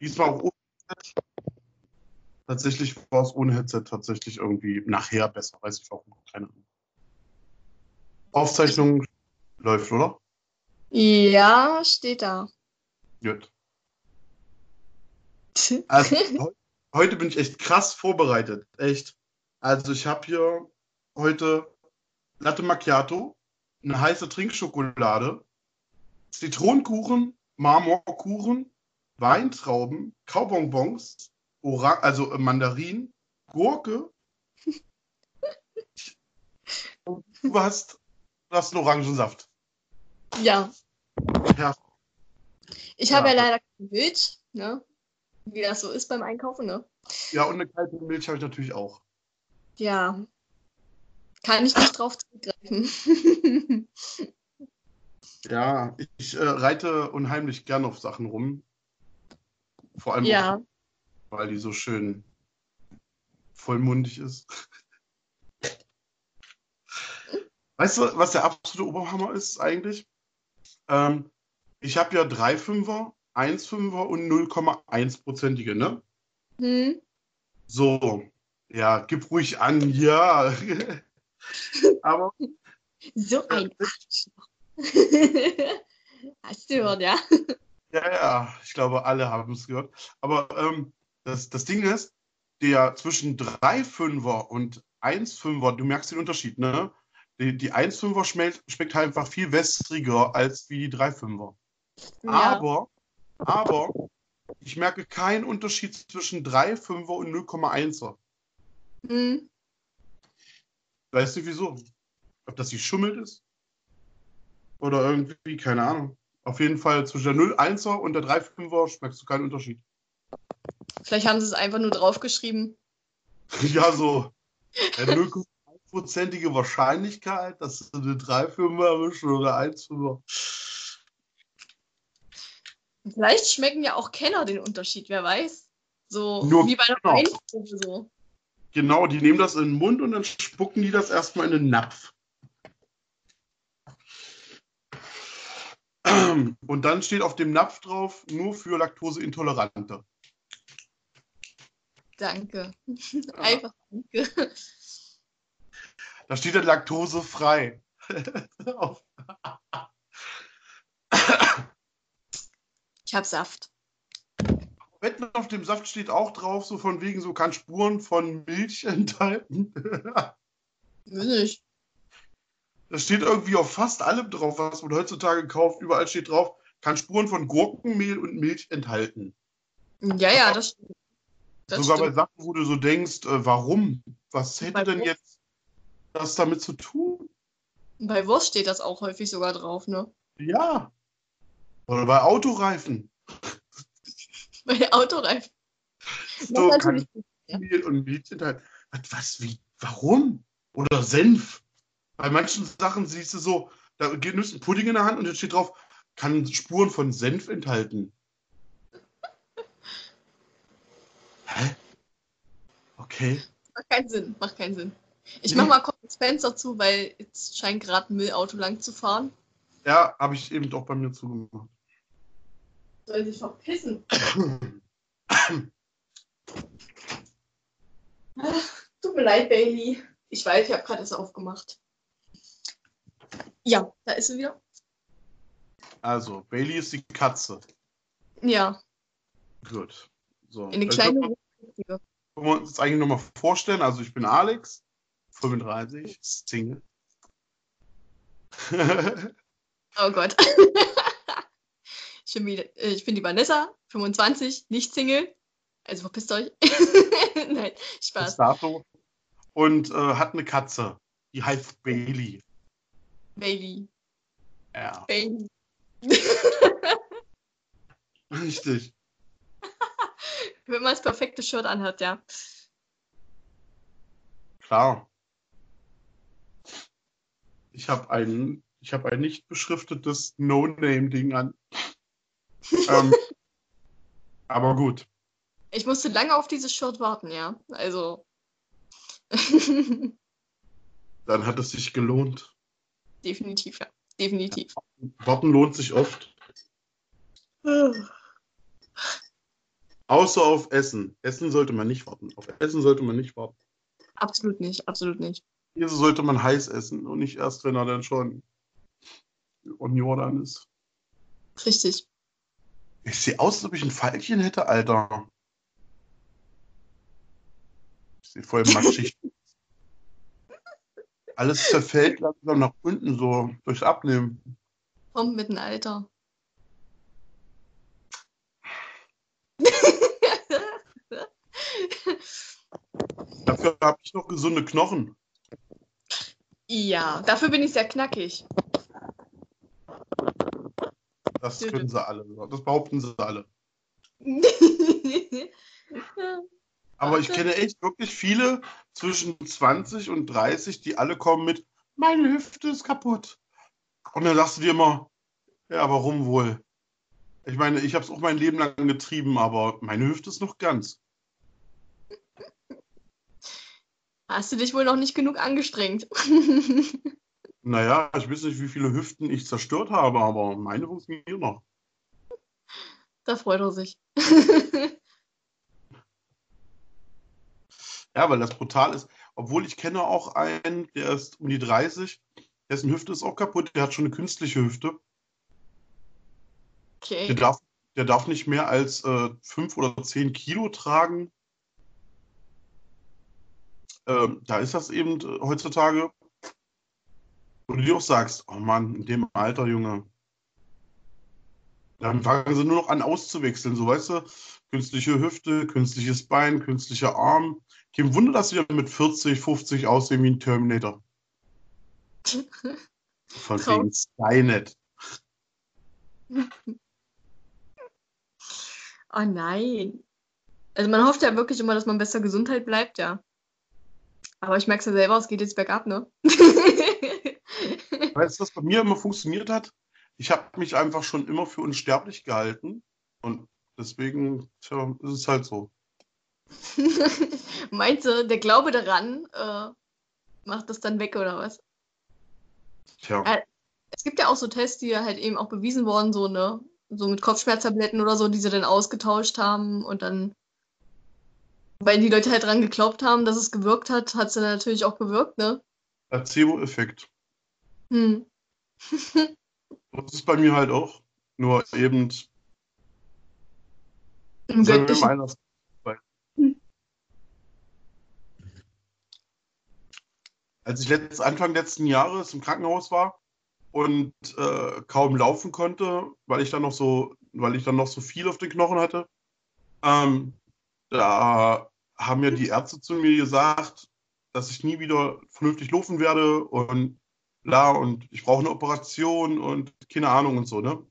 Diesmal auch ohne Headset. Tatsächlich war es ohne Headset tatsächlich irgendwie nachher besser, weiß ich warum. Keine Ahnung. Aufzeichnung läuft, oder? Ja, steht da. Gut. Also, heute bin ich echt krass vorbereitet. Echt. Also ich habe hier heute Latte Macchiato, eine heiße Trinkschokolade, Zitronenkuchen, Marmorkuchen, Weintrauben, Kaubonbons, Orang also Mandarinen, Gurke. Und du hast, du hast einen Orangensaft. Ja. Ja. Ich habe ja. Ja. leider keine Milch, ne? Wie das so ist beim Einkaufen, ne? Ja, und eine kalte Milch habe ich natürlich auch. Ja. Kann ich nicht drauf zurückgreifen. Ja, ich äh, reite unheimlich gern auf Sachen rum. Vor allem, ja. auch, weil die so schön vollmundig ist. Weißt du, was der absolute Oberhammer ist eigentlich? Ähm, ich habe ja 3 Fünfer, 1 Fünfer und 0,1-prozentige, ne? Hm? So, ja, gib ruhig an, ja. Aber So ein Arschloch. Hast du gehört, ja? Ja, ja, ich glaube, alle haben es gehört. Aber ähm, das, das Ding ist, der zwischen 3,5er und 1,5er, du merkst den Unterschied, ne? Die, die 1,5er schmeckt, schmeckt halt einfach viel wässriger als wie die 3,5er. Ja. Aber, aber, ich merke keinen Unterschied zwischen 3,5er und 0,1er. Hm? Weißt du wieso? Ob das die schummelt ist? Oder irgendwie, keine Ahnung. Auf jeden Fall zwischen der 0,1er und der 3,5er schmeckst du keinen Unterschied. Vielleicht haben sie es einfach nur draufgeschrieben. Ja, so eine 0,1%ige Wahrscheinlichkeit, dass du eine 3,5er erwischst oder eine 1,5er. Vielleicht schmecken ja auch Kenner den Unterschied, wer weiß. So Nur wie bei einer Kenner. Weinprobe so. Genau, die nehmen das in den Mund und dann spucken die das erstmal in den Napf. Und dann steht auf dem Napf drauf, nur für Laktoseintolerante. Danke. Einfach danke. Da steht dann laktosefrei. Ich hab Saft. Wetten auf dem Saft steht auch drauf, so von wegen, so kann Spuren von Milch enthalten. Will nicht. Das steht irgendwie auf fast allem drauf, was man heutzutage kauft. Überall steht drauf, kann Spuren von Gurkenmehl und Milch enthalten. Ja, ja, das stimmt. Das Sogar bei stimmt. Sachen, wo du so denkst, äh, warum? Was hätte Bei denn Wurst? jetzt das damit zu tun? Bei Wurst steht das auch häufig sogar drauf, ne? Ja. Oder bei Autoreifen. Bei Autoreifen. So kann. Mehl und Milch enthalten. Was, was, wie, warum? Oder Senf. Bei manchen Sachen siehst du so, da nimmst du einen Pudding in der Hand und jetzt steht drauf, kann Spuren von Senf enthalten. Hä? Okay. Macht keinen Sinn, macht keinen Sinn. Ich mach mal kurz das Fenster zu, weil jetzt scheint gerade ein Müllauto lang zu fahren. Ja, habe ich eben auch bei mir zugemacht. Soll sich verpissen. Ach, Tut mir leid, Bailey. Ich weiß, ich habe gerade das aufgemacht. Ja, da ist sie wieder. Also, Bailey ist die Katze. Ja, Gut. So. eine kleine können wir uns jetzt eigentlich nochmal vorstellen. Also, ich bin Alex, 35, Single. Oh Gott. ich, bin wieder, äh, ich bin die Vanessa, 25, nicht Single. Also verpisst euch. Nein, Spaß. Und äh, hat eine Katze. Die heißt Bailey. Bailey. Ja, Bailey. richtig. Wenn man das perfekte Shirt anhat, ja. Klar. Ich habe ein, ich habe ein nicht beschriftetes No-Name-Ding an. ähm, aber gut. Ich musste lange auf dieses Shirt warten, ja. Also. Dann hat es sich gelohnt. Definitiv, ja. Definitiv. Warten lohnt sich oft. Außer auf Essen. Essen sollte man nicht warten. Auf Essen sollte man nicht warten. Absolut nicht, absolut nicht. Hier sollte man heiß essen und nicht erst, wenn er dann schon on Jordan ist. Richtig. Ich sehe aus, als ob ich ein Pfeilchen hätte, Alter. Ich sehe voll matschig. Alles zerfällt langsam nach unten, so durchs Abnehmen. Kommt mit dem Alter. Dafür habe ich noch gesunde Knochen. ja, dafür bin ich sehr knackig. Das können sie alle. Das behaupten sie alle. Aber ich kenne echt wirklich viele zwischen 20 und 30, die alle kommen mit, meine Hüfte ist kaputt. Und dann sagst du dir immer, ja, warum wohl? Ich meine, ich habe es auch mein Leben lang getrieben, aber meine Hüfte ist noch ganz. Hast du dich wohl noch nicht genug angestrengt? Naja, ich weiß nicht, wie viele Hüften ich zerstört habe, aber meine funktionieren noch. da freut er sich. Ja, weil das brutal ist. Obwohl ich kenne auch einen, der ist um die 30, dessen Hüfte ist auch kaputt, der hat schon eine künstliche Hüfte. Der Okay. darf, der darf nicht mehr als äh, 5 oder 10 Kilo tragen. Ähm, da ist das eben äh, heutzutage, wo du dir auch sagst, oh Mann, in dem Alter, Junge. Dann fangen sie nur noch an auszuwechseln, so weißt du, künstliche Hüfte, künstliches Bein, künstlicher Arm. Kein Wunder, dass sie mit 40, 50 aussehen wie ein Terminator. Von wegen Skynet. Oh nein. Also man hofft ja wirklich immer, dass man besser Gesundheit bleibt, ja. Aber ich merke es ja selber, es geht jetzt bergab, ne? Weißt du, was bei mir immer funktioniert hat? Ich habe mich einfach schon immer für unsterblich gehalten. Und deswegen, tja, ist es halt so. Meinst du, der Glaube daran äh, macht das dann weg oder was? Tja, Äh, Es gibt ja auch so Tests, die ja halt eben auch bewiesen worden, so, ne? So mit Kopfschmerztabletten oder so, die sie dann ausgetauscht haben und dann, weil die Leute halt dran geglaubt haben, dass es gewirkt hat, hat es dann natürlich auch gewirkt, ne? Placebo-Effekt. Hm. Das ist bei mir halt auch. Nur eben, Im göttlichen. Als ich letzt, Anfang letzten Jahres im Krankenhaus war und äh, kaum laufen konnte, weil ich dann noch so, weil ich dann noch so viel auf den Knochen hatte, ähm, da haben mir die Ärzte zu mir gesagt, dass ich nie wieder vernünftig laufen werde und bla und ich brauche eine Operation und keine Ahnung und so, ne?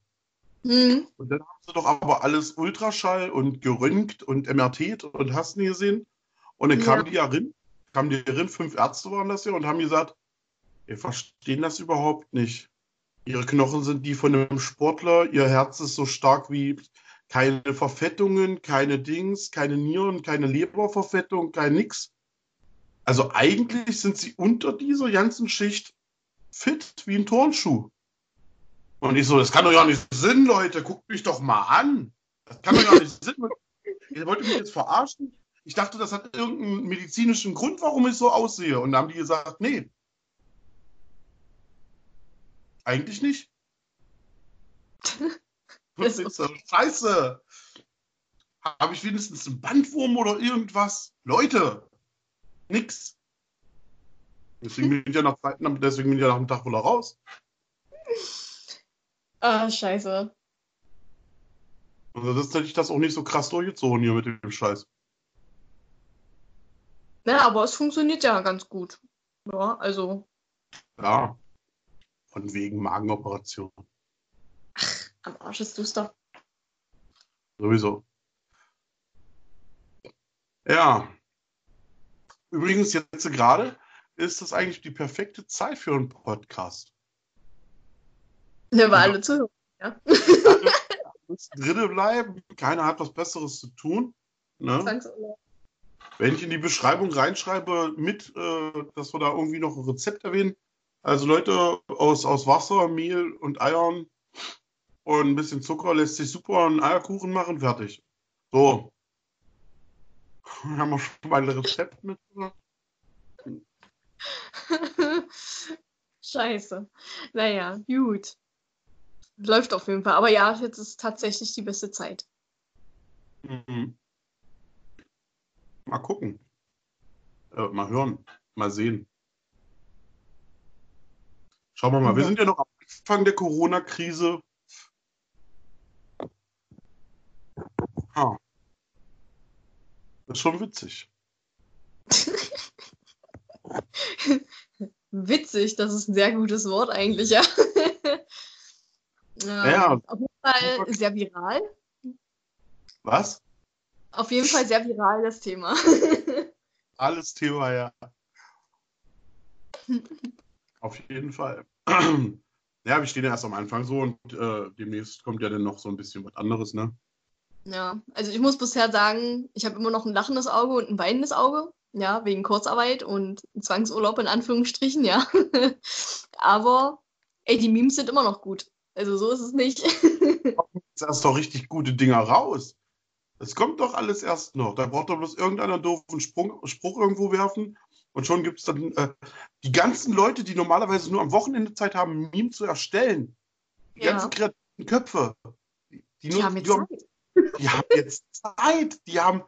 Hm. Und dann haben sie doch aber alles Ultraschall und geröntgt und MRT und hast nie gesehen. Und dann Ja. kamen die ja rein, kamen die rein, fünf Ärzte waren das ja und haben gesagt, wir verstehen das überhaupt nicht. Ihre Knochen sind die von einem Sportler, ihr Herz ist so stark wie keine Verfettungen, keine Dings, keine Nieren, keine Leberverfettung, kein nix. Also eigentlich sind sie unter dieser ganzen Schicht fit wie ein Turnschuh. Und ich so, das kann doch ja nicht Sinn, Leute, guckt mich doch mal an. Das kann doch ja nicht Sinn. Ihr wollt mich jetzt verarschen? Ich dachte, das hat irgendeinen medizinischen Grund, warum ich so aussehe. Und da haben die gesagt, nee. Eigentlich nicht. Das ist so, Scheiße. Habe ich wenigstens einen Bandwurm oder irgendwas? Leute, nix. Deswegen bin ich ja nach, deswegen bin ich ja nach dem Tag wohl raus. Ah, scheiße. Also das hätte ich das auch nicht so krass durchgezogen hier mit dem Scheiß. Ja, aber es funktioniert ja ganz gut. Ja, also Ja. Von wegen Magenoperation. am Arsch ist du's doch. Sowieso. Ja. Übrigens, jetzt gerade ist das eigentlich die perfekte Zeit für einen Podcast. Ne, war alle zuhören. Ja. Drinnen bleiben, keiner hat was Besseres zu tun. Ne? Wenn ich in die Beschreibung reinschreibe, mit, äh, dass wir da irgendwie noch ein Rezept erwähnen. Also Leute, aus, aus Wasser, Mehl und Eiern und ein bisschen Zucker lässt sich super einen Eierkuchen machen, fertig. So, Haben wir schon mal ein Rezept mit? Scheiße. Naja, gut. Läuft auf jeden Fall. Aber ja, jetzt ist tatsächlich die beste Zeit. Mhm. Mal gucken. Äh, mal hören. Mal sehen. Schauen wir mal. Ja. Wir sind ja noch am Anfang der Corona-Krise. Ah. Das ist schon witzig. witzig, das ist ein sehr gutes Wort eigentlich, ja. ja. Auf jeden Fall sehr viral. Was? Auf jeden Fall sehr viral das Thema. Alles Thema, ja. Auf jeden Fall. Ja, wir stehen ja erst am Anfang so und äh, demnächst kommt ja dann noch so ein bisschen was anderes, ne? Ja, also ich muss bisher sagen, ich habe immer noch ein lachendes Auge und ein weinendes Auge, ja, wegen Kurzarbeit und Zwangsurlaub in Anführungsstrichen, ja. Aber, ey, die Memes sind immer noch gut. Also so ist es nicht. Jetzt erst doch richtig gute Dinger raus. Es kommt doch alles erst noch. Da braucht doch bloß irgendeiner doofen Sprung, Spruch irgendwo werfen und schon gibt es dann äh, die ganzen Leute, die normalerweise nur am Wochenende Zeit haben, ein Meme zu erstellen. Die ja. ganzen kreativen Köpfe. Die, die, die, haben, die haben, die haben jetzt Zeit. Die haben,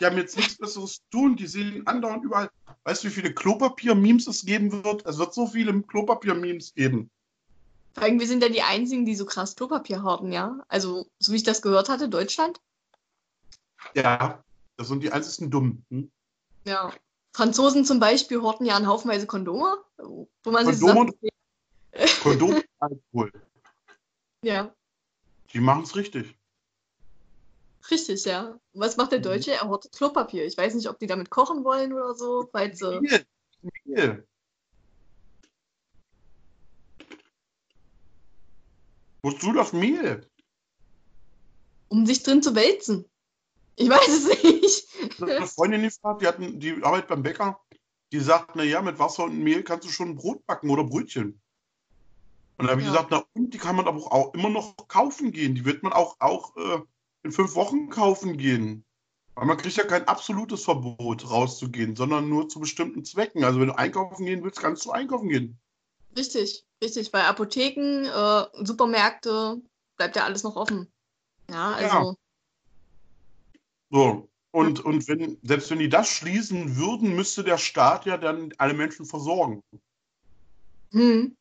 die haben jetzt nichts Besseres zu tun. Die sehen andauernd überall. Weißt du, wie viele Klopapier-Memes es geben wird? Es wird so viele Klopapier-Memes geben. Vor allem, wir sind ja die Einzigen, die so krass Klopapier haben, ja? Also, so wie ich das gehört hatte, Deutschland. Ja, das sind die einzigen Dummen. Hm? Ja. Franzosen zum Beispiel horten ja einen Haufenweise Kondome, wo man Kondom sich sagt, Kondom und Alkohol. Ja. Die machen es richtig. Richtig, ja. Was macht der mhm. Deutsche? Er hortet Klopapier. Ich weiß nicht, ob die damit kochen wollen oder so, weil sie. Mehl. Mehl. Wozu das Mehl? Um sich drin zu wälzen. Ich weiß es nicht. Eine Freundin gefragt, die, hatten, die arbeitet beim Bäcker, die sagt, na ja, mit Wasser und Mehl kannst du schon Brot backen oder Brötchen. Und da habe ich ja. gesagt, na und, die kann man aber auch immer noch kaufen gehen. Die wird man auch, auch äh, in fünf Wochen kaufen gehen. Weil man kriegt ja kein absolutes Verbot, rauszugehen, sondern nur zu bestimmten Zwecken. Also wenn du einkaufen gehen willst, kannst du einkaufen gehen. Richtig, richtig. Bei Apotheken, äh, Supermärkte bleibt ja alles noch offen. Ja, also. Ja. So. Und, und wenn, selbst wenn die das schließen würden, müsste der Staat ja dann alle Menschen versorgen. Hm.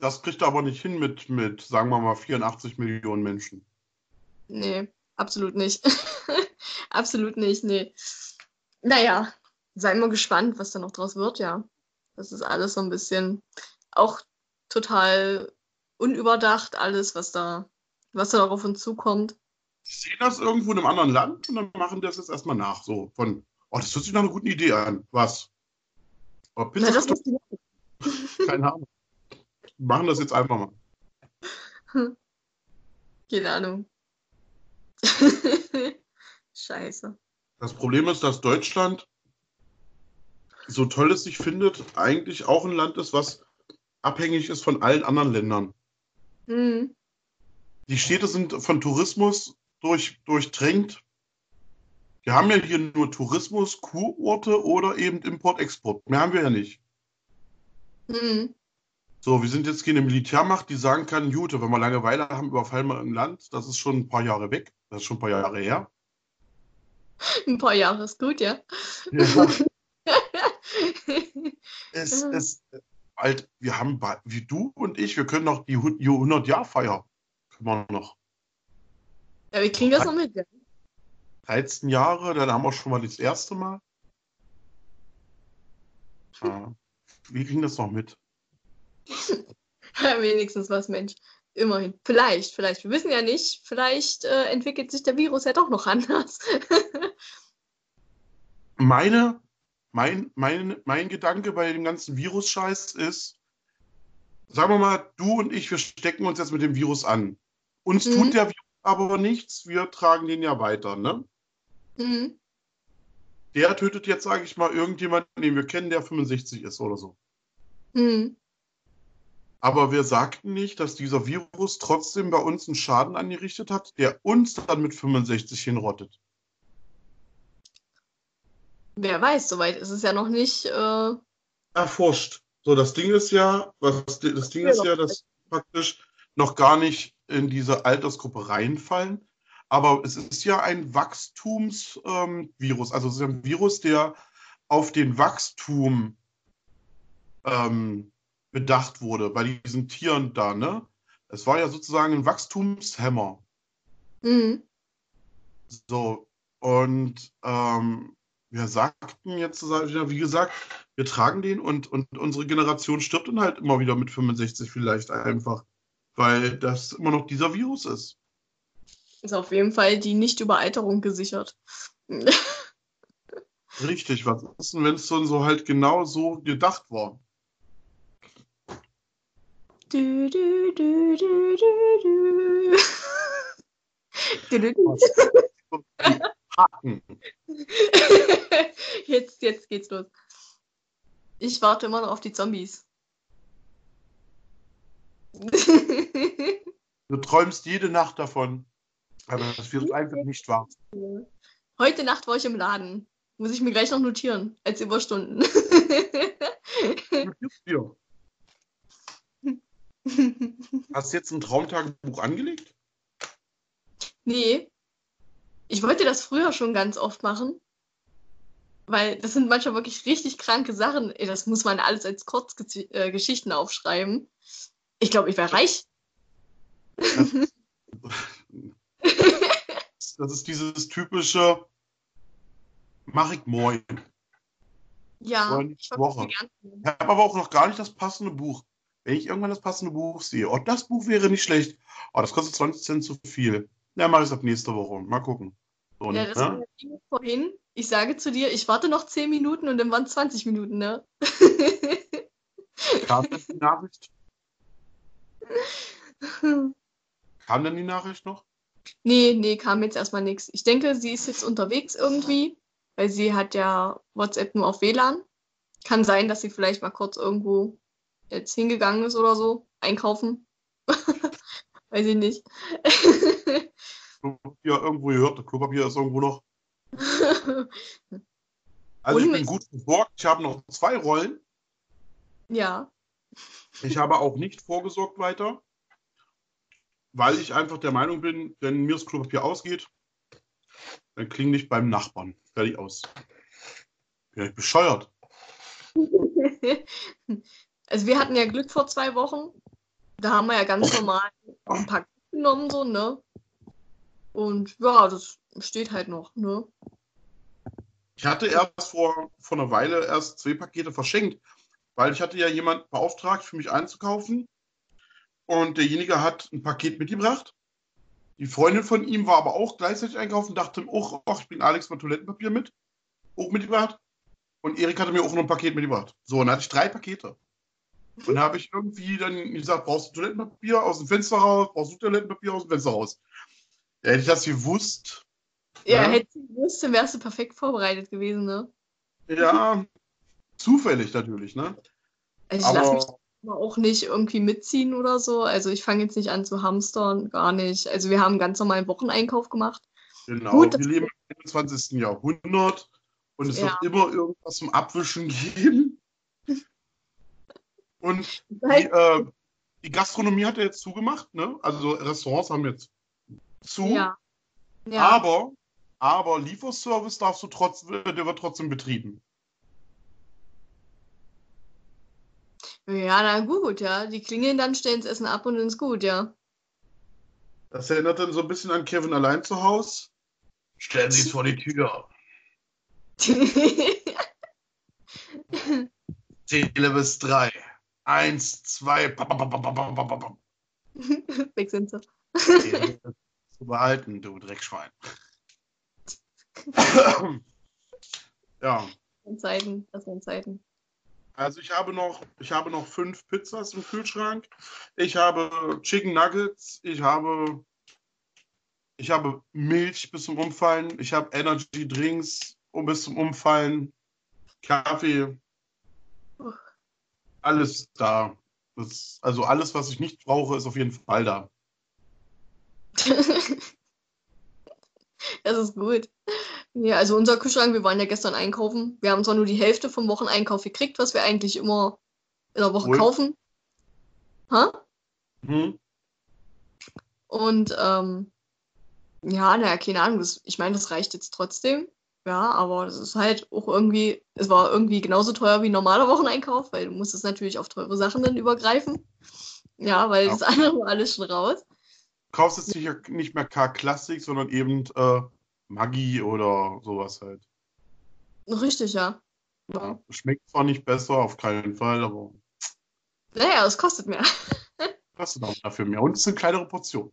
Das kriegt er aber nicht hin mit, mit, sagen wir mal, 84 Millionen Menschen. Nee, absolut nicht. absolut nicht, nee. Naja, sei mal gespannt, was da noch draus wird, ja. Das ist alles so ein bisschen auch total unüberdacht, alles, was da, was da auf uns zukommt. Ich sehe das irgendwo in einem anderen Land und dann machen das jetzt erstmal nach. So von, oh, das hört sich nach einer guten Idee an. Was? Oh, Na, das Keine Ahnung. Wir machen das jetzt einfach mal. Keine Ahnung. Scheiße. Das Problem ist, dass Deutschland, so toll es sich findet, eigentlich auch ein Land ist, was abhängig ist von allen anderen Ländern. Mhm. Die Städte sind von Tourismus durch, durchdrängt. Wir haben ja hier nur Tourismus, Kurorte oder eben Import-Export. Mehr haben wir ja nicht. Mhm. So, wir sind jetzt keine Militärmacht, die sagen kann, gut, wenn wir Langeweile haben, überfallen wir ein Land. Das ist schon ein paar Jahre weg. Das ist schon ein paar Jahre her. Ein paar Jahre ist gut, ja. ja. Es, es, halt, wir haben, wie du und ich, wir können noch die 100-Jahr-Feier. Können wir noch. Ja, wir kriegen das noch mit, ja. 13 Jahre, dann haben wir schon mal das erste Mal. Ja. Wir kriegen das noch mit. Wenigstens was, Mensch. Immerhin. Vielleicht, vielleicht. Wir wissen ja nicht. Vielleicht äh, entwickelt sich der Virus ja doch noch anders. Meine, mein, mein, mein Gedanke bei dem ganzen Virus-Scheiß ist, sagen wir mal, du und ich, wir stecken uns jetzt mit dem Virus an. Uns mhm. tut der Virus aber nichts, wir tragen den ja weiter, ne? Mhm. Der tötet jetzt, sage ich mal, irgendjemanden, den wir kennen, der 65 ist oder so. Mhm. Aber wir sagten nicht, dass dieser Virus trotzdem bei uns einen Schaden angerichtet hat, der uns dann mit 65 hinrottet. Wer weiß, soweit ist es ja noch nicht. Äh, erforscht. So, das Ding ist ja, was das Ding ist ja, dass praktisch noch gar nicht in diese Altersgruppe reinfallen. Aber es ist ja ein Wachstumsvirus. Ähm, also es ist ein Virus, der auf den Wachstum ähm, bedacht wurde, bei diesen Tieren da, ne? Es war ja sozusagen ein Wachstumshemmer. Mhm. So, und ähm, wir sagten jetzt, wie gesagt, wir tragen den und, und unsere Generation stirbt dann halt immer wieder mit 65 vielleicht einfach, weil das immer noch dieser Virus ist. Ist auf jeden Fall die Nicht-Überalterung gesichert. Richtig, was ist denn, wenn es dann so halt genau so gedacht war? Du, du, du, du, du, du. Jetzt, jetzt geht's los. Ich warte immer noch auf die Zombies. Du träumst jede Nacht davon. Aber das wird einfach nicht wahr. Heute Nacht war ich im Laden. Muss ich mir gleich noch notieren, als Überstunden. dir. Hast du jetzt ein Traumtagebuch angelegt? Nee. Ich wollte das früher schon ganz oft machen. Weil das sind manchmal wirklich richtig kranke Sachen. Das muss man alles als Kurzgeschichten äh, aufschreiben. Ich glaube, ich wäre reich. das ist dieses typische Mach ich morgen. Ja. Ich Woche. Ich habe aber auch noch gar nicht das passende Buch. Wenn ich irgendwann das passende Buch sehe, oh, das Buch wäre nicht schlecht. Oh, das kostet 20 Cent zu viel. Ja, mache ich es ab nächste Woche. Mal gucken. So, ja, das ne? war vorhin. Ich sage zu dir, ich warte noch 10 Minuten und dann waren es 20 Minuten, ne? Kam denn die Nachricht? Kam denn die Nachricht noch? Nee, nee, kam jetzt erstmal nichts. Ich denke, sie ist jetzt unterwegs irgendwie, weil sie hat ja WhatsApp nur auf WLAN. Kann sein, dass sie vielleicht mal kurz irgendwo jetzt hingegangen ist oder so, einkaufen. Weiß ich nicht. Klopapier irgendwo gehört, der Klopapier ist irgendwo noch. Also ich bin gut versorgt. Ich habe noch zwei Rollen. Ja. Ich habe auch nicht vorgesorgt weiter, weil ich einfach der Meinung bin, wenn mir das Klopapier ausgeht, dann klinge ich beim Nachbarn. Fertig aus. Bin ich bescheuert. Also wir hatten ja Glück vor zwei Wochen. Da haben wir ja ganz normal ein Paket genommen, so, ne? Und ja, das steht halt noch, ne? Ich hatte erst vor, vor einer Weile erst zwei Pakete verschenkt, weil ich hatte ja jemand beauftragt, für mich einzukaufen. Und derjenige hat ein Paket mitgebracht. Die Freundin von ihm war aber auch gleichzeitig einkaufen, dachte, oh, ich bringe Alex mal Toilettenpapier mit. Auch mitgebracht. Und Erik hatte mir auch noch ein Paket mitgebracht. So, dann hatte ich drei Pakete. Und dann habe ich irgendwie dann gesagt, brauchst du Toilettenpapier aus dem Fenster raus, brauchst du Toilettenpapier aus dem Fenster raus. Hätte ich das gewusst. Ja, ja. hätte ich gewusst, dann wärst du perfekt vorbereitet gewesen, ne? Ja, zufällig natürlich, ne? Also ich lasse mich auch nicht irgendwie mitziehen oder so. Also ich fange jetzt nicht an zu hamstern, gar nicht. Also wir haben einen ganz normalen Wocheneinkauf gemacht. Genau, Gut, wir leben im 21. Jahrhundert und es ja. wird immer irgendwas zum Abwischen geben. Und die, äh, die, Gastronomie hat ja jetzt zugemacht, ne? Also Restaurants haben jetzt zu. Ja. ja. Aber, aber Lieferservice darfst du trotz, der wird trotzdem betrieben. Ja, na gut, ja. Die klingeln dann, stellen das Essen ab und dann ist gut, ja. Das erinnert dann so ein bisschen an Kevin allein zu Hause. Stellen Sie es vor die Tür. Zähle bis drei. Eins, zwei. Weg sind sie. Zu behalten, du Dreckschwein. ja. Das Zeiten, das sind Zeiten. Also ich habe noch, ich habe noch fünf Pizzas im Kühlschrank. Ich habe Chicken Nuggets. Ich habe, ich habe Milch bis zum Umfallen. Ich habe Energy Drinks bis zum Umfallen. Kaffee. Alles da. Das, also alles, was ich nicht brauche, ist auf jeden Fall da. das ist gut. Ja, also unser Kühlschrank, wir waren ja gestern einkaufen. Wir haben zwar nur die Hälfte vom Wocheneinkauf gekriegt, was wir eigentlich immer in der Woche Cool. kaufen. Ha? Hm? Und ähm, ja, naja, keine Ahnung, das, ich meine, das reicht jetzt trotzdem. Ja, aber das ist halt auch irgendwie, es war irgendwie genauso teuer wie ein normaler Wocheneinkauf, weil du musstest natürlich auf teure Sachen dann übergreifen. Ja, weil Ja. das andere war alles schon raus. Kaufst jetzt sicher nicht mehr K-Klassik, sondern eben äh, Maggi oder sowas halt. Richtig, ja. Ja. Schmeckt zwar nicht besser, auf keinen Fall, aber Naja, es kostet mehr. kostet auch dafür mehr. Und es sind kleinere Portionen.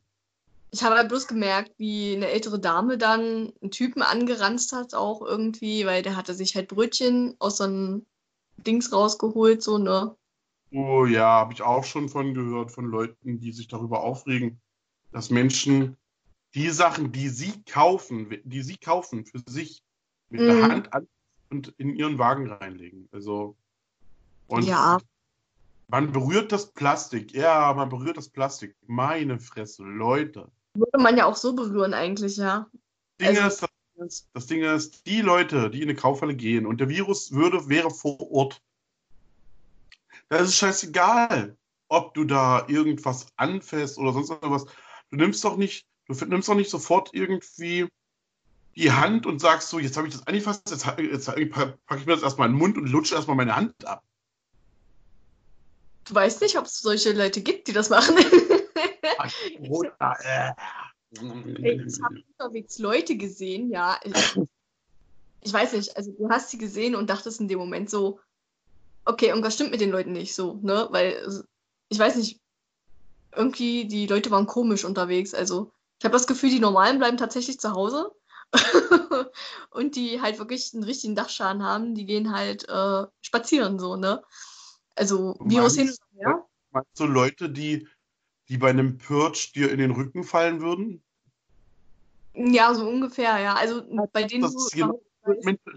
Ich habe halt bloß gemerkt, wie eine ältere Dame dann einen Typen angeranzt hat, auch irgendwie, weil der hatte sich halt Brötchen aus so einem Dings rausgeholt, so, ne? Oh ja, habe ich auch schon von gehört, von Leuten, die sich darüber aufregen, dass Menschen die Sachen, die sie kaufen, die sie kaufen für sich mit der Mhm. Hand an und in ihren Wagen reinlegen. Also und Ja. man berührt das Plastik. Ja, man berührt das Plastik. Meine Fresse, Leute. Würde man ja auch so berühren, eigentlich, ja. Ding Also- ist, das, Ding ist, das Ding ist, die Leute, die in eine Kaufhalle gehen und der Virus würde, wäre vor Ort, da ist es scheißegal, ob du da irgendwas anfasst oder sonst irgendwas. Du nimmst doch nicht, du nimmst doch nicht sofort irgendwie die Hand und sagst so, jetzt habe ich das angefasst, jetzt, jetzt packe ich mir das erstmal in den Mund und lutsche erstmal meine Hand ab. Du weißt nicht, ob es solche Leute gibt, die das machen. Oder, äh. Ey, ich habe unterwegs Leute gesehen, ja. Ich, ich weiß nicht, also du hast sie gesehen und dachtest in dem Moment so, okay, irgendwas stimmt mit den Leuten nicht so, ne? Weil, es- ich weiß nicht, irgendwie die Leute waren komisch unterwegs. Also ich habe das Gefühl, die Normalen bleiben tatsächlich zu Hause. und die halt wirklich einen richtigen Dachschaden haben, die gehen halt äh, spazieren so, ne? Also Virus hin und her. Meinst du Leute, die, die bei einem Purge dir in den Rücken fallen würden? Ja, so ungefähr, ja. Also bei denen Das du ist, genau,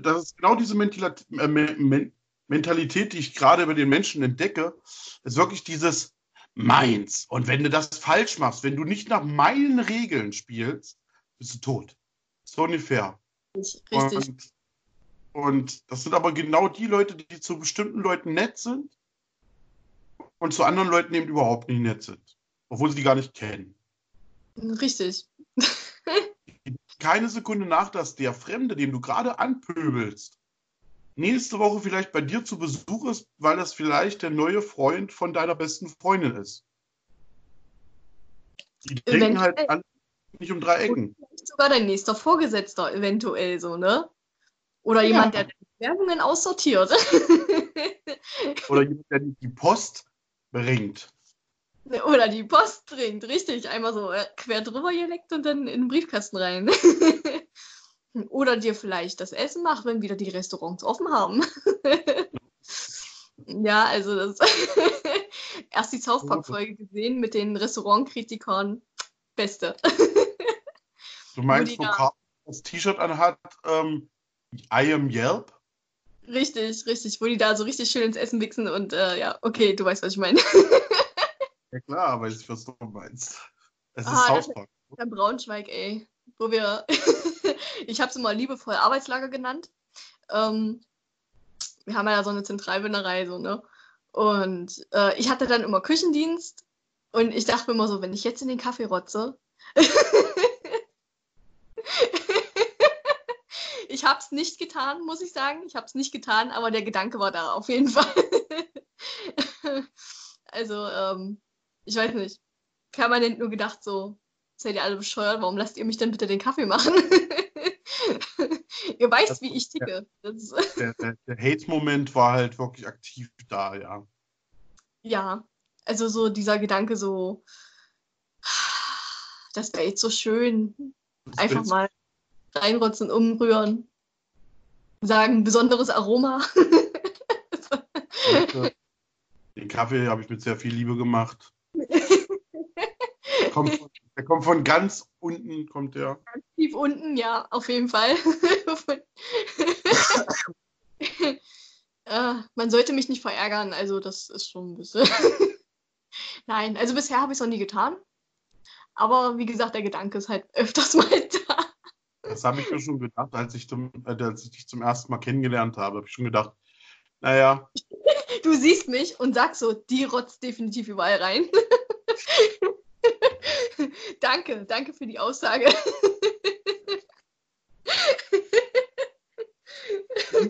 das ist genau diese Mentila- äh, Me- Men- Mentalität, die ich gerade bei den Menschen entdecke. ist wirklich dieses Meins. Und wenn du das falsch machst, wenn du nicht nach meinen Regeln spielst, bist du tot. So ungefähr. Richtig. Und, und das sind aber genau die Leute, die zu bestimmten Leuten nett sind und zu anderen Leuten eben überhaupt nicht nett sind. Obwohl sie die gar nicht kennen. Richtig. keine Sekunde nach, dass der Fremde, den du gerade anpöbelst, nächste Woche vielleicht bei dir zu Besuch ist, weil das vielleicht der neue Freund von deiner besten Freundin ist. Die denken Eventuell. halt alle nicht um drei Ecken. Sogar dein nächster Vorgesetzter, eventuell so, ne? Oder Ja. jemand, der deine Werbungen aussortiert. Oder jemand, der die Post bringt. Oder die Post bringt, richtig. Einmal so äh, quer drüber geleckt und dann in den Briefkasten rein. Oder dir vielleicht das Essen macht, wenn wieder die Restaurants offen haben. ja, also das. Erst die South Park-Folge gesehen mit den Restaurantkritikern. Beste. Du meinst, wo Carl das T-Shirt anhat, ähm, I am Yelp? Richtig, richtig. Wo die da so richtig schön ins Essen wichsen und äh, ja, okay, du weißt, was ich meine. Ja klar, weiß ich, was du meinst. Es ist Ah, South das- Park. In Braunschweig, ey. Wo wir, ich habe es immer liebevoll Arbeitslager genannt. Ähm, wir haben ja so eine Zentralbinderei, so, ne? Und äh, ich hatte dann immer Küchendienst und ich dachte mir immer so, wenn ich jetzt in den Kaffee rotze. ich habe es nicht getan, muss ich sagen. Ich habe es nicht getan, aber der Gedanke war da auf jeden Fall. also, ähm, ich weiß nicht. Permanent nur gedacht so, seid ihr alle bescheuert, warum lasst ihr mich denn bitte den Kaffee machen? Ihr weißt, Das- wie ich ticke. Der, der, der Hate-Moment war halt wirklich aktiv da, ja. ja, also so dieser Gedanke so, das wäre jetzt so schön. Einfach mal reinrotzen, umrühren. Sagen, besonderes Aroma. Den Kaffee habe ich mit sehr viel Liebe gemacht. Kommt von, der kommt von ganz unten, kommt der. Tief unten, ja, auf jeden Fall. äh, man sollte mich nicht verärgern, also das ist schon ein bisschen. Nein, also bisher habe ich es noch nie getan. Aber wie gesagt, der Gedanke ist halt öfters mal da. Das habe ich mir schon gedacht, als ich, zum, äh, als ich dich zum ersten Mal kennengelernt habe. Habe ich schon gedacht, naja. Du siehst mich und sagst so, die rotzt definitiv überall rein. Danke, danke für die Aussage.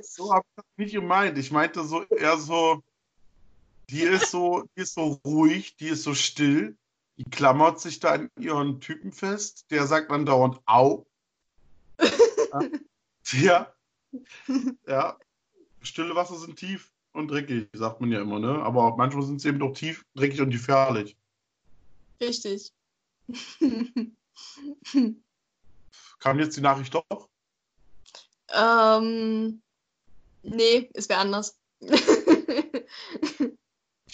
so habe ich das nicht gemeint. Ich meinte so eher so, die ist so, die ist so ruhig, die ist so still, die klammert sich da an ihren Typen fest, der sagt dann dauernd Au. ja. ja. Stille Wasser sind tief und dreckig, sagt man ja immer, ne? Aber manchmal sind sie eben doch tief, dreckig und gefährlich. Richtig. Kam jetzt die Nachricht doch? Ähm, nee, es wäre anders. ich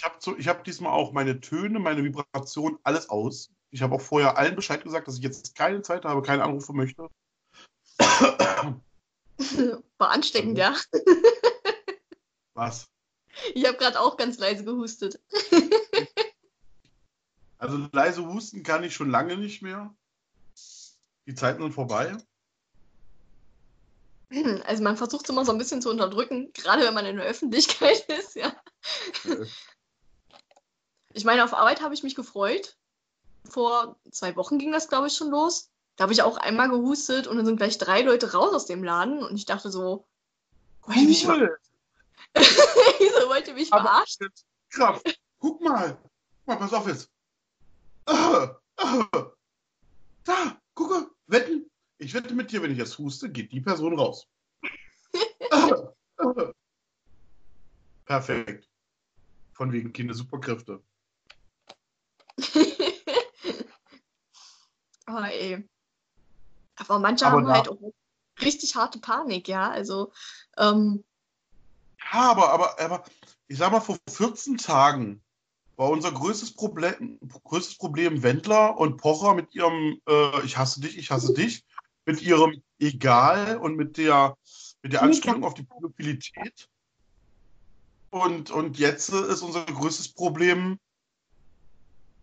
habe so, hab diesmal auch meine Töne, meine Vibration, alles aus. Ich habe auch vorher allen Bescheid gesagt, dass ich jetzt keine Zeit habe, keine Anrufe möchte. War ansteckend, ja. Was? Ich habe gerade auch ganz leise gehustet. Also leise husten kann ich schon lange nicht mehr. Die Zeiten sind vorbei. Also man versucht es immer so ein bisschen zu unterdrücken, gerade wenn man in der Öffentlichkeit ist, ja. Ich meine, auf Arbeit habe ich mich gefreut. Vor zwei Wochen ging das, glaube ich, schon los. Da habe ich auch einmal gehustet und dann sind gleich drei Leute raus aus dem Laden und ich dachte so, wollt ihr mich, ver Wieso wollt ihr mich verarschen? Kraft. Guck mal. Guck mal, pass auf jetzt. Uh, uh. Da, gucke, wetten. Ich wette mit dir, wenn ich jetzt huste, geht die Person raus. Perfekt. Von wegen Kinder Superkräfte. oh, ey. Aber manche aber haben halt auch richtig harte Panik, ja. Also. Ähm, ja, aber, aber, aber ich sag mal, vor 14 Tagen war unser größtes Problem, größtes Problem Wendler und Pocher mit ihrem äh, Ich hasse dich, ich hasse dich, mit ihrem Egal und mit der, mit der Anspielung auf die Probabilität. Und, und jetzt ist unser größtes Problem,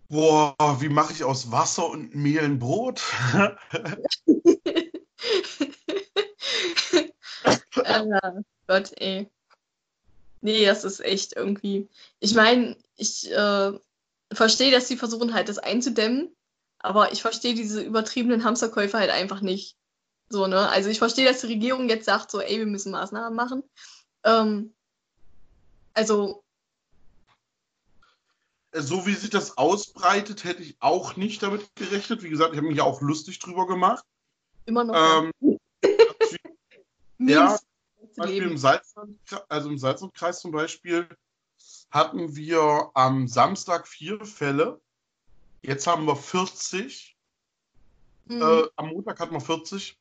boah, wie mache ich aus Wasser und Mehl ein Brot? oh Gott, ey. Nee, das ist echt irgendwie. Ich meine, ich äh, verstehe, dass sie versuchen halt das einzudämmen, aber ich verstehe diese übertriebenen Hamsterkäufe halt einfach nicht. So, ne? Also ich verstehe, dass die Regierung jetzt sagt, so, ey, wir müssen Maßnahmen machen. Ähm, also. So wie sich das ausbreitet, hätte ich auch nicht damit gerechnet. Wie gesagt, ich habe mich ja auch lustig drüber gemacht. Immer noch. Ähm, ja, Beispiel im Salzland, also im Salzlandkreis zum Beispiel, hatten wir am Samstag vier Fälle. Jetzt haben wir 40. Mhm. Äh, am Montag hatten wir 40.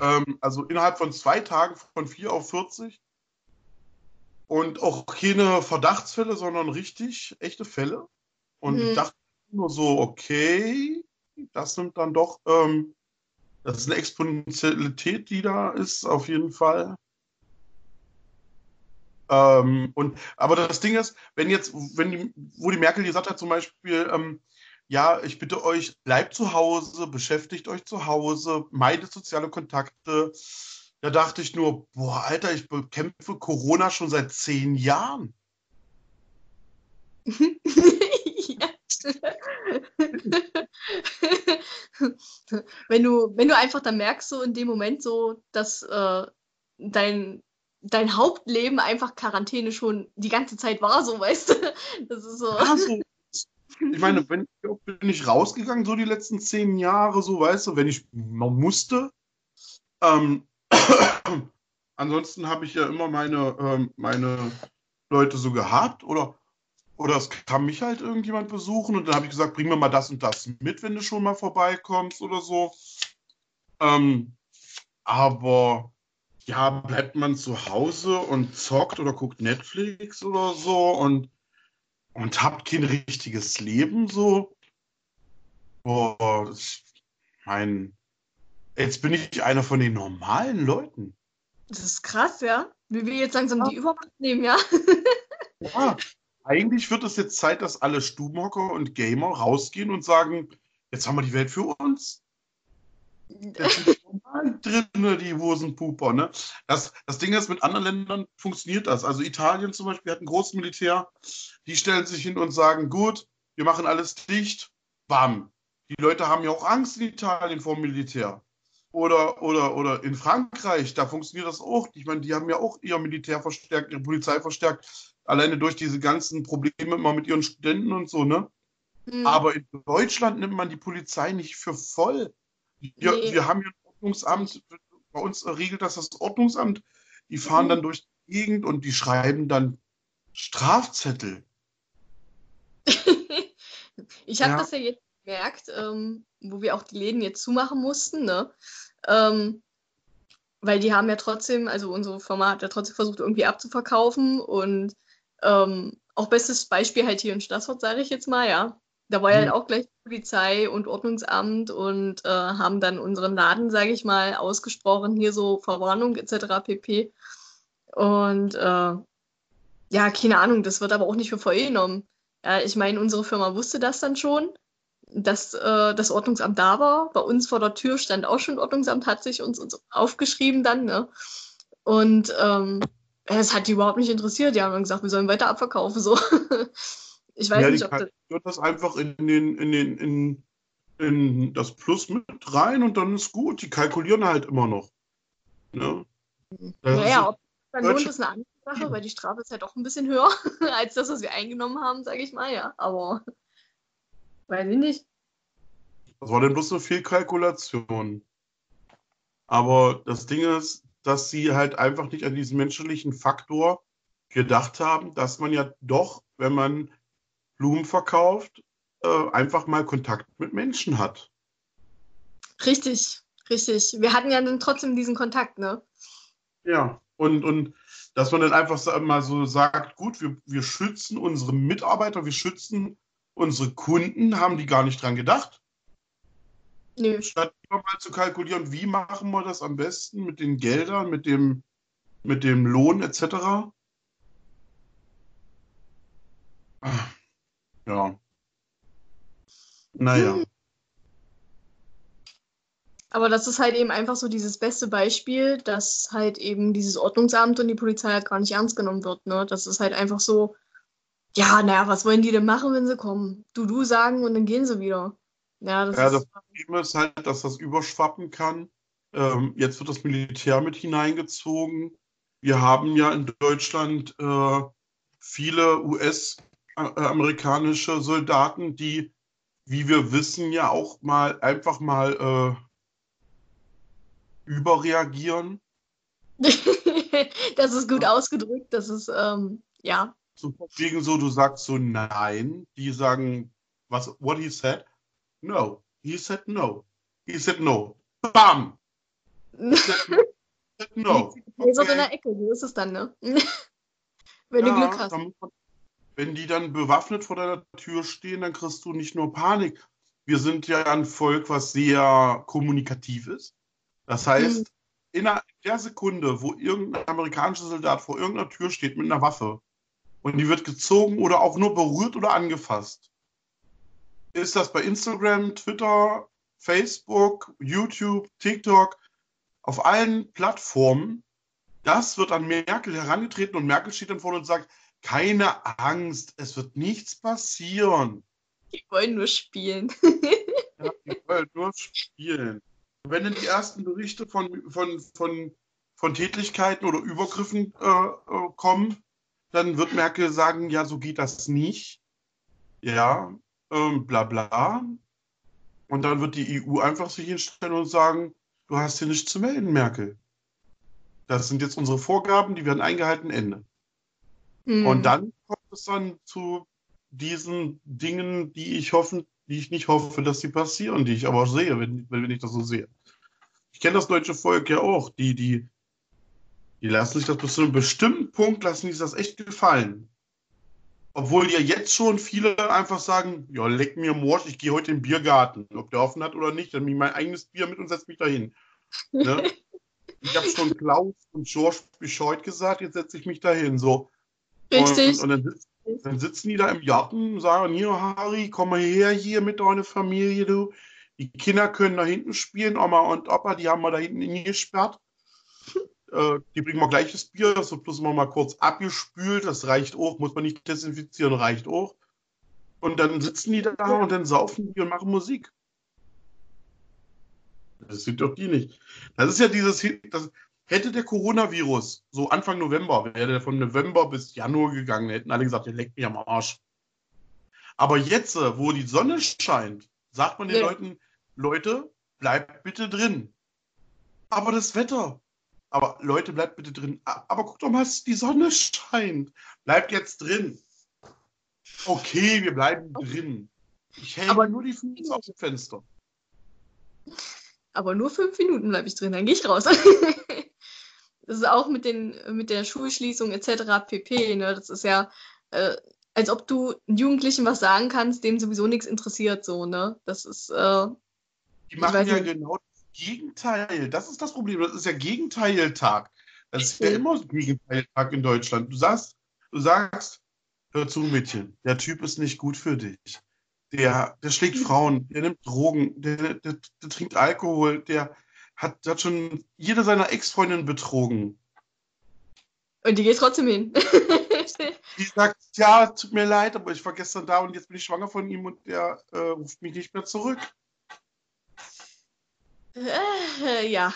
Ähm, also innerhalb von zwei Tagen von 4 auf 40. Und auch keine Verdachtsfälle, sondern richtig echte Fälle. Und mhm. ich dachte nur so, okay, das nimmt dann doch, ähm, das ist eine Exponentialität, die da ist, auf jeden Fall. Ähm, und, aber das Ding ist, wenn jetzt, wenn die, wo die Merkel gesagt hat, zum Beispiel, ähm, ja, ich bitte euch, bleibt zu Hause, beschäftigt euch zu Hause, meidet soziale Kontakte. Da dachte ich nur, boah, Alter, ich bekämpfe Corona schon seit zehn Jahren. wenn du, wenn du einfach dann merkst, so in dem Moment so, dass äh, dein, dein Hauptleben einfach Quarantäne schon die ganze Zeit war, so weißt du. Das ist so. Ja, so ich meine, wenn, bin ich rausgegangen, so die letzten zehn Jahre, so weißt du, wenn ich man musste. Ähm, ansonsten habe ich ja immer meine, ähm, meine Leute so gehabt oder, oder es kam mich halt irgendjemand besuchen und dann habe ich gesagt, bring mir mal das und das mit, wenn du schon mal vorbeikommst oder so. Ähm, aber ja, bleibt man zu Hause und zockt oder guckt Netflix oder so und und habt kein richtiges Leben so. Boah, das, mein, jetzt bin ich einer von den normalen Leuten. Das ist krass, ja. Wie wir jetzt langsam ja. die Übermacht nehmen, ja. ja, eigentlich wird es jetzt Zeit, dass alle Stubenhocker und Gamer rausgehen und sagen, jetzt haben wir die Welt für uns. Das sind drin, die Hosenpuper. Ne? Das, das Ding ist, mit anderen Ländern funktioniert das. Also Italien zum Beispiel hat ein großes Militär, die stellen sich hin und sagen, gut, wir machen alles dicht, bam. Die Leute haben ja auch Angst in Italien vor dem Militär. Oder, oder, oder in Frankreich, da funktioniert das auch. Ich meine, die haben ja auch ihr Militär verstärkt, ihre Polizei verstärkt, alleine durch diese ganzen Probleme immer mit ihren Studenten und so, ne? Mhm. Aber in Deutschland nimmt man die Polizei nicht für voll. Wir, nee. wir haben hier ein Ordnungsamt, bei uns regelt das das Ordnungsamt. Die fahren mhm. dann durch die Gegend und die schreiben dann Strafzettel. ich habe ja. das ja jetzt gemerkt, ähm, wo wir auch die Läden jetzt zumachen mussten, ne? Ähm, weil die haben ja trotzdem, also unsere Firma hat ja trotzdem versucht, irgendwie abzuverkaufen und ähm, auch bestes Beispiel halt hier in Stassfurt, sage ich jetzt mal, ja. Da war ja halt auch gleich Polizei und Ordnungsamt und äh, haben dann unseren Laden, sage ich mal, ausgesprochen, hier so Verwarnung etc. pp. Und äh, ja, keine Ahnung, das wird aber auch nicht für voll genommen. Ja, ich meine, unsere Firma wusste das dann schon, dass äh, das Ordnungsamt da war. Bei uns vor der Tür stand auch schon Ordnungsamt, hat sich uns, uns aufgeschrieben dann. Ne? Und ähm, es hat die überhaupt nicht interessiert. Die haben dann gesagt, wir sollen weiter abverkaufen. So. Ich weiß ja, nicht, ob das. Wird das einfach in den, in den, in, in das Plus mit rein und dann ist gut. Die kalkulieren halt immer noch. Ne? naja, ob dann lohnt, ist eine andere Sache, weil die Strafe ist halt doch ein bisschen höher als das, was wir eingenommen haben, sage ich mal, ja. Aber weiß ich nicht. Das war denn bloß eine Fehlkalkulation. Aber das Ding ist, dass sie halt einfach nicht an diesen menschlichen Faktor gedacht haben, dass man ja doch, wenn man Blumen verkauft, äh, einfach mal Kontakt mit Menschen hat. Richtig, richtig. Wir hatten ja dann trotzdem diesen Kontakt, ne? Ja, und, und dass man dann einfach mal so sagt, gut, wir, wir schützen unsere Mitarbeiter, wir schützen unsere Kunden, haben die gar nicht dran gedacht. Nö. Statt mal zu kalkulieren, wie machen wir das am besten mit den Geldern, mit dem, mit dem Lohn etc. Ja. Naja. Hm. Aber das ist halt eben einfach so dieses beste Beispiel, dass halt eben dieses Ordnungsamt und die Polizei halt gar nicht ernst genommen wird. Ne? Das ist halt einfach so, ja, naja, was wollen die denn machen, wenn sie kommen? Du, du sagen und dann gehen sie wieder. Ja, das, ja, das Problem ist halt, dass das überschwappen kann. Ähm, jetzt wird das Militär mit hineingezogen. Wir haben ja in Deutschland äh, viele US- äh, amerikanische Soldaten, die, wie wir wissen, ja auch mal einfach mal äh, überreagieren. das ist gut ausgedrückt, das ist, ähm, ja. So wegen so, du sagst so nein, die sagen, was, what he said? No. He said no. He said no. Bam! He said no. Okay. So in der Ecke, so ist es dann, ne? Wenn ja, du Glück hast. Dann wenn die dann bewaffnet vor deiner Tür stehen, dann kriegst du nicht nur Panik. Wir sind ja ein Volk, was sehr kommunikativ ist. Das heißt, mhm. in der Sekunde, wo irgendein amerikanischer Soldat vor irgendeiner Tür steht mit einer Waffe und die wird gezogen oder auch nur berührt oder angefasst, ist das bei Instagram, Twitter, Facebook, YouTube, TikTok, auf allen Plattformen, das wird an Merkel herangetreten und Merkel steht dann vorne und sagt, keine Angst, es wird nichts passieren. Die wollen nur spielen. ja, die wollen nur spielen. wenn dann die ersten Berichte von, von, von, von Tätlichkeiten oder Übergriffen äh, äh, kommen, dann wird Merkel sagen, ja, so geht das nicht. Ja, ähm, bla bla. Und dann wird die EU einfach sich hinstellen und sagen, du hast hier nichts zu melden, Merkel. Das sind jetzt unsere Vorgaben, die werden eingehalten, Ende. Mhm. Und dann kommt es dann zu diesen Dingen, die ich hoffe, die ich nicht hoffe, dass sie passieren, die ich aber sehe, wenn, wenn ich das so sehe. Ich kenne das deutsche Volk ja auch, die, die, die lassen sich das bis zu einem bestimmten Punkt, lassen sich das echt gefallen. Obwohl ja jetzt schon viele einfach sagen, ja, leck mir Morsch, ich gehe heute in den Biergarten. Ob der offen hat oder nicht, dann nehme ich mein eigenes Bier mit und setze mich dahin. Ne? ich habe schon Klaus und George Bescheid gesagt, jetzt setze ich mich dahin. So, Richtig. Und, und dann, sitzen, dann, sitzen die da im Garten und sagen, hier, Harry, komm mal her hier mit deiner Familie, du. Die Kinder können da hinten spielen, Oma und Opa, die haben wir da hinten hingesperrt. Äh, die bringen wir gleich das Bier, das wird bloß mal kurz abgespült, das reicht auch, muss man nicht desinfizieren, reicht auch. Und dann sitzen die da und dann saufen die und machen Musik. Das sind doch die nicht. Das ist ja dieses, das, hätte der Coronavirus so Anfang November, wäre der von November bis Januar gegangen, hätten alle gesagt, der leckt mich am Arsch. Aber jetzt, wo die Sonne scheint, sagt man den ja. Leuten, Leute, bleibt bitte drin. Aber das Wetter. Aber Leute, bleibt bitte drin. Aber guck doch mal, die Sonne scheint. Bleibt jetzt drin. Okay, wir bleiben drin. Ich hänge aber nur die Füße auf dem Fenster. Aber nur fünf Minuten bleibe ich drin, dann gehe ich raus. das ist auch mit, den, mit der Schulschließung etc. pp. Ne? Das ist ja, äh, als ob du Jugendlichen was sagen kannst, dem sowieso nichts interessiert. So, ne? Das ist. Äh, die machen ja nicht. genau das Gegenteil. Das ist das Problem. Das ist ja Gegenteiltag. Das ist ja immer Gegenteiltag in Deutschland. Du sagst, du sagst, hör zu, Mädchen, der Typ ist nicht gut für dich. Der, der schlägt Frauen, der nimmt Drogen, der, der, der, der trinkt Alkohol, der hat, der hat schon jede seiner Ex-Freundinnen betrogen. Und die geht trotzdem hin. die sagt, ja, tut mir leid, aber ich war gestern da und jetzt bin ich schwanger von ihm und der äh, ruft mich nicht mehr zurück. Äh, ja.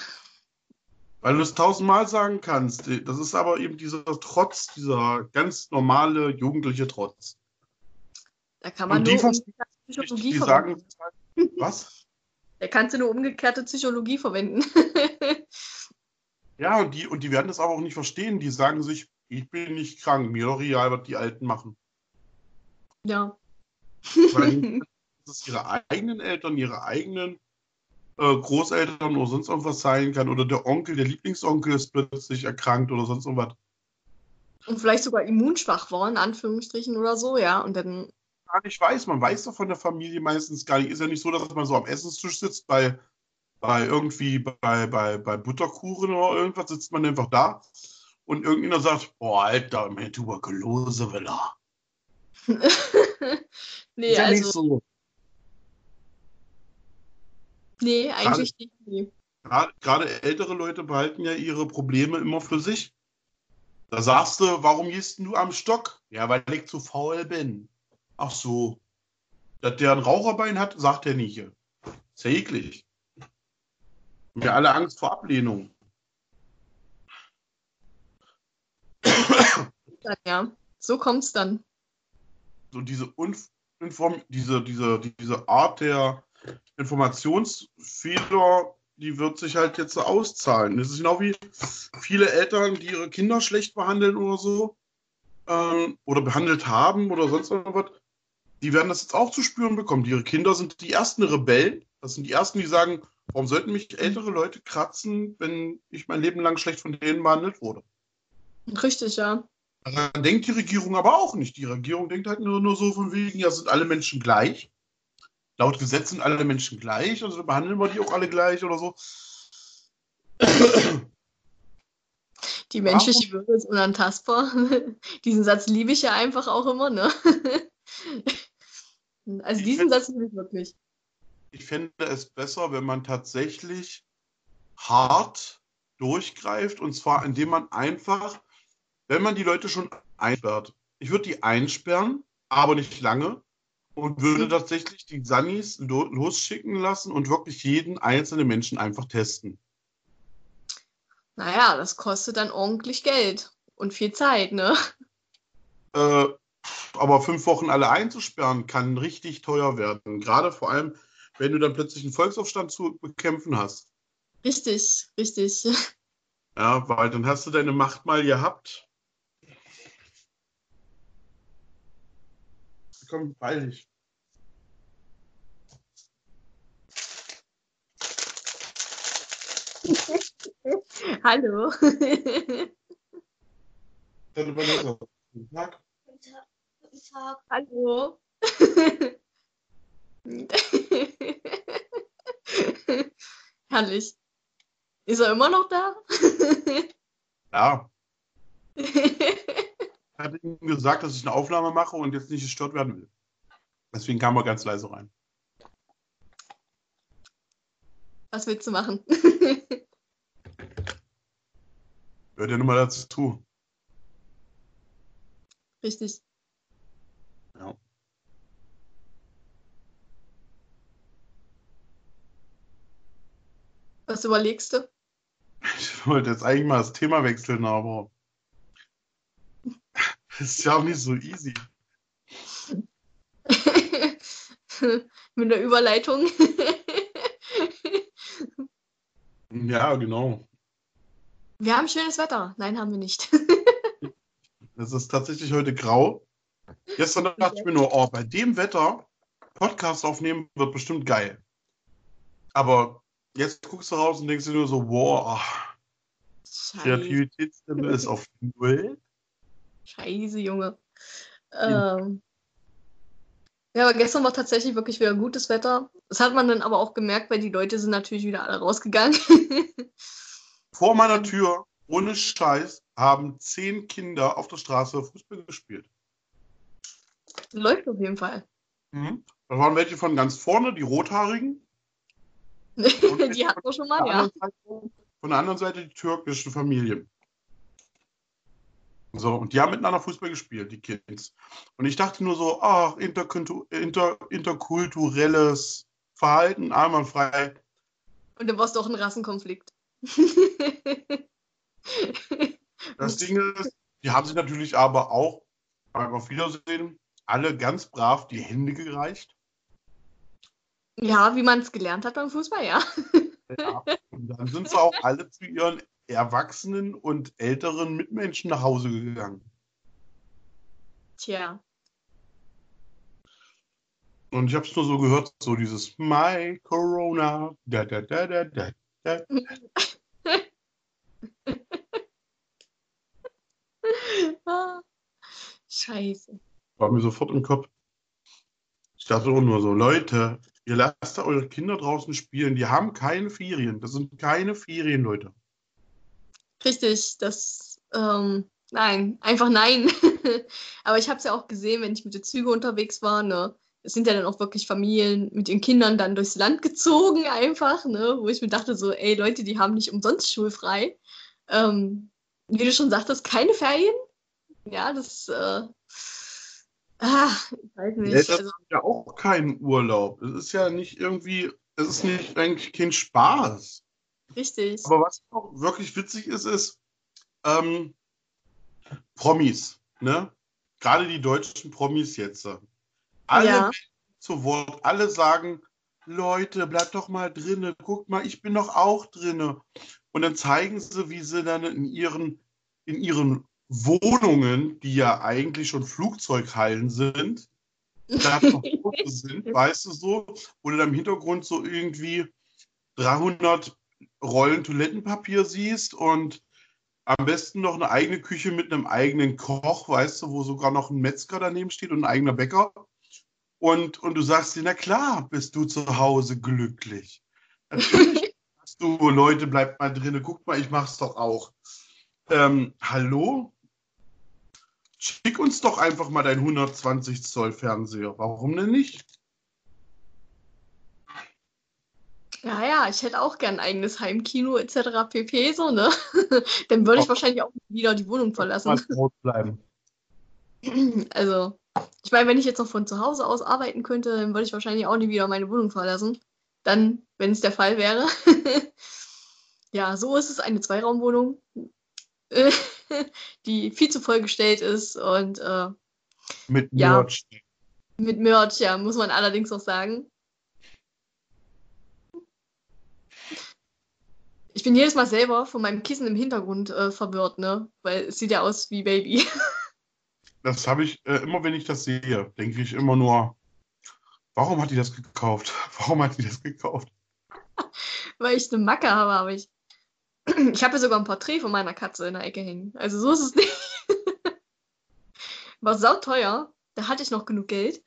Weil du es tausendmal sagen kannst. Das ist aber eben dieser Trotz, dieser ganz normale jugendliche Trotz. Da kann man Und nur Psychologie die verwenden. Sagen, was? Da kannst du nur umgekehrte Psychologie verwenden. ja, und die, und die werden das aber auch nicht verstehen. Die sagen sich, ich bin nicht krank, mir doch real, was die Alten machen. Ja. Weil das ihre eigenen Eltern, ihre eigenen Großeltern oder sonst irgendwas sein kann. Oder der Onkel, der Lieblingsonkel ist plötzlich erkrankt oder sonst irgendwas. Und vielleicht sogar immunschwach war, in Anführungsstrichen oder so, ja. Und dann. Gar nicht weiß. Man weiß doch von der Familie meistens gar nicht. Ist ja nicht so, dass man so am Essenstisch sitzt bei, bei irgendwie bei, bei, bei Butterkuchen oder irgendwas, sitzt man einfach da und irgendjemand sagt, boah, Alter, mehr Tuberkulose will er. nee, ja also. So. Nee, eigentlich gerade, nicht. Gerade, gerade ältere Leute behalten ja ihre Probleme immer für sich. Da sagst du, warum gehst du am Stock? Ja, weil ich zu faul bin. Ach so. Dass der ein Raucherbein hat, sagt er nicht. Ist ja eklig. Wir alle Angst vor Ablehnung. Ja, so kommt es dann. So diese, Uninform diese, diese, diese Art der Informationsfehler, die wird sich halt jetzt auszahlen. Das ist genau wie viele Eltern, die ihre Kinder schlecht behandeln oder so, ähm, oder behandelt haben oder sonst was, die werden das jetzt auch zu spüren bekommen. Ihre Kinder sind die ersten Rebellen. Das sind die ersten, die sagen, warum sollten mich ältere Leute kratzen, wenn ich mein Leben lang schlecht von denen behandelt wurde? Richtig, ja. Daran denkt die Regierung aber auch nicht. Die Regierung denkt halt nur, nur so von wegen, ja, sind alle Menschen gleich. Laut Gesetz sind alle Menschen gleich, also behandeln wir die auch alle gleich oder so. Die menschliche Würde ist unantastbar. diesen Satz liebe ich ja einfach auch immer, ne? also diesen Satz liebe ich wirklich. Ich fände es besser, wenn man tatsächlich hart durchgreift und zwar indem man einfach wenn man die Leute schon einsperrt, ich würde die einsperren, aber nicht lange und würde mhm. tatsächlich die Sunnis lo losschicken lassen und wirklich jeden einzelnen Menschen einfach testen. Naja, das kostet dann ordentlich Geld und viel Zeit, ne? Äh, aber fünf Wochen alle einzusperren kann richtig teuer werden. Gerade vor allem, wenn du dann plötzlich einen Volksaufstand zu bekämpfen hast. Richtig, richtig. Ja, weil dann hast du deine Macht mal gehabt komm, beeil dich. Hallo. Deine Vanessa. Guten Tag. Guten Tag. Hallo. Herrlich. Ist er immer noch da? ja. hatte ihm gesagt, dass ich eine Aufnahme mache und jetzt nicht gestört werden will. Deswegen kam er ganz leise rein. Was willst du machen? Hört ja nun mal dazu. Richtig. Ja. Was überlegst du? Ich wollte jetzt eigentlich mal das Thema wechseln, aber das ist ja auch nicht so easy. Mit der Überleitung. Ja, genau. Wir haben schönes Wetter. Nein, haben wir nicht. Es ist tatsächlich heute grau. Gestern dachte ich mir nur, oh, bei dem Wetter Podcast aufnehmen wird bestimmt geil. Aber jetzt guckst du raus und denkst dir nur so, wow, Kreativitätslevel ist auf null. Scheiße Junge. Ähm, ja, aber gestern war tatsächlich wirklich wieder gutes Wetter. Das hat man dann aber auch gemerkt, weil die Leute sind natürlich wieder alle rausgegangen. Vor meiner Tür, ohne Scheiß, haben zehn Kinder auf der Straße Fußball gespielt. Läuft auf jeden Fall. Mhm. Da waren welche von ganz vorne, die Rothaarigen. die hatten wir schon mal, ja. Seite- Von der anderen Seite die türkischen Familien. So, und die haben miteinander Fußball gespielt, die Kids. Und ich dachte nur so, ach, inter interkulturelles Verhalten, einwandfrei. Und dann war es doch ein Rassenkonflikt. Das Ding ist, die haben sich natürlich aber auch beim Auf Wiedersehen alle ganz brav die Hände gereicht. ja, wie man es gelernt hat beim Fußball, ja. Ja. Und dann sind sie auch alle zu ihren erwachsenen und älteren Mitmenschen nach Hause gegangen. Tja. Und ich habe es nur so gehört, so dieses My Corona. Da, da, da, da, da, da. Ah, Scheiße. War mir sofort im Kopf. Ich dachte auch nur so, Leute, ihr lasst da eure Kinder draußen spielen. Die haben keine Ferien. Das sind keine Ferien, Leute. Richtig, das, ähm, nein, einfach nein. Aber ich habe es ja auch gesehen, wenn ich mit den Zügen unterwegs war, ne? Es sind ja dann auch wirklich Familien mit ihren Kindern dann durchs Land gezogen, einfach, ne? Wo ich mir dachte, so, ey Leute, die haben nicht umsonst schulfrei. Ähm, wie du schon sagtest, keine Ferien. Ja, das, äh, ah, ich weiß nicht. Eltern Also, haben ja auch keinen Urlaub. Es ist ja nicht irgendwie, es ist nicht eigentlich kein Spaß. Richtig. Aber was auch wirklich witzig ist, ist ähm, Promis, ne? Gerade die deutschen Promis jetzt. Alle Ja. zu Wort, alle sagen, Leute, bleibt doch mal drinne, guckt mal, ich bin doch auch drinne. Und dann zeigen sie, wie sie dann in ihren, in ihren Wohnungen, die ja eigentlich schon Flugzeughallen sind, da sind, weißt du so, wo dann im Hintergrund so irgendwie 300 Rollen Toilettenpapier siehst und am besten noch eine eigene Küche mit einem eigenen Koch, weißt du, wo sogar noch ein Metzger daneben steht und ein eigener Bäcker. Und, und du sagst dir, na klar, bist du zu Hause glücklich. Natürlich sagst du, Leute, bleibt mal drinne, guckt mal, ich mach's doch auch. Ähm, hallo? Schick uns doch einfach mal dein 120 Zoll Fernseher. Warum denn nicht? Ja, ja, ich hätte auch gern ein eigenes Heimkino etc. pp. So, ne? Dann würde ich wahrscheinlich auch wieder die Wohnung verlassen. Bleiben. Also, ich meine, wenn ich jetzt noch von zu Hause aus arbeiten könnte, dann würde ich wahrscheinlich auch nie wieder meine Wohnung verlassen. Dann, wenn es der Fall wäre. ja, so ist es eine Zweiraumwohnung, die viel zu vollgestellt ist und äh, Mit Ja. Merch. mit Merch, ja, muss man allerdings auch sagen. Ich bin jedes Mal selber von meinem Kissen im Hintergrund äh, verwirrt, ne? Weil es sieht ja aus wie Baby. Das habe ich äh, immer, wenn ich das sehe, denke ich immer nur, warum hat die das gekauft? Warum hat die das gekauft? weil ich eine Macke habe, aber ich. Ich habe ja sogar ein Porträt von meiner Katze in der Ecke hängen. Also so ist es nicht. War sauteuer. Da hatte ich noch genug Geld.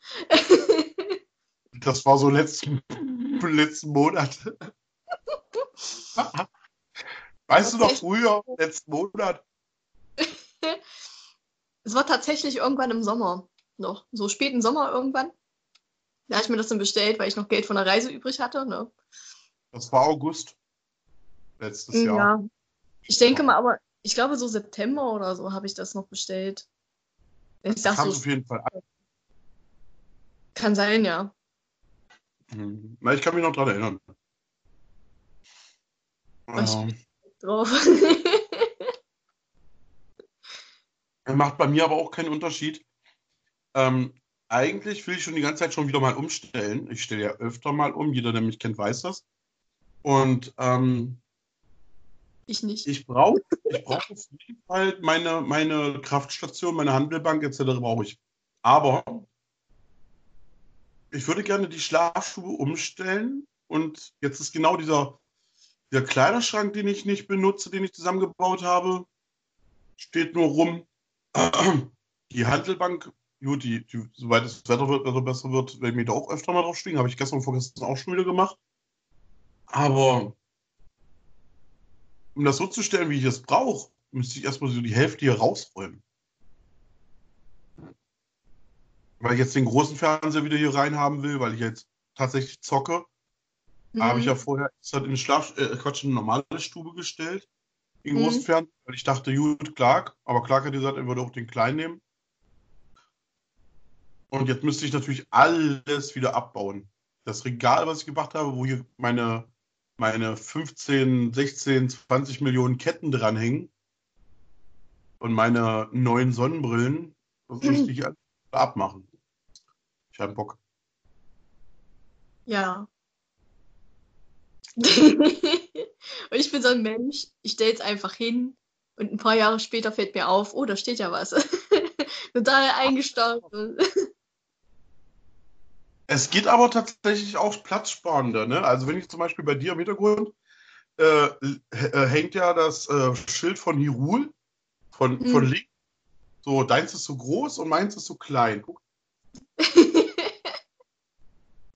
Das war so letzten, letzten Monat. Weißt du noch früher, letzten Monat? Es war tatsächlich irgendwann im Sommer noch. So späten Sommer irgendwann. Da habe ich mir das dann bestellt, weil ich noch Geld von der Reise übrig hatte. Ne? Das war August. Letztes Jahr. Ja. Ich denke mal, aber ich glaube, so September oder so habe ich das noch bestellt. Ich Das dachte, kam so, auf jeden Fall an. kann sein, ja. Hm. Na, ich kann mich noch dran erinnern. Ich- Ähm, Drauf. macht bei mir aber auch keinen Unterschied. Ähm, eigentlich will ich schon die ganze Zeit schon wieder mal umstellen. Ich stelle ja öfter mal um. Jeder, der mich kennt, weiß das. Und ähm, ich nicht. ich brauche ich brauch auf jeden Fall meine, meine Kraftstation, meine Handelbank etc. brauche ich. Aber ich würde gerne die Schlafstube umstellen. Und jetzt ist genau dieser, der Kleiderschrank, den ich nicht benutze, den ich zusammengebaut habe, steht nur rum. Die Handelbank, gut, die, die, soweit das Wetter wird, Wetter besser wird, werde ich mich da auch öfter mal drauf schwingen. Habe ich gestern und vorgestern auch schon wieder gemacht. Aber um das so zu stellen, wie ich es brauche, müsste ich erstmal so die Hälfte hier rausräumen. Weil ich jetzt den großen Fernseher wieder hier rein haben will, weil ich jetzt tatsächlich zocke. Mhm. Habe ich ja vorher ist halt in Schlaf, äh, Quatsch, in eine normale Stube gestellt. Den Mhm. großen Fernseher, weil ich dachte, gut, Clark, aber Clark hat gesagt, er würde auch den kleinen nehmen. Und jetzt müsste ich natürlich alles wieder abbauen. Das Regal, was ich gemacht habe, wo hier meine, meine 15, 16, 20 Millionen Ketten dranhängen und meine neuen Sonnenbrillen, das müsste ich alles abmachen. Ich habe Bock. Ja. Und ich bin so ein Mensch, ich stelle es einfach hin und ein paar Jahre später fällt mir auf, oh, da steht ja was. Total eingestaut. Es geht aber tatsächlich auch platzsparender. Ne? Also wenn ich zum Beispiel bei dir im Hintergrund äh, äh, hängt ja das äh, Schild von Hirul von, Hm. von links. So, deins ist so groß und meins ist so klein. Guck,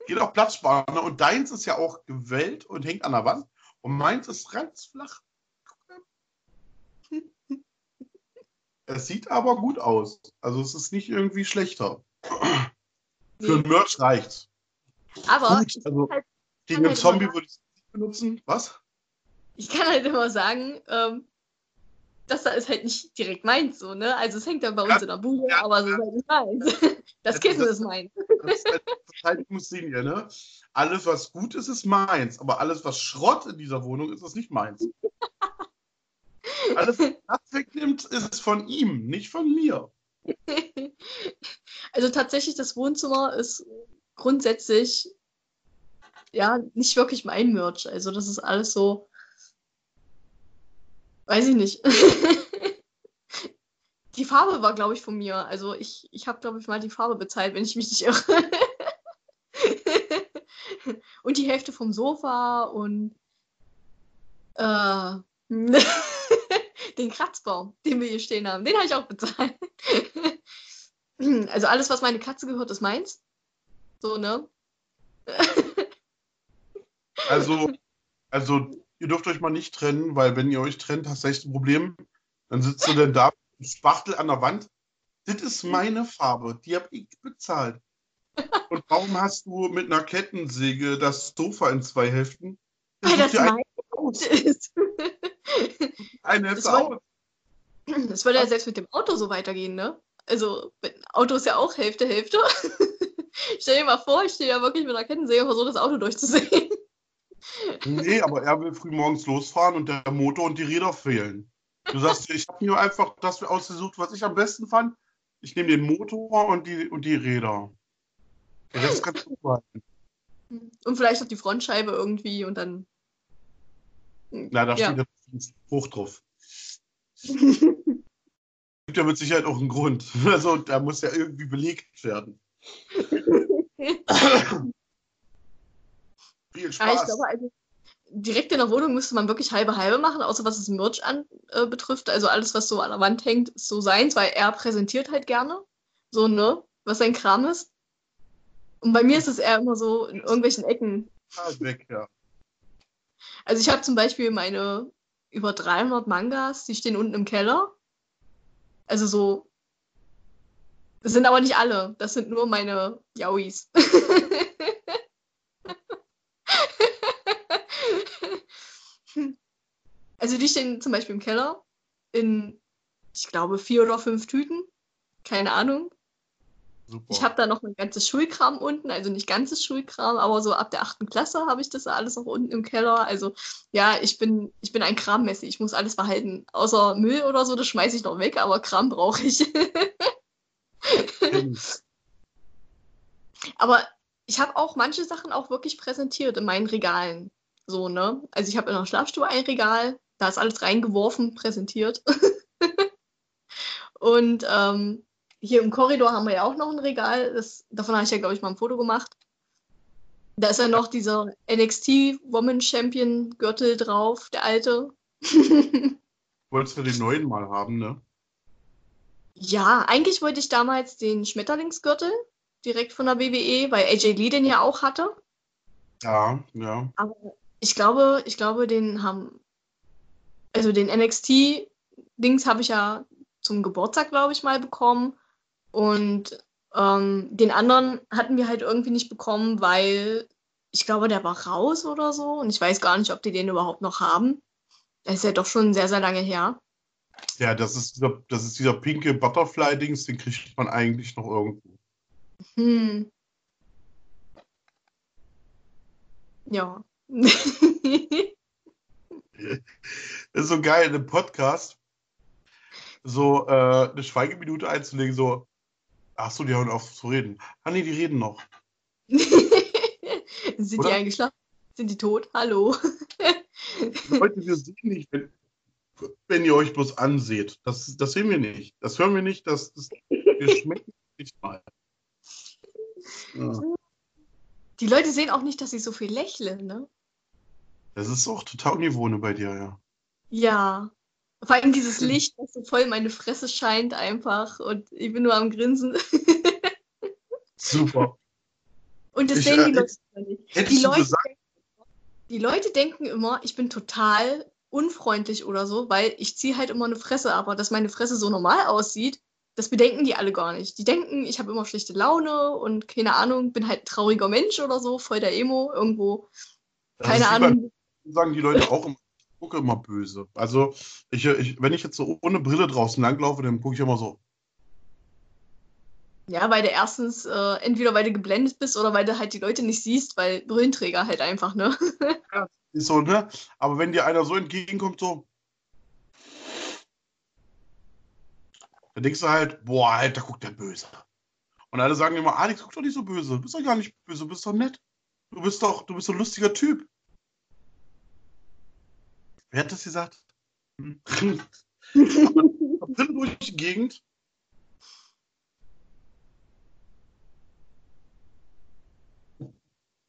geht auch platzsparender. Und deins ist ja auch gewellt und hängt an der Wand. Und meins ist ganz flach. Es sieht aber gut aus. Also es ist nicht irgendwie schlechter. Für ein Merch reicht's. Aber Gut, also halt- gegen einen halt Zombie würde ich es nicht benutzen. Was? ich kann halt immer sagen, ähm, das da ist halt nicht direkt meins so, ne? Also es hängt ja bei uns Ja, in der Bude, ja, aber es ist halt nicht meins. Das Kissen das- ist meins. Das ist halt Verteidigungslinie, ne? Alles, was gut ist, ist meins. Aber alles, was Schrott in dieser Wohnung ist, ist nicht meins. Alles, was das wegnimmt, ist von ihm, nicht von mir. Also tatsächlich, das Wohnzimmer ist grundsätzlich ja nicht wirklich mein Merch. Also das ist alles so, weiß ich nicht. Die Farbe war, glaube ich, von mir. Also ich, ich habe, glaube ich, mal die Farbe bezahlt, wenn ich mich nicht irre. und die Hälfte vom Sofa und äh, den Kratzbaum, den wir hier stehen haben, den habe ich auch bezahlt. Also alles, was meine Katze gehört, ist meins. So, ne? Also, also, ihr dürft euch mal nicht trennen, weil wenn ihr euch trennt, hast du echt ein Problem. Dann sitzt du denn da Spachtel an der Wand. Das ist meine Farbe, die habe ich bezahlt. Und warum hast du mit einer Kettensäge das Sofa in zwei Hälften? Das dir eine mein aus. ist. Eine Das aus. Das würde ja selbst mit dem Auto so weitergehen, ne? Also, mit dem Auto ist ja auch Hälfte, Hälfte. Stell dir mal vor, ich stehe ja wirklich mit einer Kettensäge und versuche das Auto durchzusehen. Nee, aber er will früh morgens losfahren und der Motor und die Räder fehlen. Du sagst, ich habe mir einfach das ausgesucht, was ich am besten fand. Ich nehme den Motor und die, und die Räder. Der Rest du behalten. Und vielleicht noch die Frontscheibe irgendwie und dann. Na, da Ja. steht ein Spruch drauf. Gibt ja mit Sicherheit auch einen Grund. Also, da muss ja irgendwie belegt werden. Viel Ja, ich Spaß. glaube, also, direkt in der Wohnung müsste man wirklich halbe halbe machen, außer was das Merch an, äh, betrifft. Also alles, was so an der Wand hängt, ist so seins, weil er präsentiert halt gerne. So, ne? Was sein Kram ist. Und bei mir ist es eher immer so in irgendwelchen Ecken. Ah, weg, ja. Also ich habe zum Beispiel meine über 300 Mangas, die stehen unten im Keller. Also so. Das sind aber nicht alle. Das sind nur meine Yauis. Also die stehen zum Beispiel im Keller in, ich glaube, vier oder fünf Tüten. Keine Ahnung. Super. Ich habe da noch mein ganzes Schulkram unten, also nicht ganzes Schulkram, aber so ab der achten Klasse habe ich das alles noch unten im Keller. Also ja, ich bin, ich bin ein Krammessi. Ich muss alles behalten. Außer Müll oder so, das schmeiße ich noch weg, aber Kram brauche ich. aber ich habe auch manche Sachen auch wirklich präsentiert in meinen Regalen. So, ne? Also ich habe in der Schlafstube ein Regal, da ist alles reingeworfen, präsentiert. Und ähm, hier im Korridor haben wir ja auch noch ein Regal. Das, davon habe ich ja, glaube ich, mal ein Foto gemacht. Da ist ja noch dieser NXT Woman Champion Gürtel drauf, der alte. Wolltest du den neuen mal haben, ne? Ja, eigentlich wollte ich damals den Schmetterlingsgürtel direkt von der WWE, weil AJ Lee den ja auch hatte. Ja, ja. Aber ich glaube, ich glaube, den haben, also den NXT-Dings habe ich ja zum Geburtstag, glaube ich, mal bekommen. Und ähm, den anderen hatten wir halt irgendwie nicht bekommen, weil ich glaube, der war raus oder so. Und ich weiß gar nicht, ob die den überhaupt noch haben. Das ist ja doch schon sehr, sehr lange her. Ja, das ist dieser, das ist dieser pinke Butterfly-Dings, den kriegt man eigentlich noch irgendwo. Hm. Ja. Das ist so geil, in einem Podcast so äh, eine Schweigeminute einzulegen, so, ach so, die hören auf zu reden. Ah nee, die reden noch. Sind Oder? die eingeschlafen? Sind die tot? Hallo. Leute, wir sehen nicht, wenn, wenn ihr euch bloß anseht. Das, das sehen wir nicht. Das hören wir nicht. Das, das, wir schmecken nicht mal. Ja. Die Leute sehen auch nicht, dass ich so viel lächle, ne? Das ist auch total ungewohnt bei dir, ja. Ja. Vor allem dieses Licht, das so voll in meine Fresse scheint einfach und ich bin nur am Grinsen. Super. Und das Ich, sehen äh, die Leute immer nicht. Die Leute, gesagt, die Leute denken immer, ich bin total unfreundlich oder so, weil ich ziehe halt immer eine Fresse, aber dass meine Fresse so normal aussieht, das bedenken die alle gar nicht. Die denken, ich habe immer schlechte Laune und keine Ahnung, bin halt ein trauriger Mensch oder so, voll der Emo, irgendwo, das keine Ahnung. Sagen die Leute auch immer, ich gucke immer böse. Also, ich, ich, wenn ich jetzt so ohne Brille draußen langlaufe, dann gucke ich immer so, Ja, weil du erstens, äh, entweder weil du geblendet bist oder weil du halt die Leute nicht siehst, weil Brillenträger halt einfach, ne? ist so, ne? Aber wenn dir einer so entgegenkommt, so, dann denkst du halt, boah, Alter, guckt der böse. Und alle sagen immer, Alex, guck doch nicht so böse. Du bist doch gar nicht böse, du bist doch nett. Du bist doch, du bist so ein lustiger Typ. Wer hat das gesagt? Hm. Brille durch die Gegend.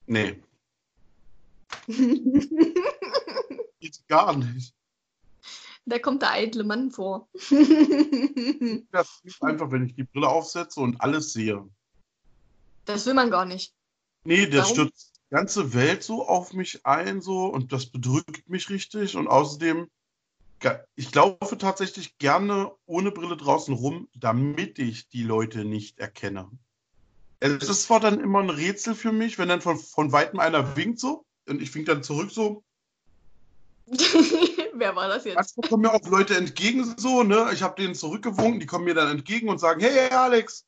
Nee, geht gar nicht. da kommt der eitle Mann vor. Das ist einfach, wenn ich die Brille aufsetze und alles sehe. das will man gar nicht. Nee, das Warum? stürzt ganze Welt so auf mich ein, so, und das bedrückt mich richtig. Und außerdem, ich laufe tatsächlich gerne ohne Brille draußen rum, damit ich die Leute nicht erkenne. Es ist zwar dann immer ein Rätsel für mich, wenn dann von, von weitem einer winkt so, und ich wink dann zurück so. Wer war das jetzt? Manchmal kommen mir auch Leute entgegen so, ne? Ich habe denen zurückgewunken, die kommen mir dann entgegen und sagen, hey Alex.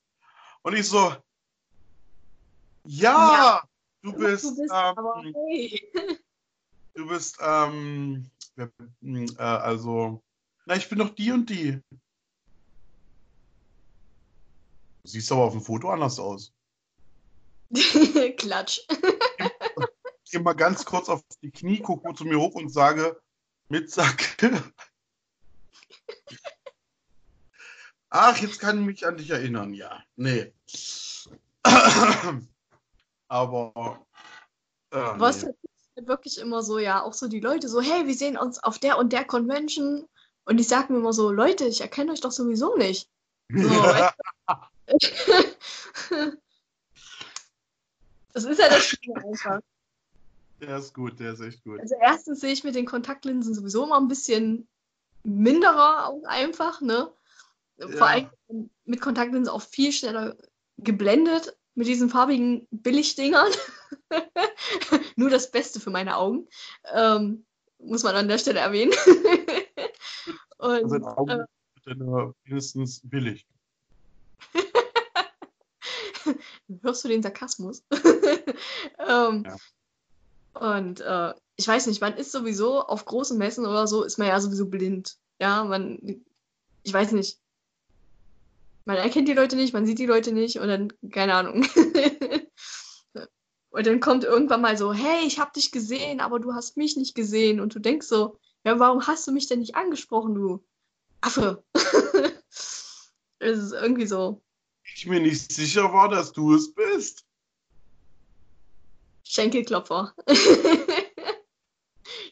Und ich so, ja, du bist, du bist ähm, hey. Du bist, ähm, äh, also, na, ich bin doch die und die. Du siehst aber auf dem Foto anders aus. Klatsch. Ich gehe mal ganz kurz auf die Knie, gucke zu mir hoch und sage, mit Sacke. Ach, jetzt kann ich mich an dich erinnern, ja. Nee. Aber. Äh, Was nee. halt wirklich immer so, ja, auch so die Leute so, hey, wir sehen uns auf der und der Convention. Und ich sage mir immer so, Leute, ich erkenne euch doch sowieso nicht. So, Das ist ja das Schlimme einfach. Der ist gut, der ist echt gut. Also erstens sehe ich mit den Kontaktlinsen sowieso immer ein bisschen minderer auch einfach, ne? Vor Ja. allem mit Kontaktlinsen auch viel schneller geblendet mit diesen farbigen Billigdingern. Nur das Beste für meine Augen. Ähm, Muss man an der Stelle erwähnen. Also in Und Augen äh, er wenigstens billig. hörst du den Sarkasmus? ähm, Ja. Und äh, ich weiß nicht, man ist sowieso auf großen Messen oder so, ist man ja sowieso blind. Ja, man, ich weiß nicht. Man erkennt die Leute nicht, man sieht die Leute nicht und dann, keine Ahnung. und dann kommt irgendwann mal so, hey, ich hab dich gesehen, aber du hast mich nicht gesehen. Und du denkst so, ja, warum hast du mich denn nicht angesprochen, du Affe? Es ist irgendwie so, Ich mir nicht sicher war, dass du es bist. Schenkelklopfer.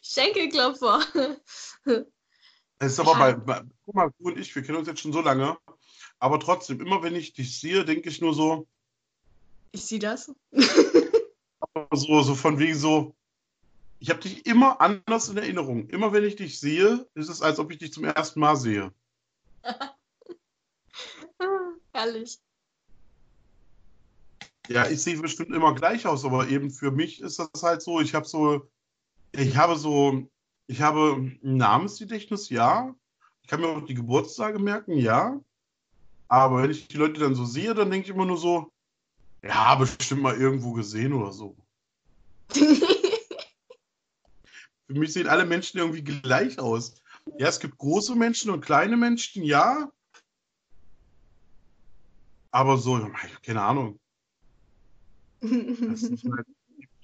Schenkelklopfer. Das ist aber bei, bei, guck mal, du und ich, wir kennen uns jetzt schon so lange. Aber trotzdem, immer wenn ich dich sehe, denke ich nur so, Ich sehe das. so, so von wegen so, ich habe dich immer anders in Erinnerung. Immer wenn ich dich sehe, ist es, als ob ich dich zum ersten Mal sehe. Herrlich. Ja, ich sehe bestimmt immer gleich aus, aber eben für mich ist das halt so, ich habe so, ich habe so, ich habe ein Namensgedächtnis, ja. Ich kann mir auch die Geburtstage merken, ja. Aber wenn ich die Leute dann so sehe, dann denke ich immer nur so, ja, bestimmt mal irgendwo gesehen oder so. Für mich sehen alle Menschen irgendwie gleich aus. Ja, es gibt große Menschen und kleine Menschen, ja. Aber so, keine Ahnung. Halt,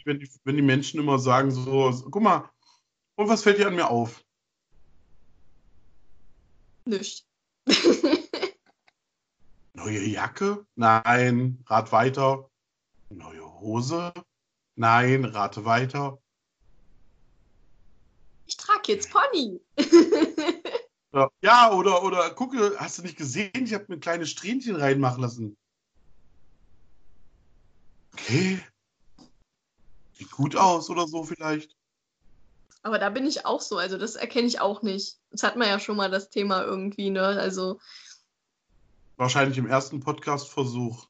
wenn, die, wenn die Menschen immer sagen, so, so, guck mal, und was fällt dir an mir auf? Nicht. Neue Jacke? Nein, rat weiter. Neue Hose? Nein, rate weiter. Ich trage jetzt Pony. Ja, oder, oder gucke, hast du nicht gesehen? Ich habe mir ein kleines Strähnchen reinmachen lassen. Okay. Sieht gut aus oder so vielleicht. Aber da bin ich auch so, also das erkenne ich auch nicht. Das hat man ja schon mal das Thema irgendwie, ne? Also, Wahrscheinlich im ersten Podcast-Versuch.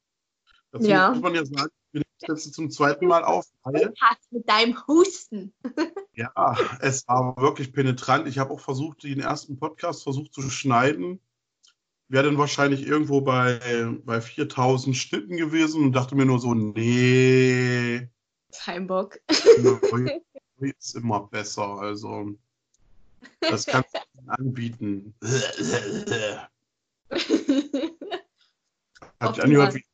Dazu Ja. muss man ja sagen, wir nehmen das jetzt zum zweiten Mal auf, weil mit deinem Husten. Ja, es war wirklich penetrant. Ich habe auch versucht, den ersten Podcast versucht zu schneiden. Wäre dann wahrscheinlich irgendwo bei, bei 4000 Schnitten gewesen und dachte mir nur so, nee, Kein Bock. neu ist immer besser. Also, das kannst du anbieten. Hat sich angehört, wie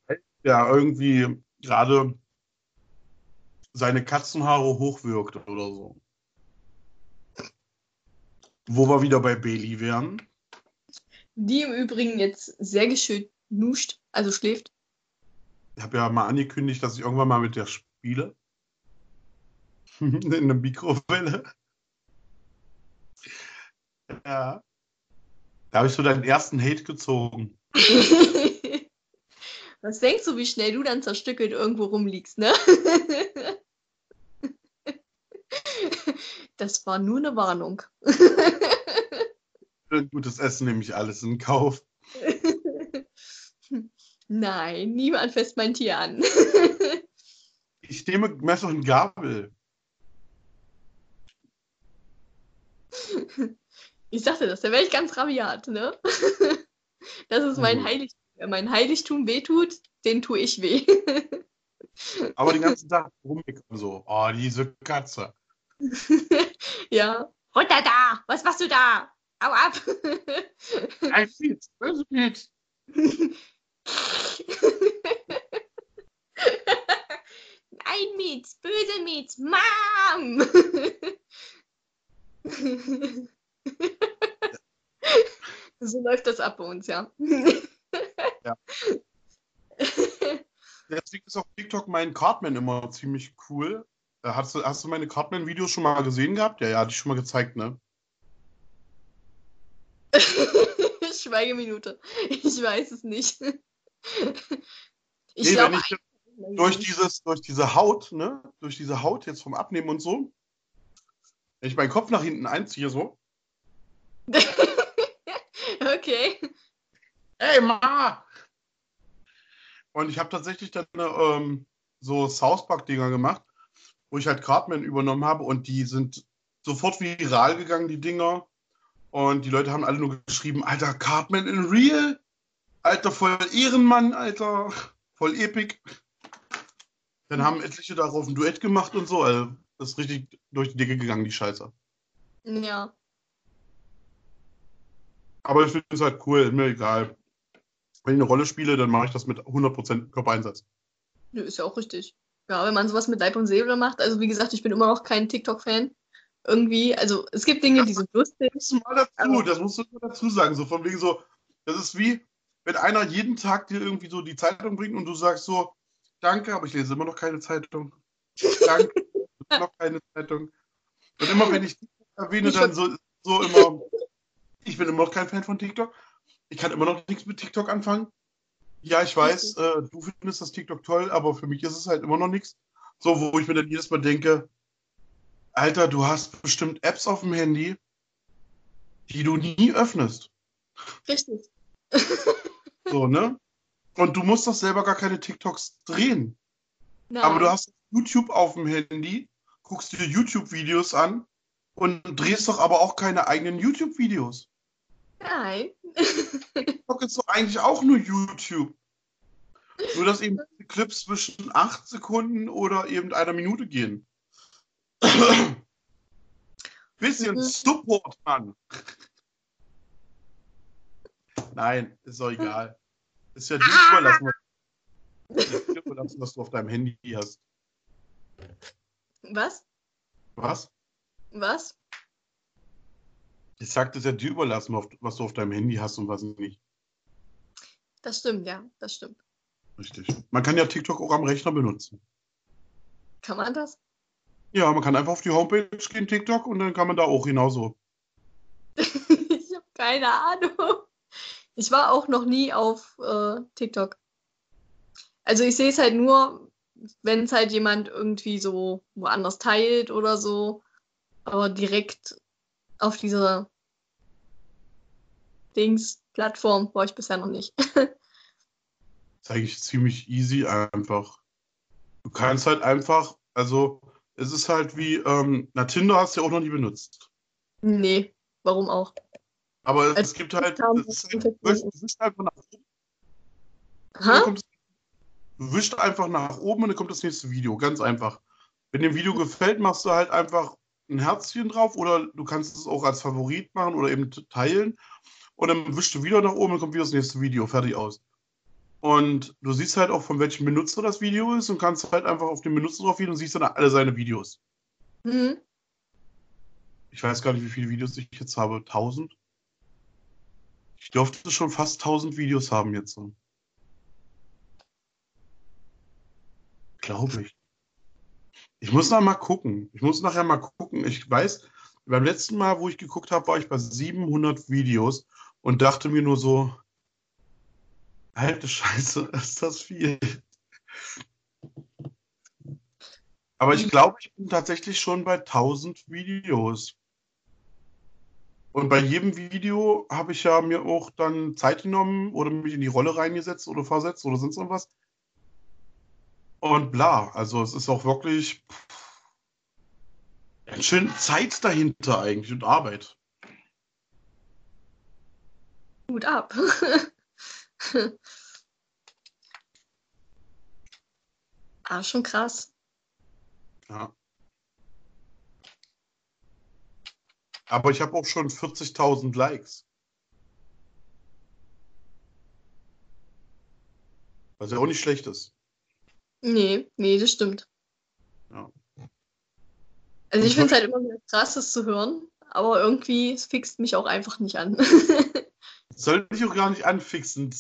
der irgendwie gerade seine Katzenhaare hochwirkt oder so. Wo wir wieder bei Bailey wären. Die im Übrigen jetzt sehr geschönt nuscht, also schläft. Ich habe ja mal angekündigt, dass ich irgendwann mal mit der spiele. In einer Mikrowelle. Ja. Da habe ich so deinen ersten Hate gezogen. Was denkst du, wie schnell du dann zerstückelt irgendwo rumliegst, ne? Das war nur eine Warnung. Gutes Essen nehme ich alles in Kauf. Nein, niemand fasst mein Tier an. Ich nehme Messer und Gabel. Ich sagte das, da wäre ich ganz rabiat, ne? Das ist mein Mhm. Heiligtum. Wer mein Heiligtum wehtut, den tue ich weh. Aber den ganzen Tag rummeckern so. Oh, diese Katze. Ja. Runter da! Was machst du da? Au ab! Ein Piet, böse Piet. Nein, Mietz, böse Mietz, Mom! so läuft das ab bei uns, ja. Ja. Deswegen ist auf TikTok mein Cartman immer ziemlich cool. Äh, Hast du, hast du meine Cartman-Videos schon mal gesehen gehabt? Ja, ja, hatte ich schon mal gezeigt, ne? Schweigeminute. Ich weiß es nicht. Ich Nee, glaube, durch, dieses, durch diese Haut, ne? Durch diese Haut jetzt vom Abnehmen und so, wenn ich meinen Kopf nach hinten einziehe, so, okay. Ey, Ma! Und ich habe tatsächlich dann ähm, so South Park-Dinger gemacht, wo ich halt Cartman übernommen habe und die sind sofort viral gegangen, die Dinger. Und die Leute haben alle nur geschrieben, Alter, Cartman in Real? Alter, voll Ehrenmann, Alter. Voll epic. Dann haben etliche darauf ein Duett gemacht und so. Also, das ist richtig durch die Decke gegangen, die Scheiße. Ja. Aber ich finde es halt cool, mir egal. Wenn ich eine Rolle spiele, dann mache ich das mit 100% Körpereinsatz. Nö, ist ja auch richtig. Ja, wenn man sowas mit Leib und Seele macht, also wie gesagt, ich bin immer noch kein TikTok-Fan. Irgendwie, also es gibt Dinge, die sind lustig. Das musst du mal dazu, das musst du mal dazu sagen. So von wegen so, das ist wie, wenn einer jeden Tag dir irgendwie so die Zeitung bringt und du sagst so, danke, aber ich lese immer noch keine Zeitung. Danke, immer noch keine Zeitung. Und immer wenn ich TikTok erwähne, dann so, so immer, ich bin immer noch kein Fan von TikTok. Ich kann immer noch nichts mit TikTok anfangen. Ja, ich weiß, äh, du findest das TikTok toll, aber für mich ist es halt immer noch nichts. So, wo ich mir dann jedes Mal denke, Alter, du hast bestimmt Apps auf dem Handy, die du nie öffnest. Richtig. So, ne? Und du musst doch selber gar keine TikToks drehen. Nein. Aber du hast YouTube auf dem Handy, guckst dir YouTube-Videos an und drehst doch aber auch keine eigenen YouTube-Videos. Nein. TikTok ist doch eigentlich auch nur YouTube. Nur, dass eben Clips zwischen 8 Sekunden oder eben einer Minute gehen. Bisschen Mhm. Support, Mann. Nein, ist doch egal. Ist ja dir überlassen, überlassen, was du auf deinem Handy hast. Was? Was? Was? Ich sagte, es ist ja dir überlassen, was du auf deinem Handy hast und was nicht. Das stimmt, ja, das stimmt. Richtig. Man kann ja TikTok auch am Rechner benutzen. Kann man das? Ja, man kann einfach auf die Homepage gehen, TikTok, und dann kann man da auch genauso. ich habe keine Ahnung. Ich war auch noch nie auf äh, TikTok. Also ich sehe es halt nur, wenn es halt jemand irgendwie so woanders teilt oder so. Aber direkt auf dieser Dings-Plattform war ich bisher noch nicht. ist eigentlich ziemlich easy einfach. Du kannst halt einfach, also es ist halt wie, ähm, na Tinder hast du ja auch noch nie benutzt. nee, warum auch? Aber Als es gibt halt, kam, es ist das du wischst- einfach nach oben, dann kommt, du wischst einfach nach oben und dann kommt das nächste Video, ganz einfach. Wenn dem Video gefällt, machst du halt einfach ein Herzchen drauf oder du kannst es auch als Favorit machen oder eben teilen und dann wischst du wieder nach oben und kommt wieder das nächste Video, fertig aus. Und du siehst halt auch, von welchem Benutzer das Video ist und kannst halt einfach auf den Benutzer drauf gehen und siehst dann alle seine Videos. Mhm. Ich weiß gar nicht, wie viele Videos ich jetzt habe. 1000? Ich dürfte schon fast 1000 Videos haben jetzt. Glaube ich. Ich muss noch mal gucken. Ich muss nachher mal gucken. Ich weiß, beim letzten Mal, wo ich geguckt habe, war ich bei 700 Videos und dachte mir nur so, alte Scheiße, ist das viel. Aber ich glaube, ich bin tatsächlich schon bei 1000 Videos. Und bei jedem Video habe ich ja mir auch dann Zeit genommen oder mich in die Rolle reingesetzt oder versetzt oder sonst irgendwas. Und bla, also es ist auch wirklich ganz schön Zeit dahinter eigentlich und Arbeit. Gut ab. ah, schon krass. Ja. Aber ich habe auch schon 40.000 Likes. Was ja auch nicht schlecht ist. Nee, nee, das stimmt. Ja. Also ich finde es halt immer wieder krass, das zu hören, aber irgendwie, es fixt mich auch einfach nicht an. Soll dich auch gar nicht anfixen.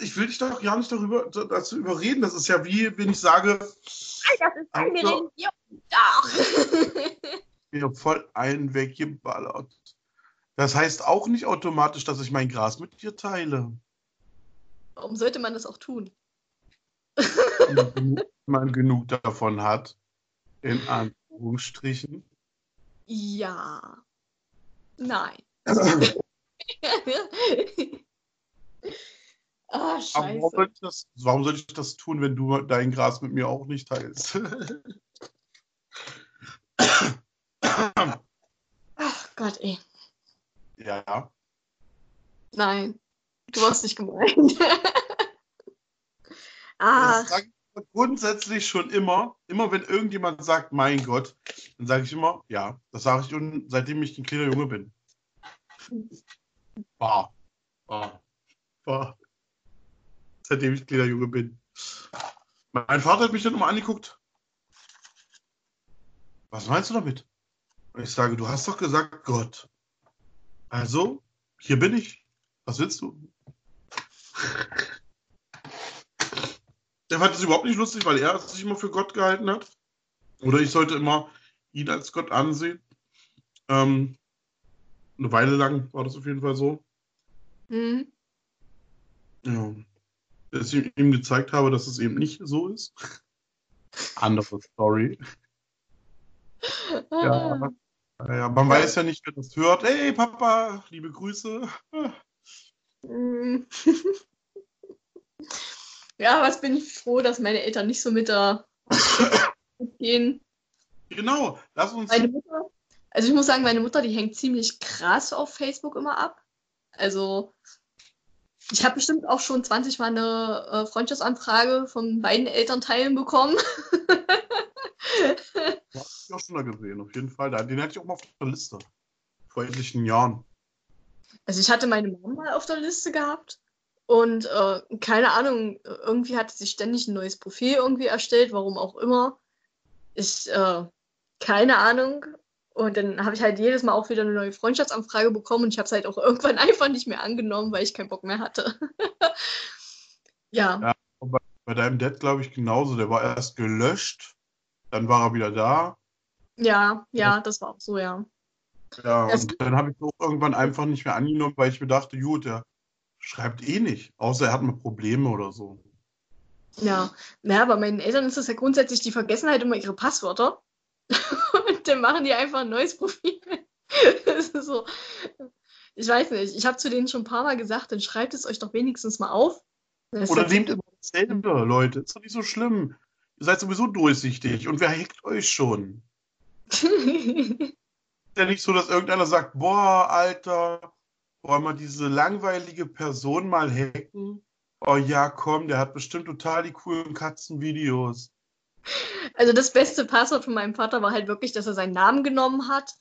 Ich will dich doch gar nicht darüber dazu überreden. Das ist ja wie, wenn ich sage, das ist Also- Religion. Doch. mir voll einen weggeballert. Das heißt auch nicht automatisch, dass ich mein Gras mit dir teile. Warum sollte man das auch tun? Wenn man genug davon hat, in Anführungsstrichen. Ja. Nein. Ah, Aber warum soll, scheiße. ich das, warum soll ich das tun, wenn du dein Gras mit mir auch nicht teilst? Gott, ey. Ja. Nein, du warst nicht gemeint. Ah, Das sage ich grundsätzlich schon immer. Immer wenn irgendjemand sagt, mein Gott, dann sage ich immer, ja, das sage ich schon, seitdem ich ein kleiner Junge bin. Bah. Bah. Bah. Seitdem ich ein kleiner Junge bin. Mein Vater hat mich dann immer angeguckt. Was meinst du damit? Und ich sage, du hast doch gesagt Gott. Also, hier bin ich. Was willst du? Der fand es überhaupt nicht lustig, weil er sich immer für Gott gehalten hat. Oder ich sollte immer ihn als Gott ansehen. Ähm, eine Weile lang war das auf jeden Fall so. hm. Ja. Dass ich ihm gezeigt habe, dass es eben nicht so ist. Andere Story. Ja. Ah. Ja, man weiß ja nicht, wer das hört. Hey, Papa, liebe Grüße. Ja, was bin ich froh, dass meine Eltern nicht so mit da gehen. Genau, lass uns. Meine Mutter, also ich muss sagen, meine Mutter, die hängt ziemlich krass auf Facebook immer ab. Also ich habe bestimmt auch schon 20 Mal eine äh, Freundschaftsanfrage von beiden Elternteilen bekommen. Ja, hab ich auch schon da gesehen, auf jeden Fall. Den hatte ich auch mal auf der Liste. Vor etlichen Jahren. Also ich hatte meine Mama mal auf der Liste gehabt und äh, keine Ahnung, irgendwie hatte sie ständig ein neues Profil irgendwie erstellt, warum auch immer. Ich, äh, keine Ahnung. Und dann habe ich halt jedes Mal auch wieder eine neue Freundschaftsanfrage bekommen und ich habe es halt auch irgendwann einfach nicht mehr angenommen, weil ich keinen Bock mehr hatte. ja. Ja. Bei, bei deinem Dad, glaube ich, genauso. Der war erst gelöscht, dann war er wieder da. ja, ja, das war auch so, ja. Ja, und dann habe ich es auch irgendwann einfach nicht mehr angenommen, weil ich mir dachte, gut, der schreibt eh nicht. Außer er hat mal Probleme oder so. Ja, naja, bei meinen Eltern ist es ja grundsätzlich, die vergessen halt immer ihre Passwörter. Und dann machen die einfach ein neues Profil. Das ist so. Ich weiß nicht, ich habe zu denen schon ein paar Mal gesagt, dann schreibt es euch doch wenigstens mal auf. Das Oder nehmt immer dasselbe, Leute. Ist doch nicht so schlimm. Ihr seid sowieso durchsichtig und wer hackt euch schon? Ist ja nicht so, dass irgendeiner sagt, boah, Alter, wollen wir diese langweilige Person mal hacken? Oh ja, komm, der hat bestimmt total die coolen Katzenvideos. Also das beste Passwort von meinem Vater war halt wirklich, dass er seinen Namen genommen hat.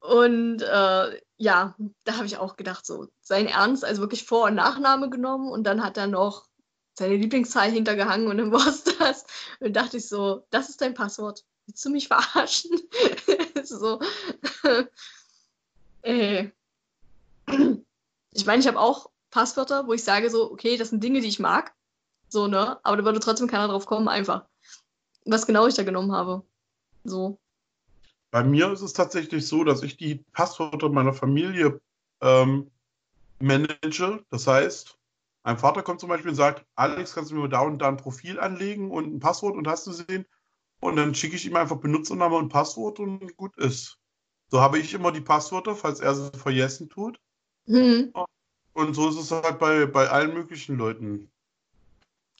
Und äh, ja, da habe ich auch gedacht, so sein Ernst, also wirklich Vor- und Nachname genommen und dann hat er noch seine Lieblingszahl hintergehangen und dann war es das. Und dachte ich so, das ist dein Passwort. Willst du mich verarschen? so. äh. Ich meine, ich habe auch Passwörter, wo ich sage so, okay, das sind Dinge, die ich mag. So, ne? Aber da würde trotzdem keiner drauf kommen, einfach was genau ich da genommen habe. So. Bei mir ist es tatsächlich so, dass ich die Passwörter meiner Familie ähm, manage. Das heißt, mein Vater kommt zum Beispiel und sagt, Alex, kannst du mir da und da ein Profil anlegen und ein Passwort und hast du gesehen? Und dann schicke ich ihm einfach Benutzername und Passwort und gut ist. So habe ich immer die Passwörter, falls er sie vergessen tut. Hm. Und so ist es halt bei, bei allen möglichen Leuten.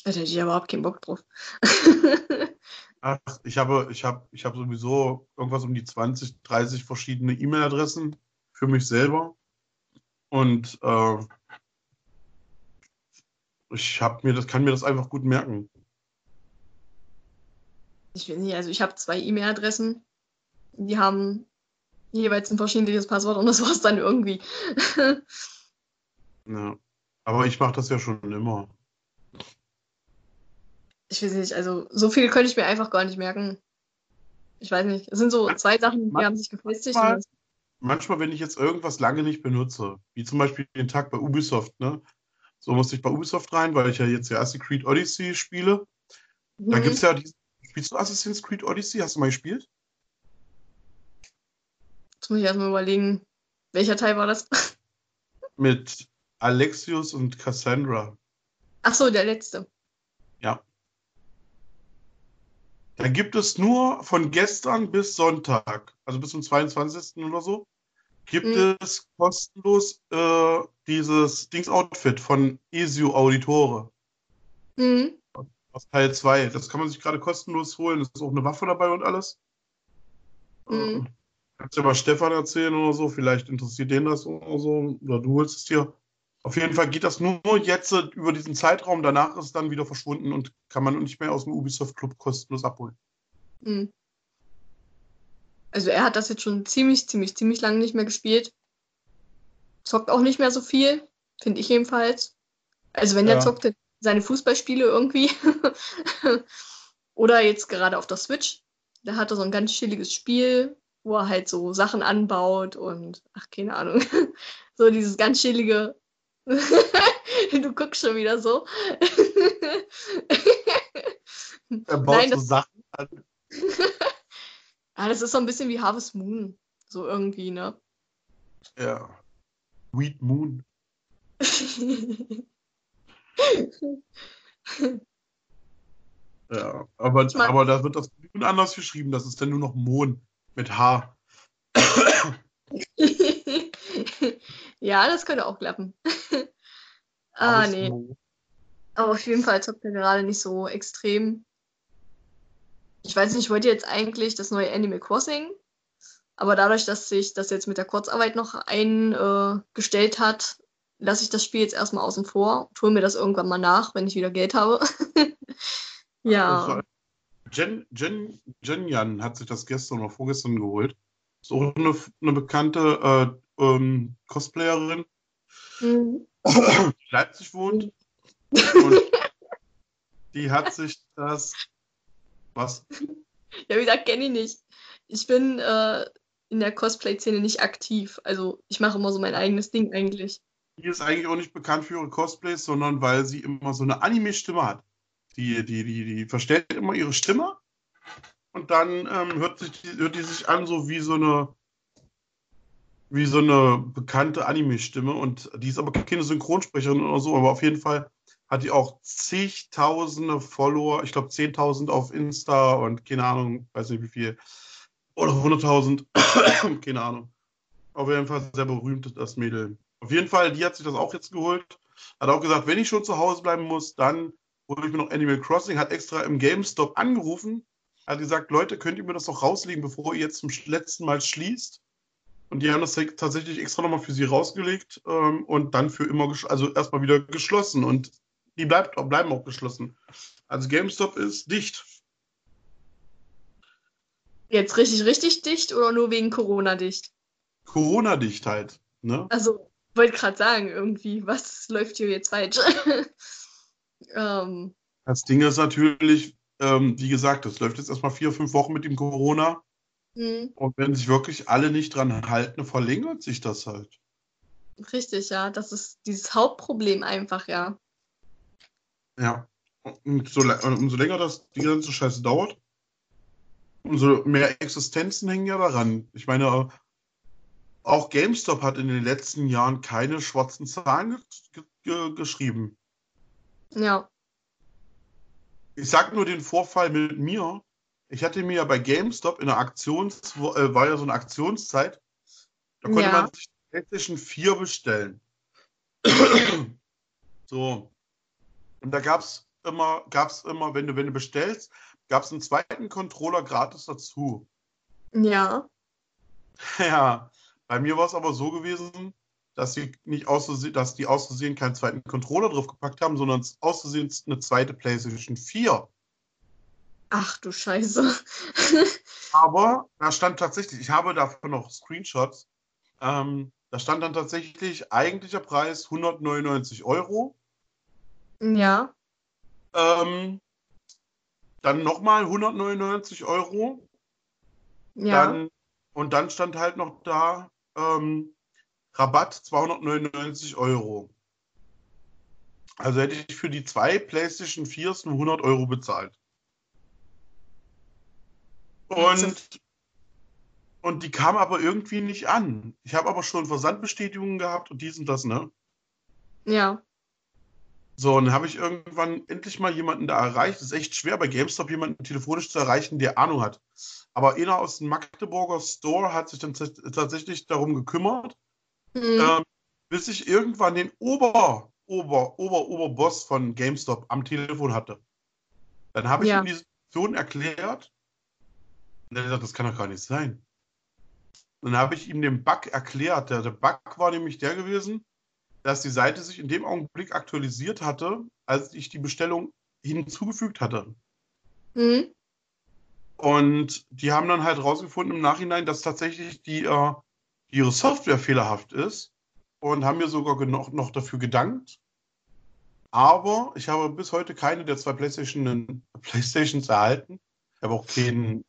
Da hätte ich überhaupt keinen Bock drauf. Ach, ich habe, ich habe, ich habe sowieso irgendwas um die 20, 30 verschiedene E-Mail-Adressen für mich selber. Und äh, ich habe mir das, kann mir das einfach gut merken. ich weiß nicht, also ich habe zwei E-Mail-Adressen. Die haben jeweils ein verschiedentliches Passwort und das war es dann irgendwie. Ja. Aber ich mache das ja schon immer. ich weiß nicht, also so viel könnte ich mir einfach gar nicht merken. Ich weiß nicht. Es sind so zwei Sachen, die haben sich gefestigt. Manchmal- wenn ich jetzt irgendwas lange nicht benutze, wie zum Beispiel den Tag bei Ubisoft, ne? So musste ich bei Ubisoft rein, weil ich ja jetzt ja Assassin's Creed Odyssey spiele. Da Hm. gibt es ja diesen. Spielst du Assassin's Creed Odyssey? Hast du mal gespielt? Jetzt muss ich erstmal überlegen, welcher Teil war das? Mit Alexius und Cassandra. Ach so, der letzte. Da gibt es nur von gestern bis Sonntag, also bis zum 22. oder so, gibt Mhm. es kostenlos äh, dieses Dings-Outfit von Ezio Auditore Hm. aus Teil 2. Das kann man sich gerade kostenlos holen. Es ist auch eine Waffe dabei und alles. Mhm. Kannst du mal Stefan erzählen oder so? Vielleicht interessiert den das oder so. Oder du willst es dir. Auf jeden Fall geht das nur jetzt über diesen Zeitraum. Danach ist es dann wieder verschwunden und kann man nicht mehr aus dem Ubisoft Club kostenlos abholen. Hm. Also er hat das jetzt schon ziemlich, ziemlich, ziemlich lange nicht mehr gespielt. Zockt auch nicht mehr so viel, finde ich jedenfalls. Also wenn ja. er zockt, seine Fußballspiele irgendwie. Oder jetzt gerade auf der Switch. Da hat er so ein ganz chilliges Spiel, wo er halt so Sachen anbaut und ach, keine Ahnung. so dieses ganz chillige. du guckst schon wieder so. er baut Nein, so Sachen an. ah, das ist so ein bisschen wie Harvest Moon. So irgendwie, ne? Ja. Sweet Moon. ja, aber, ich mein, aber da wird das anders geschrieben. Das ist dann nur noch Mohn mit H. ja, das könnte auch klappen. ah, nee. Mo. Aber auf jeden Fall zockt er gerade nicht so extrem. Ich weiß nicht, ich wollte jetzt eigentlich das neue Animal Crossing, aber dadurch, dass sich das jetzt mit der Kurzarbeit noch eingestellt äh, hat, lasse ich das Spiel jetzt erstmal außen vor und hole mir das irgendwann mal nach, wenn ich wieder Geld habe. ja. Also, Jen, Jen, Jen Jan hat sich das gestern oder vorgestern geholt. Ist auch eine, eine bekannte äh, ähm, Cosplayerin, mhm. die Leipzig wohnt. Und die hat sich das. Was? Ja, wie gesagt, kenne ich nicht. Ich bin äh, in der Cosplay-Szene nicht aktiv. Also ich mache immer so mein eigenes Ding eigentlich. Die ist eigentlich auch nicht bekannt für ihre Cosplays, sondern weil sie immer so eine Anime-Stimme hat. Die, die, die, die verstellt immer ihre Stimme und dann ähm, hört, sich die, hört die sich an, so wie so eine wie so eine bekannte Anime-Stimme und die ist aber keine Synchronsprecherin oder so, aber auf jeden Fall hat die auch zigtausende Follower, ich glaube 10.000 auf Insta und keine Ahnung, weiß nicht wie viel, oder 100.000, keine Ahnung. Auf jeden Fall sehr berühmt, das Mädel. Auf jeden Fall, die hat sich das auch jetzt geholt. Hat auch gesagt, wenn ich schon zu Hause bleiben muss, dann hole ich mir noch Animal Crossing. Hat extra im GameStop angerufen. Hat gesagt, Leute, könnt ihr mir das doch rauslegen, bevor ihr jetzt zum letzten Mal schließt? Und die haben das tatsächlich extra nochmal für sie rausgelegt ähm, und dann für immer, also erstmal wieder geschlossen. Und die bleibt, bleiben auch geschlossen. Also GameStop ist dicht. Jetzt richtig, richtig dicht oder nur wegen Corona dicht? Corona-dicht halt. Ne? Also wollte gerade sagen, irgendwie, was läuft hier jetzt falsch? ähm, das Ding ist natürlich, ähm, wie gesagt, das läuft jetzt erstmal vier, fünf Wochen mit dem Corona. Mhm. Und wenn sich wirklich alle nicht dran halten, verlängert sich das halt. Richtig, ja. Das ist dieses Hauptproblem einfach, ja. Ja. Und so, umso länger das die ganze Scheiße dauert, umso mehr Existenzen hängen ja daran. Ich meine, auch GameStop hat in den letzten Jahren keine schwarzen Zahlen ge ge geschrieben. Ja. Ich sag nur den Vorfall mit mir. Ich hatte mir ja bei GameStop in der Aktions, äh, war ja so eine Aktionszeit, da konnte ja. man sich PlayStation 4 bestellen. so. Und da gab es immer, gab's immer, wenn du, wenn du bestellst, gab es einen zweiten Controller gratis dazu. Ja. Ja. Bei mir war es aber so gewesen, dass sie nicht auszusehen, dass die auszusehen keinen zweiten Controller draufgepackt haben, sondern auszusehen eine zweite PlayStation 4. Ach du Scheiße. aber da stand tatsächlich, ich habe davon noch Screenshots, ähm, da stand dann tatsächlich eigentlicher Preis 199 Euro. Ja. Ähm, dann nochmal 199 Euro. Ja. Dann, und dann stand halt noch da ähm, Rabatt 299 Euro. Also hätte ich für die zwei PlayStation 4s nur 100 Euro bezahlt. Und, und die kam aber irgendwie nicht an. Ich habe aber schon Versandbestätigungen gehabt und dies und das, ne? Ja. So, und dann habe ich irgendwann endlich mal jemanden da erreicht. Es ist echt schwer, bei GameStop jemanden telefonisch zu erreichen, der Ahnung hat. Aber einer aus dem Magdeburger Store hat sich dann tatsächlich darum gekümmert, mhm. ähm, bis ich irgendwann den Ober, Ober, Ober, Oberboss von GameStop am Telefon hatte. Dann habe ich ja. ihm die Situation erklärt. Und er hat gesagt, das kann doch gar nicht sein. Dann habe ich ihm den Bug erklärt. Der, der Bug war nämlich der gewesen, dass die Seite sich in dem Augenblick aktualisiert hatte, als ich die Bestellung hinzugefügt hatte. Mhm. Und die haben dann halt rausgefunden im Nachhinein, dass tatsächlich die, äh, ihre Software fehlerhaft ist und haben mir sogar noch, noch dafür gedankt. Aber ich habe bis heute keine der zwei PlayStation, Playstations erhalten. Ich habe auch kein,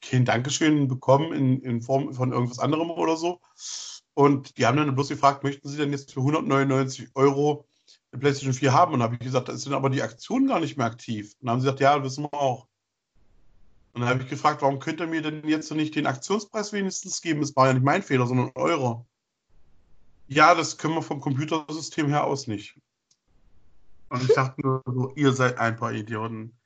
kein Dankeschön bekommen in, in Form von irgendwas anderem oder so. Und die haben dann bloß gefragt, möchten Sie denn jetzt für 199 Euro eine PlayStation 4 haben? Und habe ich gesagt, da denn aber die Aktion gar nicht mehr aktiv. Und dann haben sie gesagt, ja, wissen wir auch. Und dann habe ich gefragt, warum könnt ihr mir denn jetzt nicht den Aktionspreis wenigstens geben? Es war ja nicht mein Fehler, sondern eure. Ja, das können wir vom Computersystem her aus nicht. Und ich dachte nur so, ihr seid ein paar Idioten.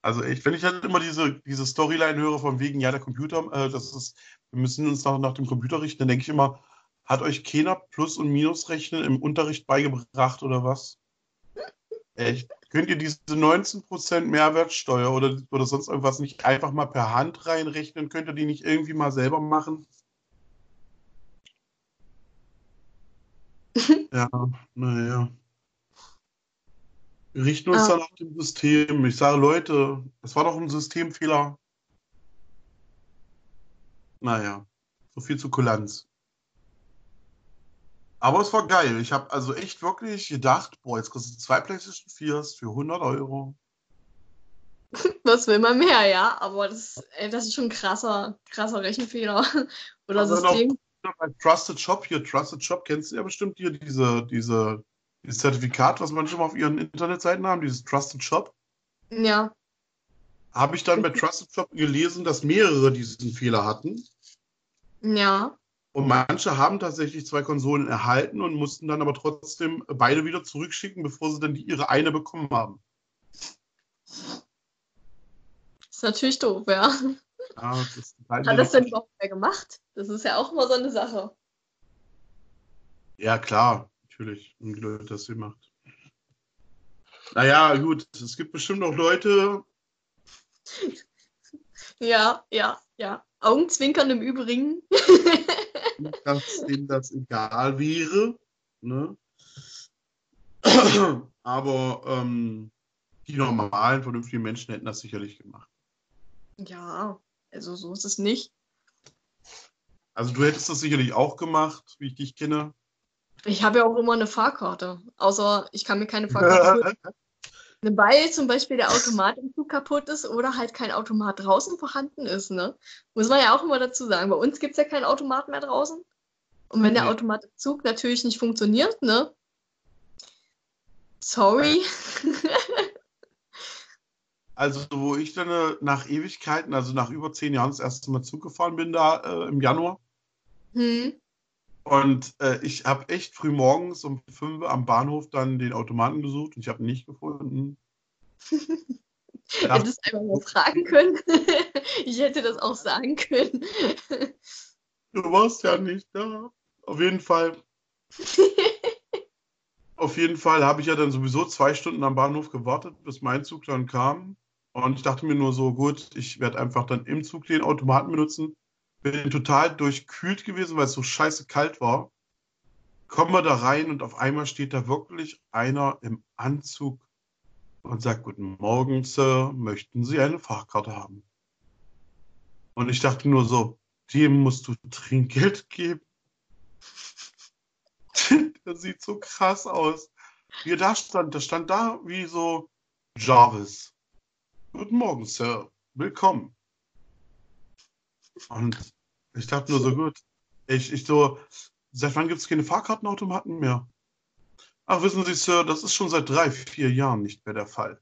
Also ich, wenn ich halt immer diese, diese Storyline höre von wegen, ja, der Computer, äh, das ist, wir müssen uns nach, nach dem Computer richten, dann denke ich immer, hat euch keiner Plus- und Minusrechnen im Unterricht beigebracht oder was? Echt? Könnt ihr diese 19% Mehrwertsteuer oder, oder sonst irgendwas nicht einfach mal per Hand reinrechnen? Könnt ihr die nicht irgendwie mal selber machen? ja, naja. Wir richten uns ah. dann nach dem System. Ich sage, Leute, das war doch ein Systemfehler. Naja, so viel zu Kulanz. Aber es war geil. Ich habe also echt wirklich gedacht, boah, jetzt kostet zwei PlayStation 4s für 100 Euro. Was will man mehr, ja? Aber das, ey, das ist schon ein krasser, krasser Rechenfehler. Oder also System. Bei Trusted Shop hier, Trusted Shop, kennst du ja bestimmt hier diese, diese, dieses Zertifikat, was manche auf ihren Internetseiten haben, dieses Trusted Shop. Ja. Habe ich dann bei Trusted Shop gelesen, dass mehrere diesen Fehler hatten. Ja. Und manche haben tatsächlich zwei Konsolen erhalten und mussten dann aber trotzdem beide wieder zurückschicken, bevor sie dann die, ihre eine bekommen haben. Ist natürlich doof, ja. ja das Hat das denn überhaupt wer gemacht? Das ist ja auch immer so eine Sache. Ja, klar, natürlich. Und die Leute das gemacht. Naja, gut, es gibt bestimmt auch Leute. ja, ja, ja. Augenzwinkern im Übrigen. dass denen das egal wäre. Ne? Aber ähm, die normalen, vernünftigen Menschen hätten das sicherlich gemacht. Ja, also so ist es nicht. Also du hättest das sicherlich auch gemacht, wie ich dich kenne. Ich habe ja auch immer eine Fahrkarte. Außer ich kann mir keine Fahrkarte. Weil zum Beispiel der Automat im Zug kaputt ist oder halt kein Automat draußen vorhanden ist, ne? Muss man ja auch immer dazu sagen. Bei uns gibt es ja keinen Automat mehr draußen. Und wenn der Automat im Zug natürlich nicht funktioniert, ne? Sorry. also, wo ich dann äh, nach Ewigkeiten, also nach über zehn Jahren, das erste Mal Zug gefahren bin, da äh, im Januar. Hm. Und äh, ich habe echt früh morgens um fünf am Bahnhof dann den Automaten gesucht und ich habe ihn nicht gefunden. Hättest du einfach mal fragen können. ich hätte das auch sagen können. du warst ja nicht da. Auf jeden Fall. auf jeden Fall habe ich ja dann sowieso zwei Stunden am Bahnhof gewartet, bis mein Zug dann kam. Und ich dachte mir nur so, gut, ich werde einfach dann im Zug den Automaten benutzen bin total durchkühlt gewesen, weil es so scheiße kalt war. Kommen wir da rein und auf einmal steht da wirklich einer im Anzug und sagt, guten Morgen, Sir, möchten Sie eine Fahrkarte haben? Und ich dachte nur so, dem musst du Trinkgeld geben. das sieht so krass aus. Wie er da stand, der stand da wie so Jarvis. Guten Morgen, Sir. Willkommen. Und ich dachte nur so gut. Ich, ich so, seit wann gibt es keine Fahrkartenautomaten mehr? Ach, wissen Sie, Sir, das ist schon seit drei, vier Jahren nicht mehr der Fall.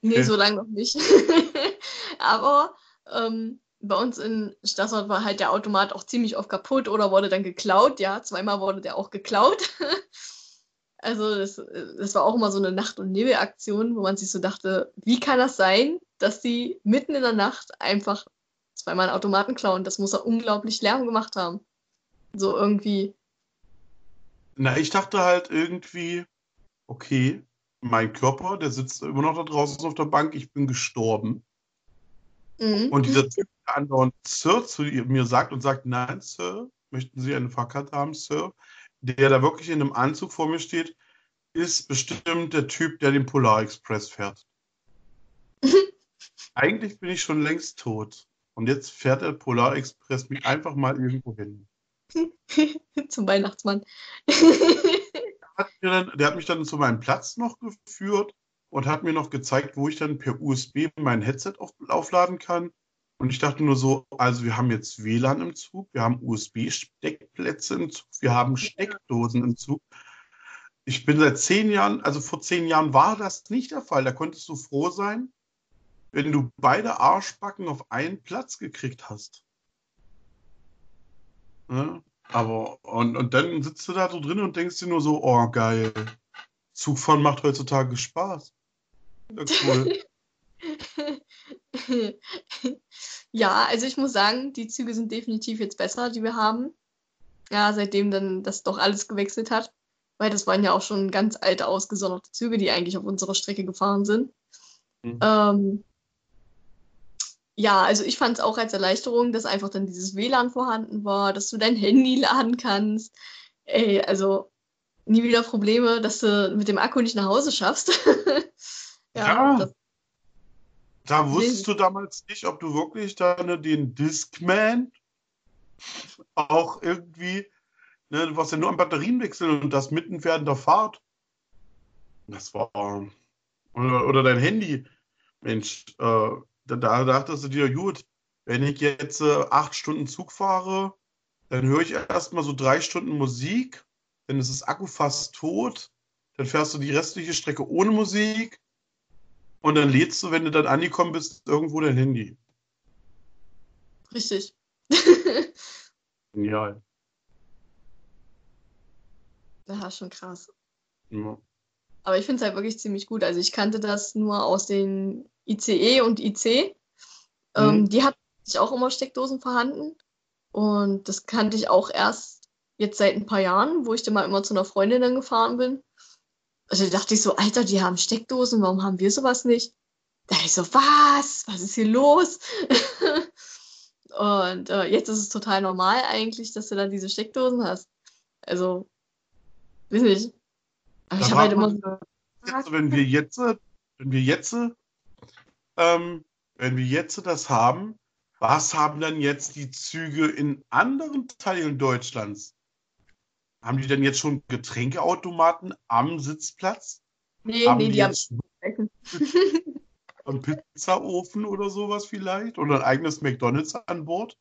Nee, okay. so lange noch nicht. Aber ähm, bei uns in Stassort war halt der Automat auch ziemlich oft kaputt oder wurde dann geklaut. Ja, zweimal wurde der auch geklaut. also das, das war auch immer so eine Nacht- und Nebelaktion, wo man sich so dachte, wie kann das sein, dass die mitten in der Nacht einfach zweimal einen Automaten klauen. Das muss er unglaublich Lärm gemacht haben. So irgendwie. Na, ich dachte halt irgendwie, okay, mein Körper, der sitzt immer noch da draußen auf der Bank, ich bin gestorben. Mhm. Und dieser Typ andauernd Sir zu mir sagt und sagt, nein, Sir, möchten Sie eine Fahrkarte haben, Sir? Der da wirklich in einem Anzug vor mir steht, ist bestimmt der Typ, der den Polar Express fährt. Eigentlich bin ich schon längst tot. Und jetzt fährt der Polar Express mich einfach mal irgendwo hin. Zum Weihnachtsmann. der, hat dann, der hat mich dann zu meinem Platz noch geführt und hat mir noch gezeigt, wo ich dann per USB mein Headset auf, aufladen kann. Und ich dachte nur so, also wir haben jetzt WLAN im Zug, wir haben USB-Steckplätze im Zug, wir haben Steckdosen im Zug. Ich bin seit zehn Jahren, also vor zehn Jahren war das nicht der Fall. Da konntest du froh sein, wenn du beide Arschbacken auf einen Platz gekriegt hast. Ja, aber, und, und dann sitzt du da so drin und denkst dir nur so, oh geil, Zugfahren macht heutzutage Spaß. Ja, cool. ja, also ich muss sagen, die Züge sind definitiv jetzt besser, die wir haben. Ja, seitdem dann das doch alles gewechselt hat. Weil das waren ja auch schon ganz alte, ausgesonderte Züge, die eigentlich auf unserer Strecke gefahren sind. Mhm. Ähm, ja, also ich fand es auch als Erleichterung, dass einfach dann dieses WLAN vorhanden war, dass du dein Handy laden kannst. Ey, also nie wieder Probleme, dass du mit dem Akku nicht nach Hause schaffst. ja. ja da wusstest du damals nicht, ob du wirklich dann den Discman auch irgendwie, ne, du warst ja nur am Batterienwechsel und das mitten während der Fahrt. Das war. Oder, oder dein Handy. Mensch, äh, da, da dachtest du dir, gut, wenn ich jetzt äh, acht Stunden Zug fahre, dann höre ich erstmal so drei Stunden Musik, dann ist das Akku fast tot, dann fährst du die restliche Strecke ohne Musik und dann lädst du, wenn du dann angekommen bist, irgendwo dein Handy. Richtig. Genial. Ja, schon krass. Ja. Aber ich finde es halt wirklich ziemlich gut. Also ich kannte das nur aus den ICE und IC. Ähm, mhm. Die hatten sich auch immer Steckdosen vorhanden. Und das kannte ich auch erst jetzt seit ein paar Jahren, wo ich dann mal immer zu einer Freundin dann gefahren bin. Also da dachte ich so, Alter, die haben Steckdosen, warum haben wir sowas nicht? Da dachte ich so, was? Was ist hier los? und äh, jetzt ist es total normal eigentlich, dass du da diese Steckdosen hast. Also, weiß nicht. Aber ich habe halt immer so. Jetzt, wenn wir jetzt, wenn wir jetzt ähm, wenn wir jetzt das haben, was haben dann jetzt die Züge in anderen Teilen Deutschlands? Haben die denn jetzt schon Getränkeautomaten am Sitzplatz? Nee, haben nee, die, die haben. Einen Pizzaofen oder sowas vielleicht? Oder ein eigenes McDonalds an Bord?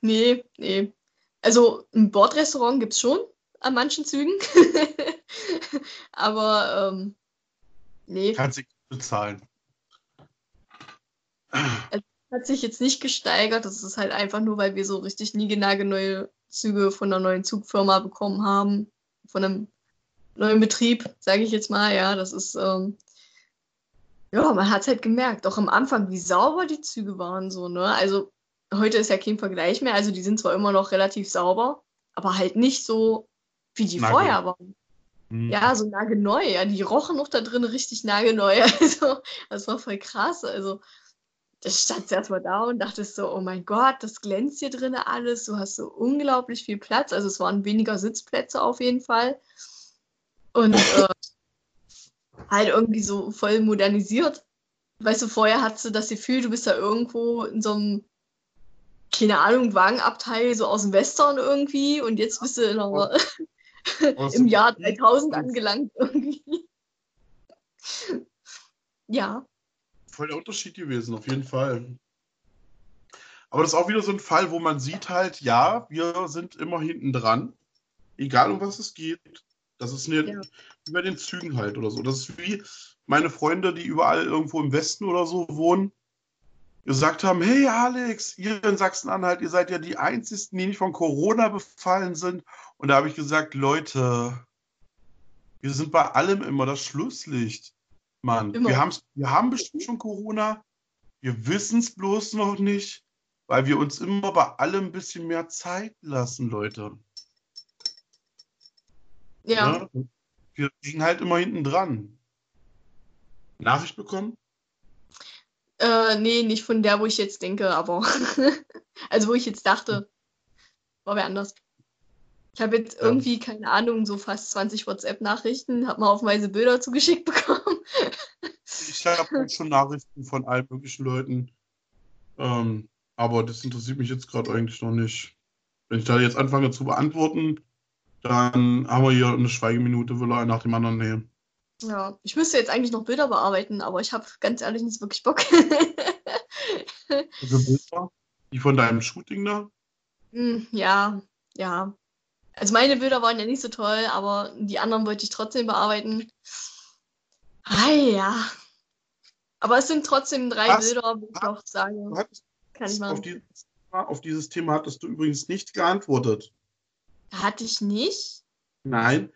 Nee, nee. Also ein Bordrestaurant gibt es schon an manchen Zügen. Aber ähm, nee. Kannst du bezahlen. Es hat sich jetzt nicht gesteigert. Das ist halt einfach nur, weil wir so richtig neue Züge von einer neuen Zugfirma bekommen haben. Von einem neuen Betrieb, sage ich jetzt mal. Ja, das ist. Ähm, ja, man hat es halt gemerkt, auch am Anfang, wie sauber die Züge waren, so, ne? Also, heute ist ja kein Vergleich mehr, also die sind zwar immer noch relativ sauber, aber halt nicht so, wie die Na, vorher waren. Hm. Ja, so nagelneu, ja, die rochen noch da drin richtig nagelneu, also, das war voll krass, also, da stand erstmal da und dachtest so, oh mein Gott, das glänzt hier drin alles, du hast so unglaublich viel Platz. Also es waren weniger Sitzplätze auf jeden Fall. Und äh, halt irgendwie so voll modernisiert. Weißt du, vorher hattest du das Gefühl, du bist da irgendwo in so einem, keine Ahnung, Wagenabteil, so aus dem Western irgendwie und jetzt bist du in einer, im Jahr 3000 angelangt irgendwie. ja voll der Unterschied gewesen, auf jeden Fall. Aber das ist auch wieder so ein Fall, wo man sieht halt, ja, wir sind immer hinten dran, egal um was es geht. Das ist nicht ja. wie bei den Zügen halt oder so. Das ist wie meine Freunde, die überall irgendwo im Westen oder so wohnen, gesagt haben, hey Alex, ihr in Sachsen-Anhalt, ihr seid ja die Einzigen, die nicht von Corona befallen sind. Und da habe ich gesagt, Leute, wir sind bei allem immer das Schlusslicht. Mann, wir, haben's, wir haben bestimmt schon Corona. Wir wissen es bloß noch nicht, weil wir uns immer bei allem ein bisschen mehr Zeit lassen, Leute. Ja. ja? Wir liegen halt immer hinten dran. Nachricht bekommen? Äh, nee, nicht von der, wo ich jetzt denke, aber. also, wo ich jetzt dachte, war wer anders. Ich habe jetzt irgendwie, keine Ahnung, so fast 20 WhatsApp-Nachrichten, habe mal aufweise Bilder zugeschickt bekommen. Ich habe schon Nachrichten von allen möglichen Leuten. Ähm, aber das interessiert mich jetzt gerade eigentlich noch nicht. Wenn ich da jetzt anfange zu beantworten, dann haben wir hier eine Schweigeminute, will er nach dem anderen nehmen. Ja, ich müsste jetzt eigentlich noch Bilder bearbeiten, aber ich habe ganz ehrlich nicht wirklich Bock. also Bilder? Die von deinem Shooting da? Hm, ja, ja. Also meine Bilder waren ja nicht so toll, aber die anderen wollte ich trotzdem bearbeiten. Ah ja. Aber es sind trotzdem drei Was? Bilder, wo ich auch sage, kann ich. Auf, die, auf dieses Thema hattest du übrigens nicht geantwortet. Hatte ich nicht? Nein,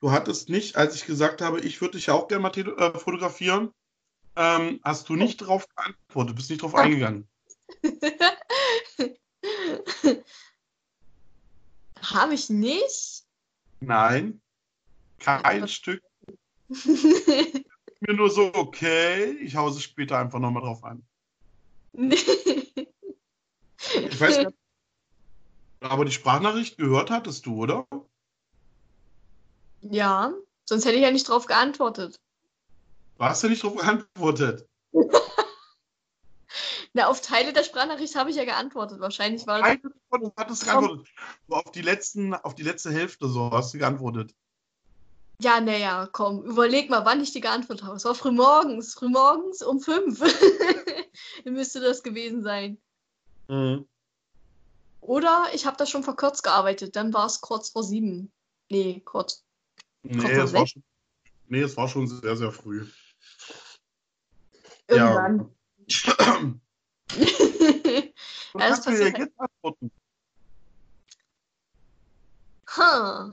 du hattest nicht, als ich gesagt habe, ich würde dich ja auch gerne mal äh, fotografieren, ähm, hast du nicht darauf geantwortet, bist nicht darauf eingegangen. habe ich nicht? Nein, kein. Stück. Mir nur so, okay, ich hause später einfach nochmal drauf an. ich weiß nicht, aber die Sprachnachricht gehört hattest du, oder? Ja, sonst hätte ich ja nicht drauf geantwortet. Du hast ja nicht drauf geantwortet. Na, auf Teile der Sprachnachricht habe ich ja geantwortet. Wahrscheinlich war das. Du hattest geantwortet. So auf die, letzten, auf die letzte Hälfte so hast du geantwortet. Ja, naja, komm, überleg mal, wann ich die geantwortet habe. Es war frühmorgens, frühmorgens um fünf. müsste das gewesen sein. Mhm. Oder ich habe das schon verkürzt gearbeitet, dann war es kurz vor sieben. Nee, kurz. Nee, es war, schon, nee, es war schon sehr, sehr früh. Irgendwann. Ja. Du ja, kannst mir ja jetzt antworten. Huh.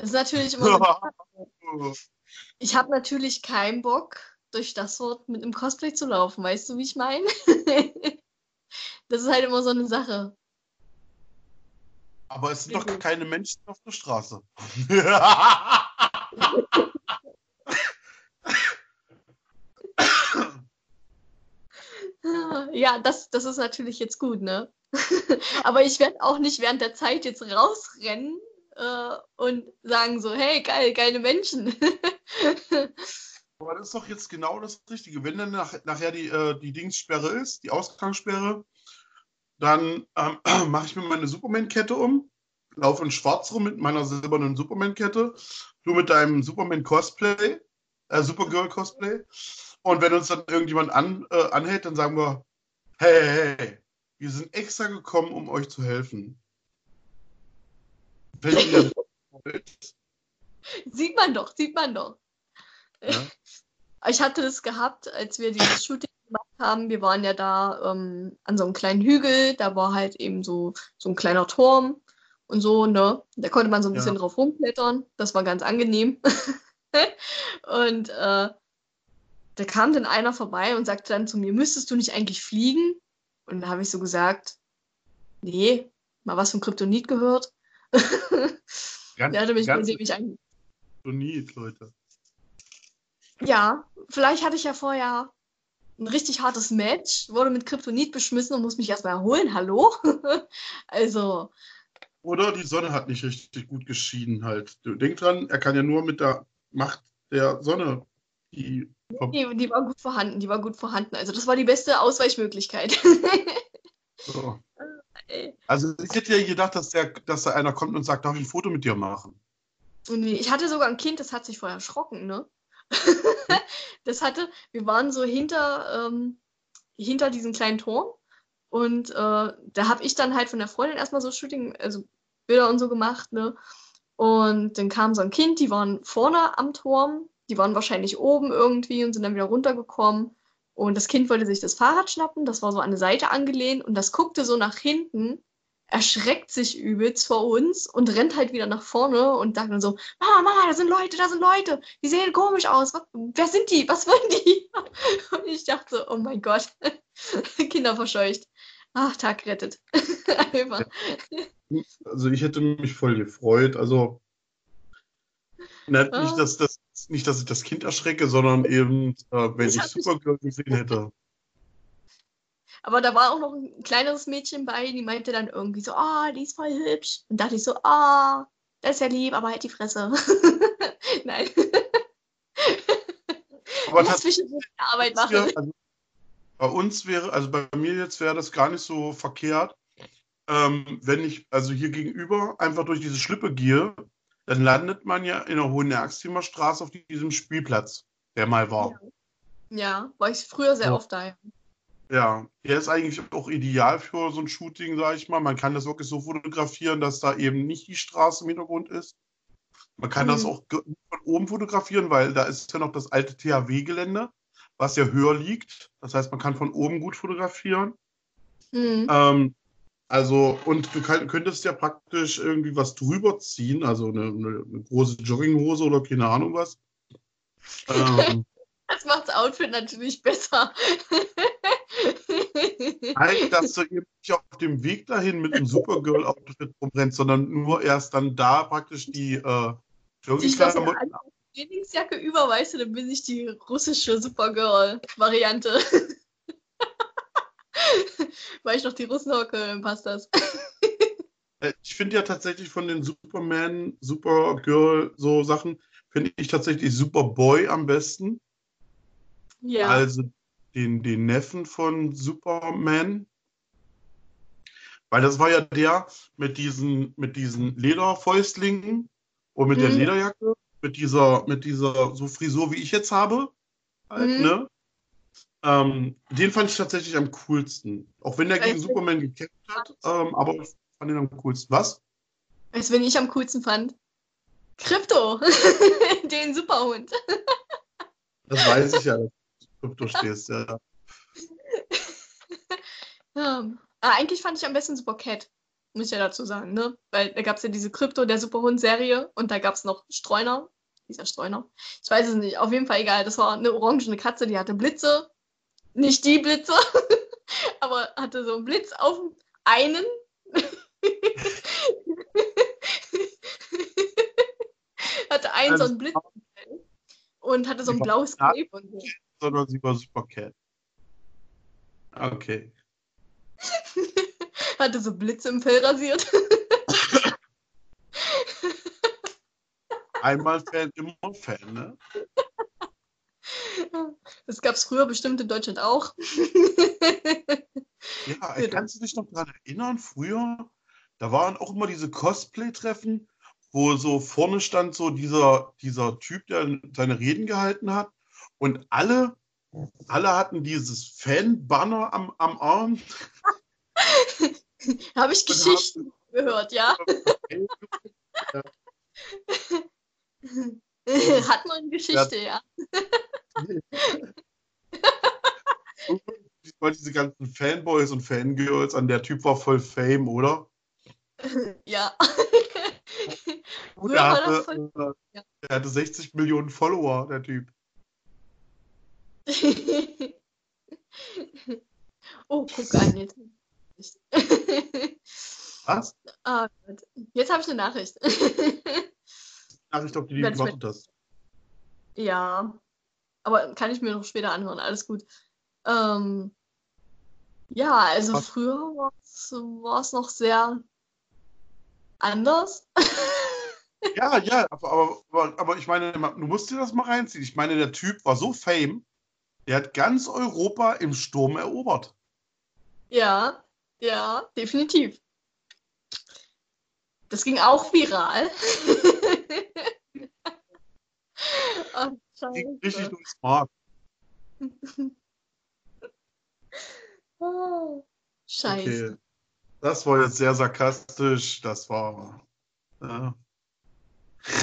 Ist natürlich immer so Ich habe natürlich keinen Bock, durch das Wort mit einem Cosplay zu laufen. Weißt du, wie ich meine? das ist halt immer so eine Sache. Aber es sind doch keine Menschen auf der Straße. ja, das, das ist natürlich jetzt gut, ne? Aber ich werde auch nicht während der Zeit jetzt rausrennen äh, und sagen so, hey, geil, geile Menschen. Aber das ist doch jetzt genau das Richtige. Wenn dann nach, nachher die, äh, die Dingssperre ist, die Ausgangssperre, dann ähm, mache ich mir meine Superman-Kette um, laufe in schwarz rum mit meiner silbernen Superman-Kette, du mit deinem Superman-Cosplay, äh, Supergirl-Cosplay. Und wenn uns dann irgendjemand an, äh, anhält, dann sagen wir, hey, hey, hey, wir sind extra gekommen, um euch zu helfen. Sieht man doch, sieht man doch. Ja? Ich hatte das gehabt, als wir dieses Shooting gemacht haben. Wir waren ja da ähm, an so einem kleinen Hügel, da war halt eben so, so ein kleiner Turm und so, ne? Da konnte man so ein bisschen ja. drauf rumklettern. Das war ganz angenehm. und äh, da kam dann einer vorbei und sagte dann zu mir, müsstest du nicht eigentlich fliegen? Und da habe ich so gesagt, nee, mal was von Kryptonit gehört. Ganz, der hatte mich, ganz mich eigentlich. Kryptonit, Leute. Ja, vielleicht hatte ich ja vorher ein richtig hartes Match, wurde mit Kryptonit beschmissen und muss mich erstmal erholen. Hallo? also. Oder die Sonne hat nicht richtig gut geschieden halt. Denk dran, er kann ja nur mit der Macht der Sonne die. Die, die war gut vorhanden, die war gut vorhanden. Also das war die beste Ausweichmöglichkeit. so. Also ich hätte ja gedacht, dass, der, dass da einer kommt und sagt, darf ich ein Foto mit dir machen? Ich hatte sogar ein Kind, das hat sich vorher erschrocken, ne? das hatte, wir waren so hinter, ähm, hinter diesem kleinen Turm und äh, da habe ich dann halt von der Freundin erstmal so Shooting, also Bilder und so gemacht, ne? Und dann kam so ein Kind, die waren vorne am Turm, die waren wahrscheinlich oben irgendwie und sind dann wieder runtergekommen. Und das Kind wollte sich das Fahrrad schnappen, das war so an der Seite angelehnt und das guckte so nach hinten erschreckt sich übelst vor uns und rennt halt wieder nach vorne und sagt dann so, Mama, Mama, da sind Leute, da sind Leute, die sehen komisch aus, was, wer sind die, was wollen die? Und ich dachte so, oh mein Gott, Kinder verscheucht. Ach, Tag gerettet. also ich hätte mich voll gefreut, also nicht, ah. dass, das, nicht, dass ich das Kind erschrecke, sondern eben, äh, wenn ich, ich Supergirl gesehen hätte. Aber da war auch noch ein kleineres Mädchen bei, die meinte dann irgendwie so, ah, die ist voll hübsch. Und dachte ich so, ah, das ist ja lieb, aber halt die Fresse. Nein. Aber der Arbeit machen. Ja, also bei uns wäre, also bei mir jetzt wäre das gar nicht so verkehrt, ähm, wenn ich also hier gegenüber einfach durch diese Schlippe gehe, dann landet man ja in der Hohenerxtimer Straße auf diesem Spielplatz, der mal war. Ja, war ich früher sehr Ja. oft da. Ja, der ist eigentlich auch ideal für so ein Shooting, sage ich mal. Man kann das wirklich so fotografieren, dass da eben nicht die Straße im Hintergrund ist. Man kann das Mhm. auch ge- von oben fotografieren, weil da ist ja noch das alte THW-Gelände, was ja höher liegt. Das heißt, man kann von oben gut fotografieren. Mhm. Ähm, also, und du kann, könntest ja praktisch irgendwie was drüber ziehen, also eine, eine, eine große Jogginghose oder keine Ahnung was. Ähm, Das macht das Outfit natürlich besser. Nein, dass du eben nicht auf dem Weg dahin mit einem Supergirl-Outfit rumrennst, sondern nur erst dann da praktisch die äh, Joggingklamotten Trainingsjacke über, weißt du, dann bin ich die russische Supergirl-Variante. Weil ich noch die Russen hocke, dann passt das. Äh, Ich finde ja tatsächlich von den Superman, Supergirl, so Sachen, finde ich tatsächlich Superboy am besten. Ja. Also den, den Neffen von Superman. Weil das war ja der mit diesen, mit diesen Lederfäustlingen und mit der Mhm. Lederjacke, mit dieser, mit dieser so Frisur, wie ich jetzt habe. Halt, Mhm. ne? Ähm, den fand ich tatsächlich am coolsten. Auch wenn der gegen du- Superman gekämpft hat, ähm, aber ich fand ihn am coolsten. Was? Weißt du, wen ich am coolsten fand? Krypto. Den Superhund. Das weiß ich ja, dass du Krypto stehst, ja. Ja. Ah, eigentlich fand ich am besten Supercat. Muss ich ja dazu sagen, ne? Weil da gab es ja diese Krypto, der Superhund-Serie und da gab es noch Streuner. Dieser Streuner. Ich weiß es nicht. Auf jeden Fall egal. Das war eine orangene Katze, die hatte Blitze. Nicht die Blitze, aber hatte so einen Blitz auf dem einen. hatte einen so Also- einen Blitz und hatte so ein blaues. Cape und so. Sondern sie war Supercat. Okay. Hatte so Blitze im Fell rasiert. Einmal Fan, immer Fan, ne? Das gab es früher bestimmt in Deutschland auch. Ja, ey, kannst du dich noch daran erinnern, früher, da waren auch immer diese Cosplay-Treffen, wo so vorne stand so dieser, dieser Typ, der seine Reden gehalten hat und alle, alle hatten dieses Fan-Banner am, am Arm. Habe ich Geschichten gehört, ja. Hat man Geschichte, ja. Weil diese ganzen Fanboys und Fangirls, an der Typ war voll Fame, oder? Ja. Er hatte, voll- äh, ja. er hatte 60 Millionen Follower, der Typ. oh, guck an jetzt. Was? ah. Jetzt habe ich eine Nachricht. Nachricht, auf die du gewartet hast. ja. Aber kann ich mir noch später anhören, alles gut. Ähm, ja, also Was? früher war es noch sehr anders. Ja, ja, aber, aber, aber, ich meine, du musst dir das mal reinziehen. Ich meine, der Typ war so fame, der hat ganz Europa im Sturm erobert. Ja, ja, definitiv. Das ging auch viral. Ach, Ging richtig durchs Mark. Oh, scheiße. Okay. Das war jetzt sehr sarkastisch. Das war. Ja.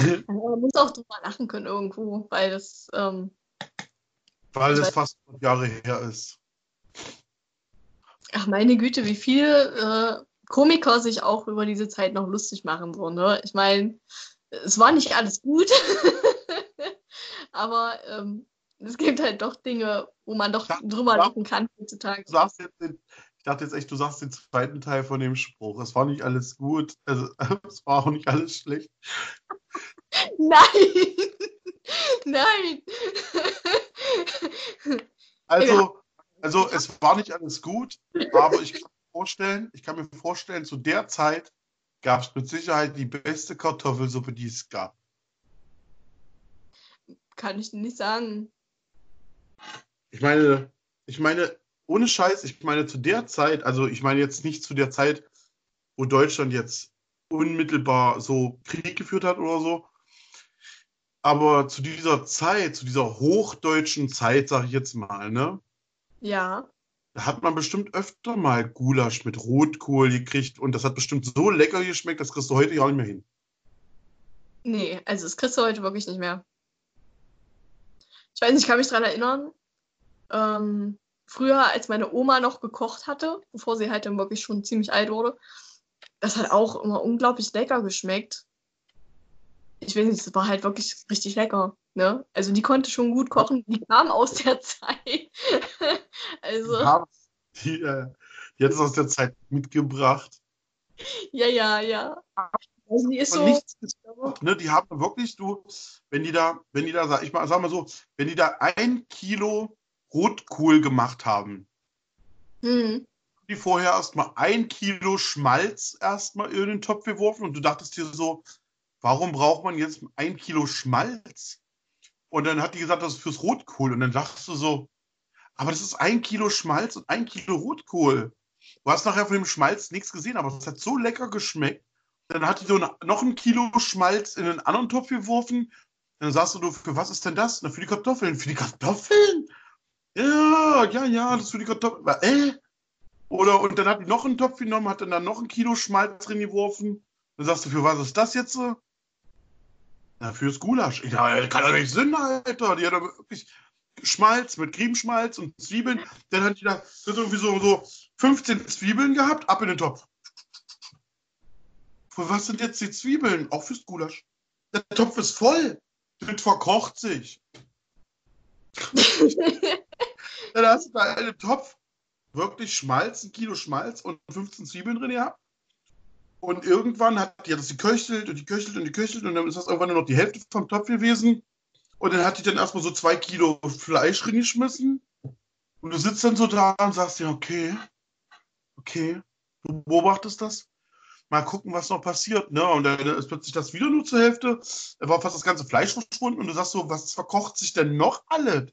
Ja, Man muss auch drüber lachen können irgendwo, weil das, ähm, Weil weiß- fast 100 Jahre her ist. ach meine Güte, wie viele äh, Komiker sich auch über diese Zeit noch lustig machen. So, ne? Ich meine, es war nicht alles gut, aber ähm, es gibt halt doch Dinge, wo man doch Ja, drüber lachen kann heutzutage. Du sagst jetzt den, ich dachte jetzt echt, du sagst den zweiten Teil von dem Spruch. Es war nicht alles gut. Also, es war auch nicht alles schlecht. Nein! Nein! Also, Also es war nicht alles gut, aber ich kann mir vorstellen, ich kann mir vorstellen, zu der Zeit gab es mit Sicherheit die beste Kartoffelsuppe, die es gab. Kann ich nicht sagen. Ich meine, ich meine, ohne Scheiß, ich meine zu der Zeit, also ich meine jetzt nicht zu der Zeit, wo Deutschland jetzt unmittelbar so Krieg geführt hat oder so, aber zu dieser Zeit, zu dieser hochdeutschen Zeit, sag ich jetzt mal, ne? Ja. Da hat man bestimmt öfter mal Gulasch mit Rotkohl gekriegt und das hat bestimmt so lecker geschmeckt, das kriegst du heute ja nicht mehr hin. Nee, also das kriegst du heute wirklich nicht mehr. Ich weiß nicht, ich kann mich daran erinnern, ähm, früher, als meine Oma noch gekocht hatte, bevor sie halt dann wirklich schon ziemlich alt wurde, das hat auch immer unglaublich lecker geschmeckt. Ich weiß nicht, das war halt wirklich richtig lecker. Ne? Also die konnte schon gut kochen, die kam aus der Zeit. also. Ja, die, äh, die hat es aus der Zeit mitgebracht. Ja, ja, ja. Also die ist so. Nichts, ne, die haben wirklich, du, wenn die da, wenn die da, sag ich mal, sag mal so, wenn die da ein Kilo Rotkohl gemacht haben, Hm. die vorher erstmal ein Kilo Schmalz erstmal in den Topf geworfen und du dachtest dir so, warum braucht man jetzt ein Kilo Schmalz? Und dann hat die gesagt, das ist fürs Rotkohl. Und dann dachtest du so, aber das ist ein Kilo Schmalz und ein Kilo Rotkohl. Du hast nachher von dem Schmalz nichts gesehen, aber es hat so lecker geschmeckt. Dann hat die so noch ein Kilo Schmalz in einen anderen Topf geworfen. Dann sagst du, für was ist denn das? Na, für die Kartoffeln. Für die Kartoffeln? Ja, ja, ja, das ist für die Kartoffeln. Aber, Äh? Oder, und dann hat die noch einen Topf genommen, hat dann, dann noch ein Kilo Schmalz drin geworfen. Dann sagst du, für was ist das jetzt so? Na, fürs Gulasch. Ja, kann doch nicht Sinn, Alter. Die hat doch wirklich Schmalz mit Cremeschmalz und Zwiebeln. Dann hat die da irgendwie so, so 15 Zwiebeln gehabt, ab in den Topf. Für was sind jetzt die Zwiebeln? Auch fürs Gulasch. Der Topf ist voll. Das verkocht sich. Dann hast du da einen Topf, wirklich Schmalz, ein Kilo Schmalz und 15 Zwiebeln drin gehabt. Und irgendwann hat die das geköchelt und die köchelt und die köchelt und dann ist das irgendwann nur noch die Hälfte vom Topf gewesen. Und dann hat die dann erstmal so zwei Kilo Fleisch reingeschmissen. Und du sitzt dann so da und sagst dir, okay, okay, du beobachtest das. Mal gucken, was noch passiert. Ne? Und dann ist plötzlich das wieder nur zur Hälfte. Da war fast das ganze Fleisch verschwunden und du sagst so, was verkocht sich denn noch alles?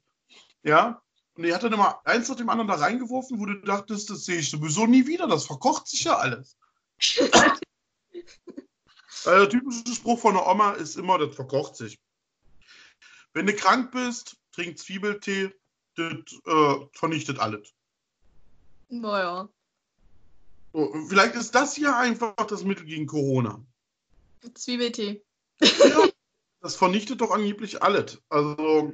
Ja. Und die hat dann immer eins nach dem anderen da reingeworfen, wo du dachtest, das sehe ich sowieso nie wieder. Das verkocht sich ja alles. Also der typische Spruch von der Oma ist immer, das verkocht sich. Wenn du krank bist, trink Zwiebeltee, das äh, vernichtet alles. Naja. So, vielleicht ist das hier einfach das Mittel gegen Corona. Zwiebeltee. Ja, das vernichtet doch angeblich alles. Also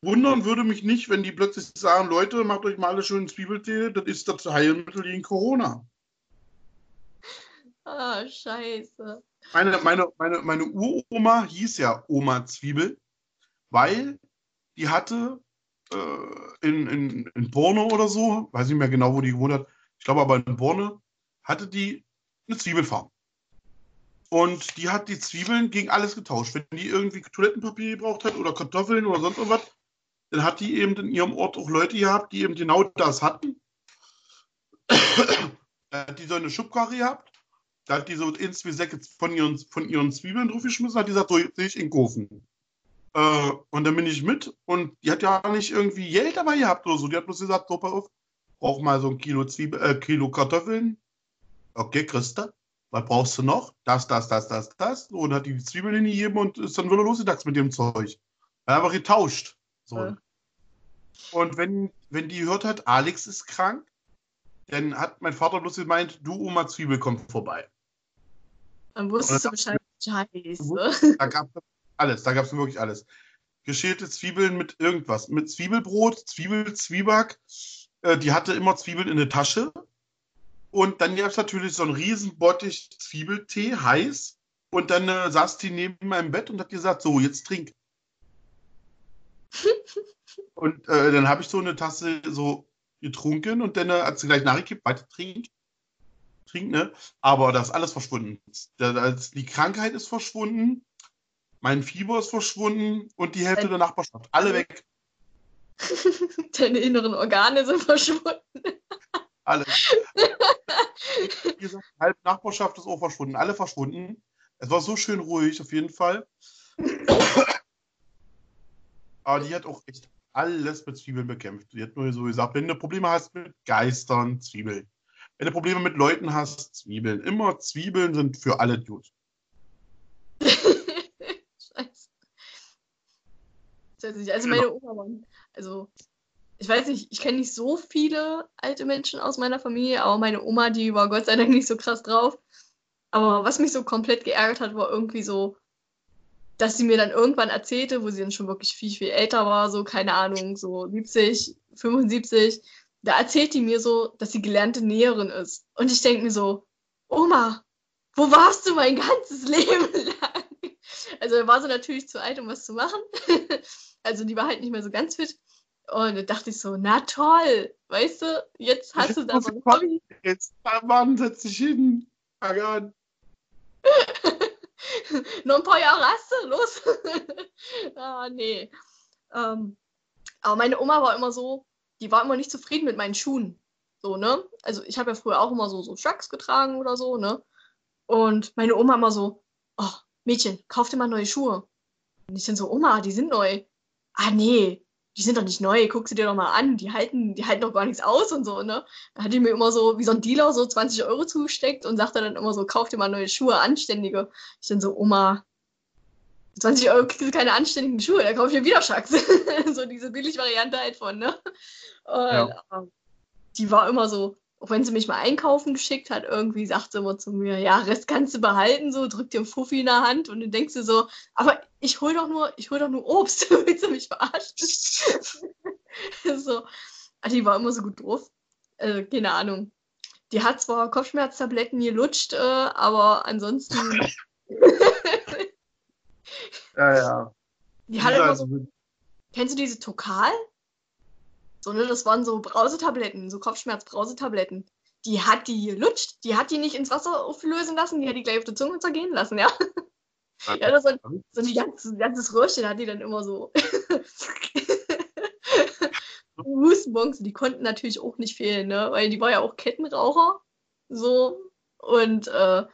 wundern würde mich nicht, wenn die plötzlich sagen, Leute, macht euch mal alle schön Zwiebeltee, das ist das Heilmittel gegen Corona. Ah, scheiße. Meine, meine, meine, meine Uroma hieß ja Oma Zwiebel, weil die hatte äh, in, in, in Borne oder so, weiß nicht mehr genau, wo die gewohnt hat, ich glaube aber in Borne, hatte die eine Zwiebelfarm. Und die hat die Zwiebeln gegen alles getauscht. Wenn die irgendwie Toilettenpapier gebraucht hat oder Kartoffeln oder sonst irgendwas, dann hat die eben in ihrem Ort auch Leute gehabt, die eben genau das hatten. da hat die so eine Schubkarre gehabt. Da hat die so ins wie Säcke von ihren, von ihren Zwiebeln draufgeschmissen, hat die gesagt, so sehe ich in Gofen. Äh, und dann bin ich mit und die hat ja nicht irgendwie Geld dabei gehabt oder so. Die hat bloß gesagt, so, pass auf, brauch mal so ein Kilo Zwiebel, äh, Kilo Kartoffeln. Okay, Christa, was brauchst du noch? Das, das, das, das, das. Und hat die Zwiebeln hingegeben und ist dann wieder losgedachst mit dem Zeug. Hat einfach getauscht. So. Ja. Und wenn, wenn die gehört hat, Alex ist krank, dann hat mein Vater bloß gemeint, du Oma Zwiebel kommt vorbei. Dann wusstest du Bescheid. Scheiße. Da gab es alles, da gab es wirklich alles. Geschälte Zwiebeln mit irgendwas, mit Zwiebelbrot, Zwiebel, Zwieback. Äh, die hatte immer Zwiebeln in der Tasche. Und dann gab es natürlich so einen riesen Bottich Zwiebeltee, heiß. Und dann äh, saß die neben meinem Bett und hat gesagt, so, jetzt trink. und äh, dann habe ich so eine Tasse so getrunken und dann äh, hat sie gleich nachgekippt, weiter trink. Trink, ne? Aber das ist alles verschwunden. Das- Die Krankheit ist verschwunden, mein Fieber ist verschwunden und die Hälfte der Nachbarschaft. Alle weg. Deine inneren Organe sind verschwunden. Alles. Wie gesagt, halb Nachbarschaft ist auch verschwunden. Alle verschwunden. Es war so schön ruhig, auf jeden Fall. Aber die hat auch echt alles mit Zwiebeln bekämpft. Die hat nur so gesagt, wenn du Probleme hast mit Geistern, Zwiebeln. Wenn du Probleme mit Leuten hast, Zwiebeln. Immer Zwiebeln sind für alle gut. Scheiße. Also meine Oma war, also ich weiß nicht, ich kenne nicht so viele alte Menschen aus meiner Familie, aber meine Oma, die war Gott sei Dank nicht so krass drauf. Aber was mich so komplett geärgert hat, war irgendwie so, dass sie mir dann irgendwann erzählte, wo sie dann schon wirklich viel, viel älter war, so keine Ahnung, so 70, 75, da erzählt die mir so, dass sie gelernte Näherin ist. Und ich denke mir so, Oma, wo warst du mein ganzes Leben lang? Also da war sie natürlich zu alt, um was zu machen. also die war halt nicht mehr so ganz fit. Und da dachte ich so, na toll, weißt du, jetzt hast du da mal ein Jetzt, Mann, setz dich hin. Fang an. Noch ein paar Jahre hast du, los. ah, nee. Ähm, aber meine Oma war immer so, die war immer nicht zufrieden mit meinen Schuhen. So, ne? Also ich habe ja früher auch immer so, so Chucks getragen oder so, ne? Und meine Oma immer so, oh, Mädchen, kauf dir mal neue Schuhe. Und ich dann so, Oma, die sind neu. Ah, nee, die sind doch nicht neu, guck sie dir doch mal an, die halten, die halten doch gar nichts aus und so, ne? Da hat die mir immer so, wie so ein Dealer, so 20 Euro zugesteckt und sagte dann immer so, kauf dir mal neue Schuhe, anständige. Ich dann so, Oma, 20 Euro kriegst du keine anständigen Schuhe, da kaufe ich mir wieder Schacks. so diese Billig-Variante halt von, ne? Und ja. Ähm, die war immer so, auch wenn sie mich mal einkaufen geschickt hat, irgendwie sagt sie immer zu mir, ja, Rest kannst du behalten, so, drückt dir einen Fuffi in der Hand und du denkst dir so, aber ich hol doch nur, ich hol doch nur Obst, willst du mich verarschen? so, also die war immer so gut drauf. Also, keine Ahnung. Die hat zwar Kopfschmerztabletten gelutscht, äh, aber ansonsten. ja, ja. Die hat immer so, kennst du diese Tokal? So, ne, das waren so Brausetabletten, so Kopfschmerz-Brausetabletten. Die hat die gelutscht, die hat die nicht ins Wasser auflösen lassen, die hat die gleich auf der Zunge zergehen lassen, ja. Ja, das war so ein ganzes, ganzes Röhrchen hat die dann immer so. Hustenbons, die konnten natürlich auch nicht fehlen, ne? Weil die war ja auch Kettenraucher. So. Und äh,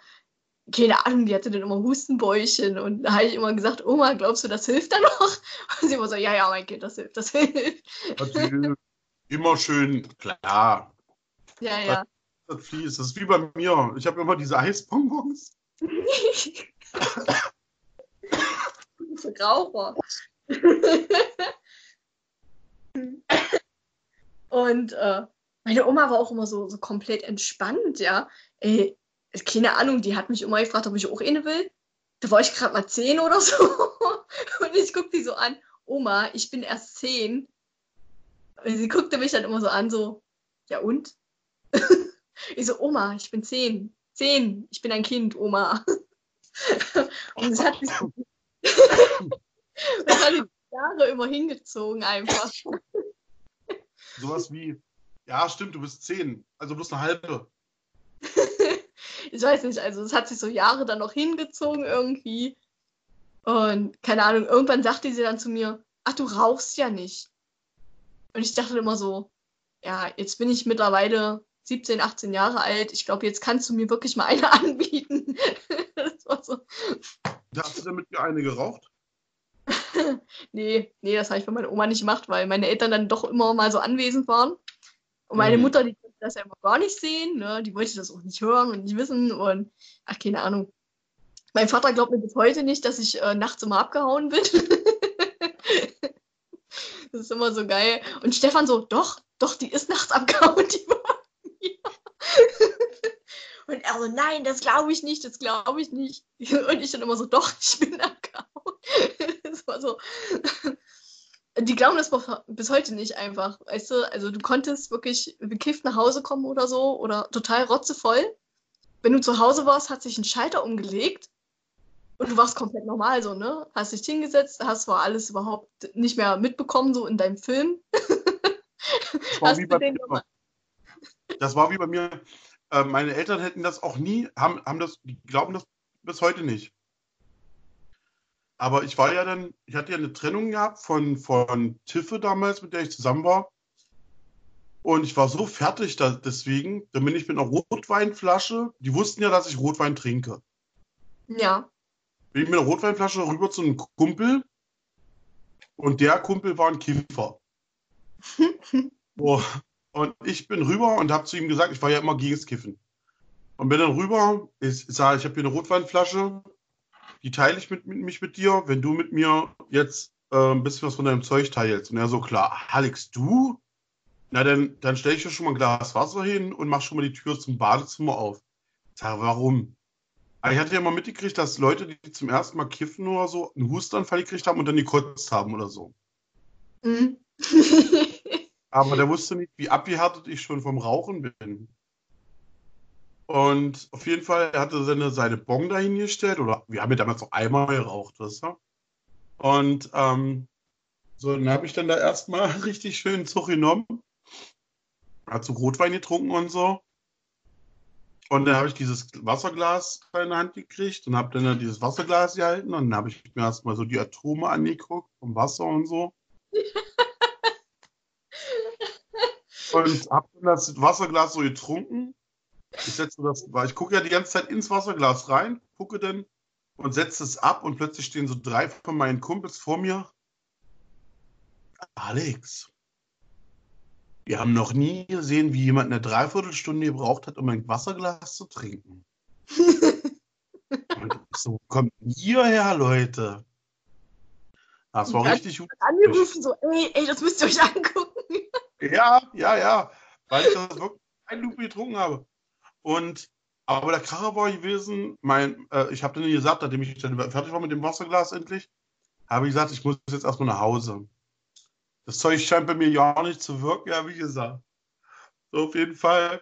keine Ahnung, die hatte dann immer Hustenbäuchchen und da habe ich immer gesagt, Oma, glaubst du, das hilft dann noch? Und sie immer so, ja, ja, mein Kind, das hilft, das hilft. immer schön, klar. Ja, ja. Das, fließt. das ist wie bei mir. Ich habe immer diese Eisbonbons. Raucher. und äh, meine Oma war auch immer so, so komplett entspannt, ja. Ey, keine Ahnung, die hat mich immer gefragt, ob ich auch eine will. Da war ich gerade mal zehn oder so. Und ich guckte die so an, Oma, ich bin erst zehn. Und sie guckte mich dann immer so an, so, ja und? ich so, Oma, ich bin zehn. Zehn, ich bin ein Kind, Oma. Und es hat mich so, das hat die Jahre immer hingezogen einfach. Sowas wie, ja stimmt, du bist zehn, also bloß eine halbe ich weiß nicht, also es hat sich so Jahre dann noch hingezogen irgendwie. Und keine Ahnung, irgendwann sagte sie dann zu mir, ach, du rauchst ja nicht. Und ich dachte immer so, ja, jetzt bin ich mittlerweile 17, 18 Jahre alt. Ich glaube, jetzt kannst du mir wirklich mal eine anbieten. das war so. Hast du denn mit mir eine geraucht? nee, nee, das habe ich bei meiner Oma nicht gemacht, weil meine Eltern dann doch immer mal so anwesend waren. Und meine mhm. Mutter, die das ja immer gar nicht sehen, ne? die wollte das auch nicht hören und nicht wissen und ach, keine Ahnung. Mein Vater glaubt mir bis heute nicht, dass ich äh, nachts immer abgehauen bin. das ist immer so geil. Und Stefan so, doch, doch, die ist nachts abgehauen, die war. Und er so, nein, das glaube ich nicht, das glaube ich nicht. Und ich dann immer so, doch, ich bin abgehauen. das war so die glauben das bis heute nicht einfach, weißt du? Also du konntest wirklich bekifft nach Hause kommen oder so oder total rotzevoll. Wenn du zu Hause warst, hat sich ein Schalter umgelegt und du warst komplett normal so, ne? Hast dich hingesetzt, hast zwar alles überhaupt nicht mehr mitbekommen, so in deinem Film. Das war, wie bei, mir. das war wie bei mir. Äh, meine Eltern hätten das auch nie, haben, haben das, die glauben das bis heute nicht. Aber ich war ja dann, ich hatte ja eine Trennung gehabt von, von Tiffe damals, mit der ich zusammen war. Und ich war so fertig da, deswegen, dann bin ich mit einer Rotweinflasche, die wussten ja, dass ich Rotwein trinke. Ja. Bin ich mit einer Rotweinflasche rüber zu einem Kumpel und der Kumpel war ein Kiffer. so, und ich bin rüber und habe zu ihm gesagt, ich war ja immer gegen das Kiffen. Und bin dann rüber, ich sage, ich habe hier eine Rotweinflasche, die teile ich mit, mit, mich mit dir, wenn du mit mir jetzt äh, ein bisschen was von deinem Zeug teilst. Und er so, klar, Alex, du? Na, dann, dann stelle ich dir schon mal ein Glas Wasser hin und mach schon mal die Tür zum Badezimmer auf. Ich sage, warum? Aber ich hatte ja mal mitgekriegt, dass Leute, die zum ersten Mal kiffen oder so, einen Hustanfall gekriegt haben und dann gekotzt haben oder so. Mhm. Aber der wusste nicht, wie abgehärtet ich schon vom Rauchen bin. Und auf jeden Fall, er hatte seine, seine Bon dahingestellt, oder wir haben ja damals noch einmal geraucht, weißt du? Und ähm, so, dann habe ich dann da erstmal richtig schön Zug genommen. Hat so Rotwein getrunken und so. Und dann habe ich dieses Wasserglas in der Hand gekriegt und habe dann dieses Wasserglas gehalten und dann habe ich mir erstmal so die Atome angeguckt vom Wasser und so. und habe dann das Wasserglas so getrunken. Ich setze das, weil ich gucke ja die ganze Zeit ins Wasserglas rein, gucke dann und setze es ab und plötzlich stehen so drei von meinen Kumpels vor mir. Alex, wir haben noch nie gesehen, wie jemand eine Dreiviertelstunde gebraucht hat, um ein Wasserglas zu trinken. und so, kommt hierher, Leute. Das war richtig gut. Angerufen, so, ey, ey, das müsst ihr euch angucken. Ja, ja, ja. Weil ich das wirklich ein Lupe getrunken habe. Und aber der Kracher war gewesen, mein, äh, ich habe dann gesagt, nachdem ich dann fertig war mit dem Wasserglas endlich, habe ich gesagt, ich muss jetzt erstmal nach Hause. Das Zeug scheint bei mir ja nicht zu wirken, habe ich gesagt. So, auf jeden Fall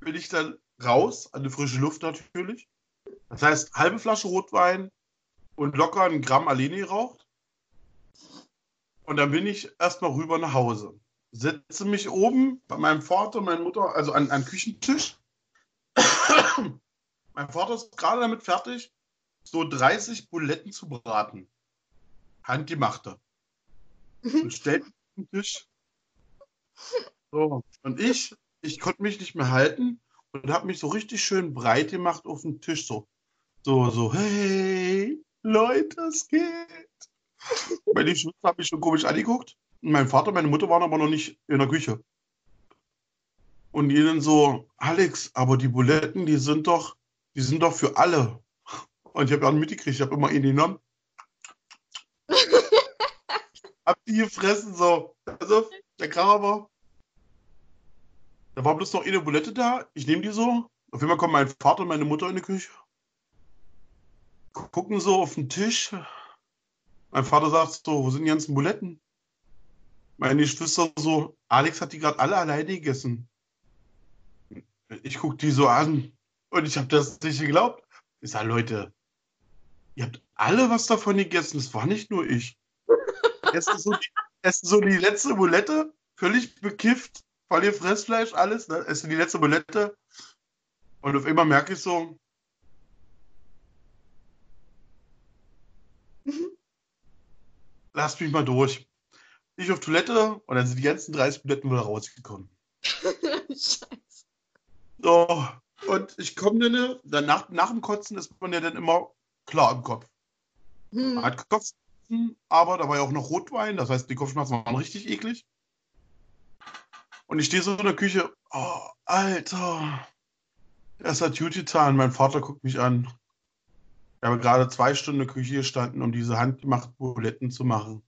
bin ich dann raus, an die frische Luft natürlich. Das heißt, halbe Flasche Rotwein und locker ein Gramm alleine geraucht. Und dann bin ich erstmal rüber nach Hause. Setze mich oben bei meinem Vater und meiner Mutter, also an einen Küchentisch. mein Vater ist gerade damit fertig, so 30 Buletten zu braten. Handgemachte und stellt mich auf den Tisch. So, und ich, ich konnte mich nicht mehr halten und habe mich so richtig schön breit gemacht auf dem Tisch. So, so, so, hey, Leute, es geht. Meine Schwester hat mich schon komisch angeguckt. Mein Vater und meine Mutter waren aber noch nicht in der Küche. Und ihnen so, Alex, aber die Buletten, die sind doch, die sind doch für alle. Und ich habe ja mitgekriegt, ich habe immer ihn genommen hab die gefressen, so. Also, der Graber. Da war bloß noch eine Bulette da. Ich nehme die so. Auf einmal kommen mein Vater und meine Mutter in die Küche. Gucken so auf den Tisch. Mein Vater sagt so, wo sind die ganzen Buletten? Meine Geschwister so, Alex hat die gerade alle alleine gegessen. Ich gucke die so an und ich habe das nicht geglaubt. Ich sage, Leute, ihr habt alle was davon gegessen. Es war nicht nur ich essen so, die, essen so die letzte Bulette, völlig bekifft, voll ihr Fressfleisch, alles, ne? essen die letzte Bulette. Und auf einmal merke ich so, mhm. lass mich mal durch. Ich auf Toilette und dann sind die ganzen 30 Buletten wieder rausgekommen. Scheiße. So, und ich komme dann, dann nach, nach dem Kotzen ist man ja dann immer klar im Kopf. Hm. Man hat Kopf, aber da war ja auch noch Rotwein, das heißt, die Kopfschmerzen waren richtig eklig. Und ich stehe so in der Küche, oh, Alter, es hat gut getan. Mein Vater guckt mich an. Ich habe gerade zwei Stunden in der Küche gestanden, um diese handgemachten Buletten zu machen.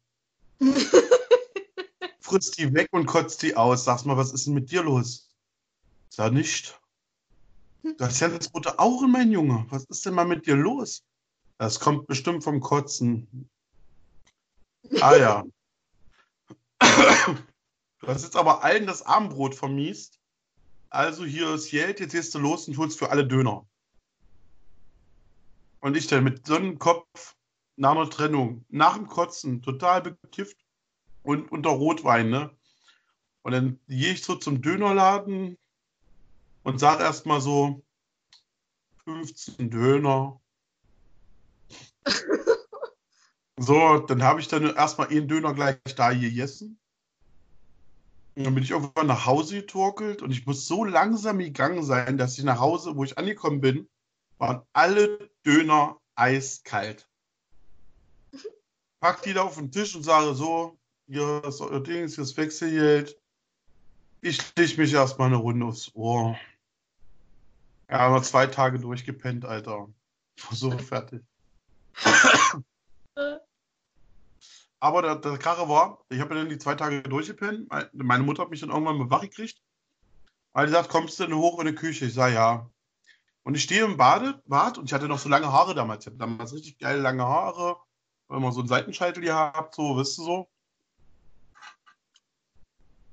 Frisst die weg und kotzt die aus. Sag mal, was ist denn mit dir los? Sag nicht. Du hast ja das rote Augen, mein Junge. Was ist denn mal mit dir los? Das kommt bestimmt vom Kotzen. Ah ja. Du hast jetzt aber allen das Abendbrot vermiest. Also hier ist Geld, jetzt gehst du los und holst für alle Döner. Und ich dann mit so einem Kopf nach einer Trennung, nach dem Kotzen, total bekifft und unter Rotwein, ne? Und dann gehe ich so zum Dönerladen und sage erstmal so 15 Döner. So, dann habe ich dann erstmal einen Döner gleich da gegessen. Und dann bin ich irgendwann nach Hause getorkelt und ich muss so langsam gegangen sein, dass ich nach Hause, wo ich angekommen bin, waren alle Döner eiskalt. Pack die da auf den Tisch und sage so, hier ist euer Dings, ist Wechselgeld. Ich stich mich erstmal eine Runde aufs Ohr. Ja, aber zwei Tage durchgepennt, Alter. So fertig. Aber der, der Krache war, ich habe dann die zwei Tage durchgepennt. Meine Mutter hat mich dann irgendwann mal wach gekriegt. Weil die sagt, kommst du denn hoch in die Küche? Ich sage, ja. Und ich stehe im Bade, Bad und ich hatte noch so lange Haare damals. Ich hatte damals richtig geile lange Haare. Immer so einen Seitenscheitel gehabt, so, wisst ihr so.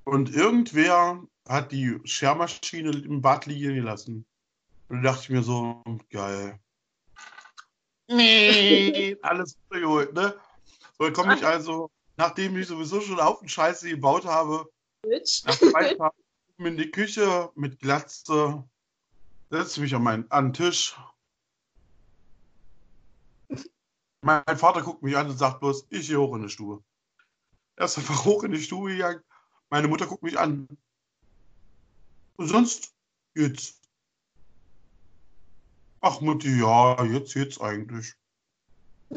Und irgendwer hat die Schermaschine im Bad liegen gelassen. Und da dachte ich mir so, geil. Nee, alles geholt, ne? So, dann komme ich also, nachdem ich sowieso schon auf den Scheiße gebaut habe, Bitch. nach zwei Tagen in die Küche mit Glatze, setze mich an, meinen, an den Tisch. Mein Vater guckt mich an und sagt bloß, ich gehe hoch in die Stube. Er ist einfach hoch in die Stube gegangen. Meine Mutter guckt mich an. Und sonst geht's. Ach Mutti, ja, jetzt geht's eigentlich.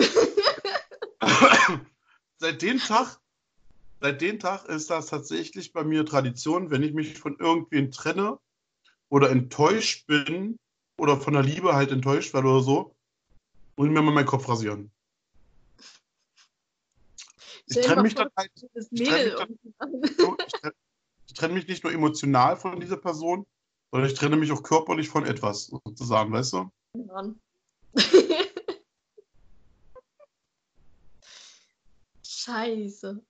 seit dem Tag, seit dem Tag ist das tatsächlich bei mir Tradition, wenn ich mich von irgendwen trenne oder enttäuscht bin oder von der Liebe halt enttäuscht werde oder so, muss ich mir mal meinen Kopf rasieren. Ich trenne mich dann halt, ich trenne mich trenne, ich trenne mich nicht nur emotional von dieser Person, sondern ich trenne mich auch körperlich von etwas, sozusagen, weißt du? Mann. Scheiße.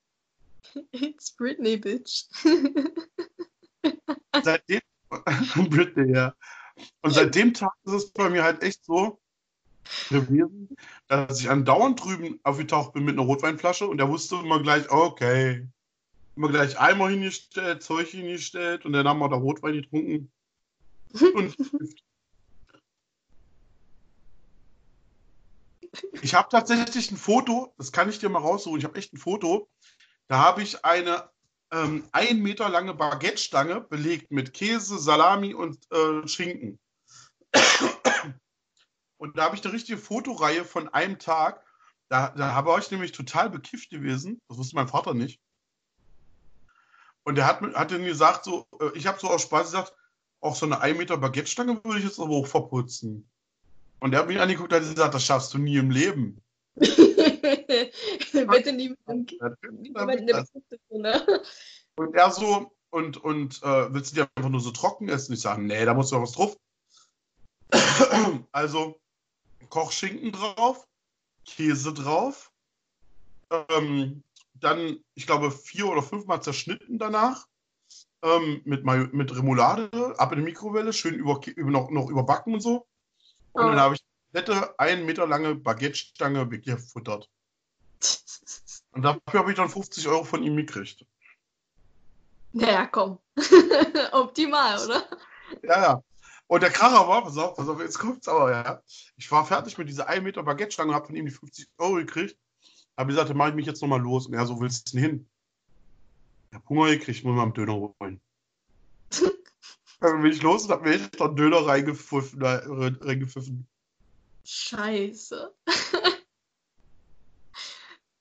It's Britney, bitch. seitdem, Britney, ja. Und seit dem Tag ist es bei mir halt echt so gewesen, dass ich andauernd drüben aufgetaucht bin mit einer Rotweinflasche und er wusste immer gleich, okay. Immer gleich Eimer hingestellt, Zeug hingestellt und dann haben wir da Rotwein getrunken. Und ich habe tatsächlich ein Foto, das kann ich dir mal raussuchen. Ich habe echt ein Foto. Da habe ich eine ähm, ein Meter lange Baguette-Stange belegt mit Käse, Salami und äh, Schinken. Und da habe ich eine richtige Fotoreihe von einem Tag. Da, da habe ich nämlich total bekifft gewesen. Das wusste mein Vater nicht. Und der hat, hat dann gesagt, so, äh, ich habe so aus Spaß gesagt, auch so eine 1 Meter Baguette-Stange würde ich jetzt aber auch verputzen. Und der hat mich angeguckt und hat gesagt, das schaffst du nie im Leben. Bitte nie mit dem Kind. Ne? Und er so, und, und äh, willst du die einfach nur so trocken essen? Ich sage, nee, da muss doch was drauf. also Kochschinken drauf, Käse drauf, ähm, dann, ich glaube, vier oder fünfmal zerschnitten danach, ähm, mit, Mayo- mit Remoulade, ab in die Mikrowelle, schön über, über, noch, noch überbacken und so. Und dann Oh. habe ich eine nette, einen Meter lange Baguette-Stange weggefuttert. Und dafür habe ich dann 50 Euro von ihm gekriegt. Naja, komm. Optimal, oder? Ja, ja. Und der Kracher war, pass auf, pass auf, jetzt kommt's aber, ja. Ich war fertig mit dieser 1 Meter Baguette-Stange und habe von ihm die 50 Euro gekriegt. Habe gesagt, dann mache ich mich jetzt nochmal los. Und er so, willst du denn hin? Ich hab Hunger gekriegt, muss mal einen Döner holen. dann bin ich los und habe mir echt noch einen Döner reingepfiffen. äh, reingepfiffen. Scheiße.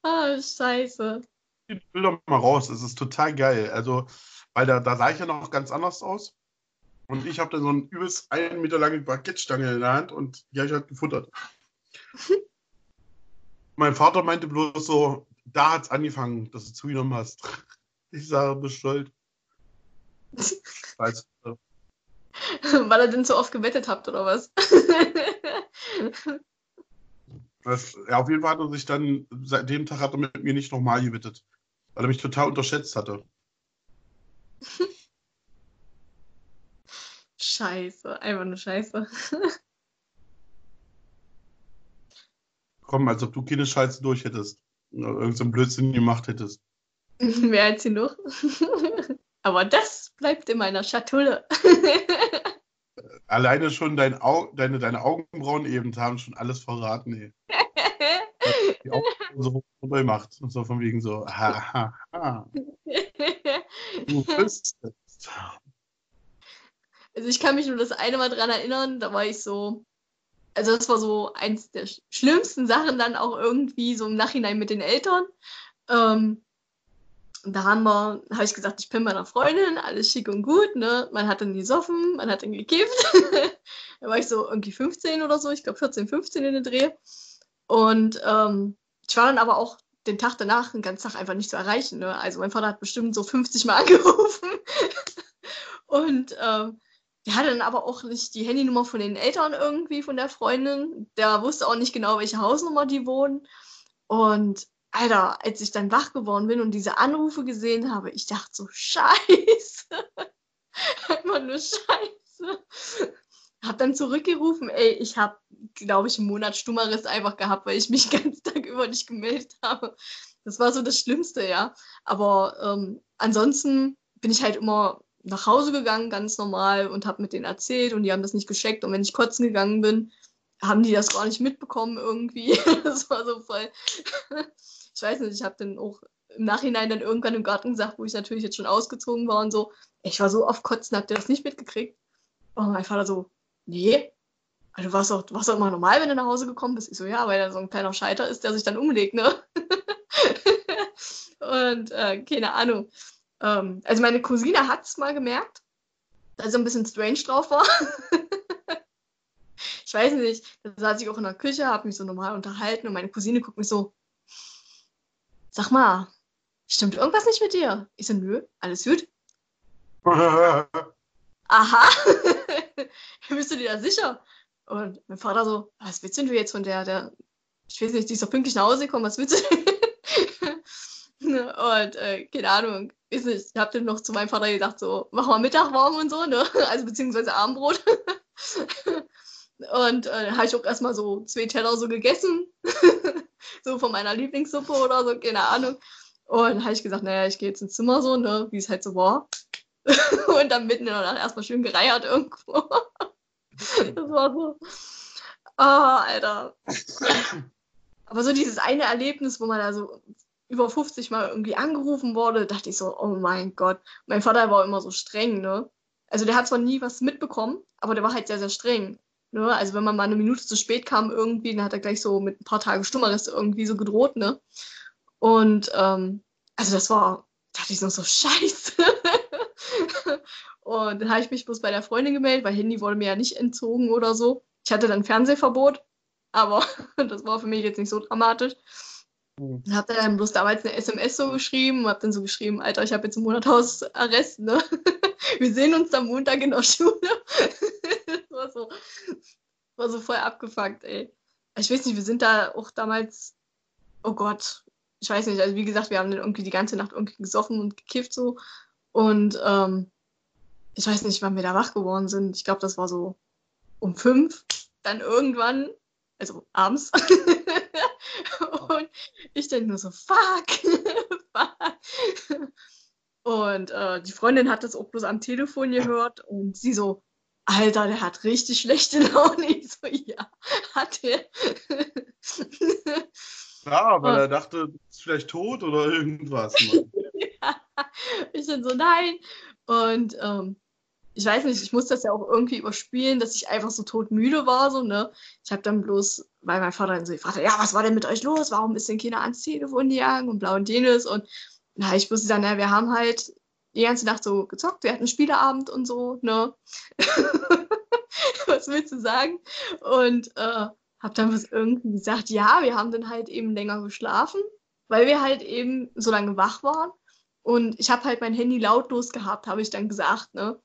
ah, scheiße. Die Bilder mal raus, das ist total geil. Also, weil da, da sah ich ja noch ganz anders aus. Und ich habe dann so eine übelst einen Meter lange Baguette-Stange in der Hand und die habe ich halt gefuttert. mein Vater meinte bloß so, da hat's angefangen, dass du zugenommen hast. Ich sage, stolz. Weiß, Weil ihr denn so oft gewettet habt, oder was? das, ja, auf jeden Fall hat er sich dann, seit dem Tag hat er mit mir nicht nochmal gewettet. Weil er mich total unterschätzt hatte. scheiße. Einfach nur scheiße. Komm, als ob du keine Scheiße durch hättest. Oder irgendeinen so einen Blödsinn gemacht hättest. Mehr als genug. Aber das bleibt in meiner Schatulle. Alleine schon dein Au deine, deine Augenbrauen eben haben schon alles verraten, ey. die Augen so runter macht. Und so von wegen so, ha, ha, ha. Du bist es. Also ich kann mich nur das eine Mal dran erinnern, da war ich so, also das war so eins der schlimmsten Sachen dann auch irgendwie so im Nachhinein mit den Eltern. Ähm, da haben wir, habe ich gesagt, ich bin bei einer Freundin, alles schick und gut, ne? Man hat dann gesoffen, man hat dann gekifft. da war ich so irgendwie 15 oder so, ich glaube 14, 15 in den Dreh. Und ähm, ich war dann aber auch den Tag danach, den ganzen Tag einfach nicht zu erreichen. Ne? Also mein Vater hat bestimmt so 50 Mal angerufen. und ähm, der hatte dann aber auch nicht die Handynummer von den Eltern irgendwie, von der Freundin. Der wusste auch nicht genau, welche Hausnummer die wohnen. Und Alter, als ich dann wach geworden bin und diese Anrufe gesehen habe, ich dachte so, scheiße. Einfach nur scheiße. Hab dann zurückgerufen, ey, ich hab, glaube ich, einen Monat Stummeres einfach gehabt, weil ich mich ganz Tag über nicht gemeldet habe. Das war so das Schlimmste, ja. Aber ähm, ansonsten bin ich halt immer nach Hause gegangen, ganz normal, und habe mit denen erzählt und die haben das nicht gescheckt. Und wenn ich kotzen gegangen bin, haben die das gar nicht mitbekommen irgendwie. das war so voll. Ich weiß nicht, ich habe dann auch im Nachhinein dann irgendwann im Garten gesagt, wo ich natürlich jetzt schon ausgezogen war und so. Ich war so oft kotzen, habt ihr das nicht mitgekriegt? Und mein Vater so, nee. Also du warst doch, doch immer normal, wenn du nach Hause gekommen bist. Ich so, ja, weil er so ein kleiner Scheiter ist, der sich dann umlegt, ne? und äh, keine Ahnung. Ähm, also meine Cousine hat es mal gemerkt, dass er ein bisschen strange drauf war. ich weiß nicht, da saß ich auch in der Küche, habe mich so normal unterhalten und meine Cousine guckt mich so, sag mal, stimmt irgendwas nicht mit dir? Ich so, nö, alles gut. Aha, bist du dir da sicher? Und mein Vater so, was willst du jetzt von der, der, ich weiß nicht, die ist doch pünktlich nach Hause gekommen, was willst du? und äh, keine Ahnung, ist nicht, ich habe dann noch zu meinem Vater gesagt, so, mach mal Mittag warm und so, ne? Also beziehungsweise Abendbrot. Und äh, habe ich auch erstmal so zwei Teller so gegessen. so von meiner Lieblingssuppe oder so, keine Ahnung. Und habe ich gesagt, naja, ich gehe jetzt ins Zimmer so, ne, wie es halt so war. und dann mitten in der Nacht erstmal schön gereiert irgendwo. das war so. Oh, Alter. Aber so dieses eine Erlebnis, wo man da so über 50 Mal irgendwie angerufen wurde, dachte ich so, oh mein Gott. Mein Vater war immer so streng, ne? Also der hat zwar nie was mitbekommen, aber der war halt sehr, sehr streng. Ne? Also wenn man mal eine Minute zu spät kam irgendwie, dann hat er gleich so mit ein paar Tagen Stummeres irgendwie so gedroht, ne? Und ähm, also das war, dachte ich noch so, scheiße. und dann habe ich mich bloß bei der Freundin gemeldet, weil Handy wurde mir ja nicht entzogen oder so. Ich hatte dann Fernsehverbot, aber das war für mich jetzt nicht so dramatisch. Mhm. Hab dann bloß damals eine SMS so geschrieben, hab dann so geschrieben, Alter, ich habe jetzt einen Monat Hausarrest, ne? Wir sehen uns am Montag in der Schule. War so, war so voll abgefuckt, ey. Ich weiß nicht, wir sind da auch damals, oh Gott, ich weiß nicht, also wie gesagt, wir haben dann irgendwie die ganze Nacht irgendwie gesoffen und gekifft so. Und ähm, ich weiß nicht, wann wir da wach geworden sind. Ich glaube, das war so um fünf, dann irgendwann, also abends. und ich denke nur so, fuck, fuck. Und äh, die Freundin hat das auch bloß am Telefon gehört und sie so, Alter, der hat richtig schlechte Laune. Ich so, ja, hat er. Ja, weil er dachte, du bist vielleicht tot oder irgendwas. ja, ich dann so, nein. Und ähm, ich weiß nicht, ich muss das ja auch irgendwie überspielen, dass ich einfach so todmüde war, so, ne? Ich habe dann bloß, weil mein Vater dann so gefragt hat, ja, was war denn mit euch los? Warum ist denn keiner ans Telefon gegangen und blau und jenes? Und na, ich wusste dann, ja, wir haben halt die ganze Nacht so gezockt, wir hatten Spieleabend und so, ne? was willst du sagen? Und äh, hab dann was irgendwie gesagt, ja, wir haben dann halt eben länger geschlafen, weil wir halt eben so lange wach waren. Und ich habe halt mein Handy lautlos gehabt, habe ich dann gesagt, ne?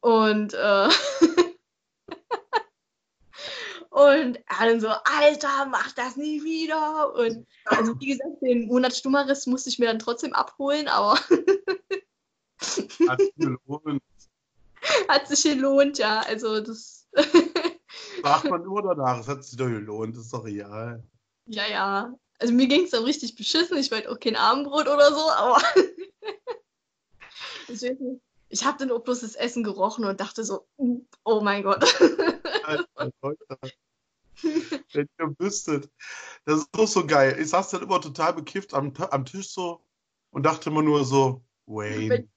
Und, äh, und er dann so, Alter, mach das nie wieder. Und also wie gesagt, den Monat Stummeres musste ich mir dann trotzdem abholen, aber hat sich gelohnt. Hat sich gelohnt, ja. Also das. Macht man nur danach, es hat sich doch gelohnt, das ist doch real. Ja, ja. Also mir ging es dann richtig beschissen. Ich wollte auch kein Abendbrot oder so, aber ich ich habe dann auch bloß das Essen gerochen und dachte so, oh mein Gott. Wenn ihr wüsstet. Das ist doch so geil. Ich saß dann immer total bekifft am, am Tisch so und dachte immer nur so, Wayne.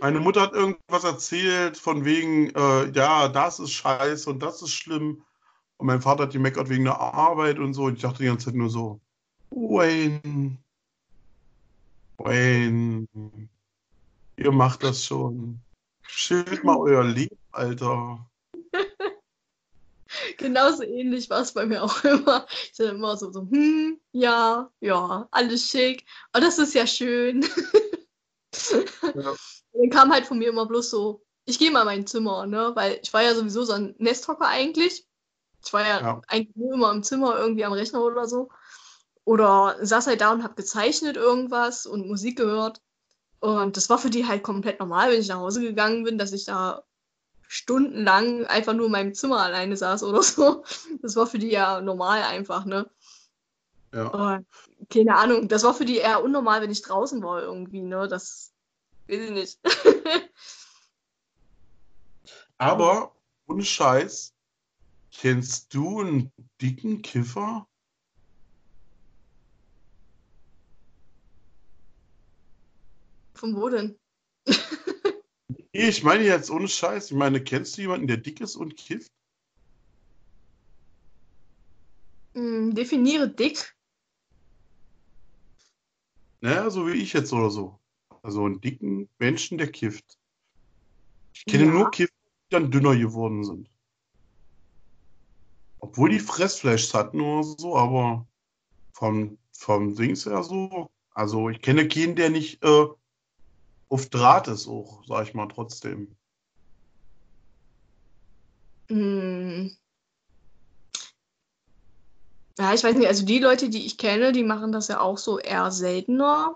Meine Mutter hat irgendwas erzählt von wegen, äh, ja, das ist scheiße und das ist schlimm. Und mein Vater hat die meckert wegen der Arbeit und so. Und ich dachte die ganze Zeit nur so, Wayne. Wayne. Ihr macht das schon. Schild mal euer Leben, Alter. Genauso ähnlich war es bei mir auch immer. Ich war immer so, so, hm, ja, ja, alles schick. Oh, das ist ja schön. Ja. Dann kam halt von mir immer bloß so, ich gehe mal in mein Zimmer, ne? Weil ich war ja sowieso so ein Nesthocker eigentlich. Ich war ja, ja. eigentlich nur immer im Zimmer irgendwie am Rechner oder so. Oder saß halt da und hab gezeichnet irgendwas und Musik gehört. Und das war für die halt komplett normal, wenn ich nach Hause gegangen bin, dass ich da stundenlang einfach nur in meinem Zimmer alleine saß oder so. Das war für die ja normal einfach, ne? Ja. Aber, keine Ahnung, das war für die eher unnormal, wenn ich draußen war irgendwie, ne? Das weiß ich nicht. Aber, ohne Scheiß, kennst du einen dicken Kiffer? Von wo denn? ich meine jetzt ohne Scheiß. Ich meine, kennst du jemanden, der dick ist und kifft? Hm, definiere dick. Naja, so wie ich jetzt oder so. Also einen dicken Menschen, der kifft. Ich kenne ja. nur Kiffer, die dann dünner geworden sind. Obwohl die Fressfleisch hatten oder so, aber vom, vom Dings her so. Also ich kenne keinen, der nicht äh, auf Draht ist auch, sag ich mal, trotzdem. Hm. Ja, ich weiß nicht, also die Leute, die ich kenne, die machen das ja auch so eher seltener.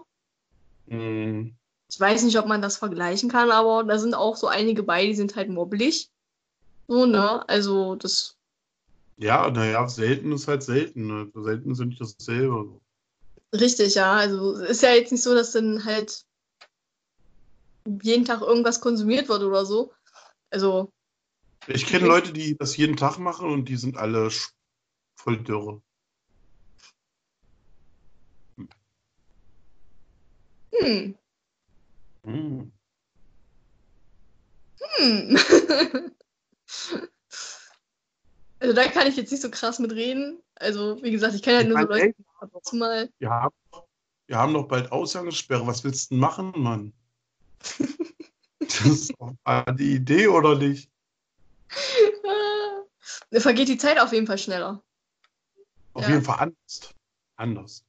Hm. Ich weiß nicht, ob man das vergleichen kann, aber da sind auch so einige bei, die sind halt mobbelig. So, ne? Also das. Ja, naja, selten ist halt selten. Ne? Selten sind nicht dasselbe. Richtig, ja. Also ist ja jetzt nicht so, dass dann halt jeden Tag irgendwas konsumiert wird oder so. Also. Ich kenne Leute, die das jeden Tag machen und die sind alle voll dürre. Hm. Hm. Hm. also da kann ich jetzt nicht so krass mitreden. Also, wie gesagt, ich kenne halt nur so Leute, die mal. Wir haben, wir haben doch bald Ausgangssperre. Was willst du denn machen, Mann? das ist doch die Idee, oder nicht? Da vergeht die Zeit auf jeden Fall schneller. Auf ja. jeden Fall anders. Anders.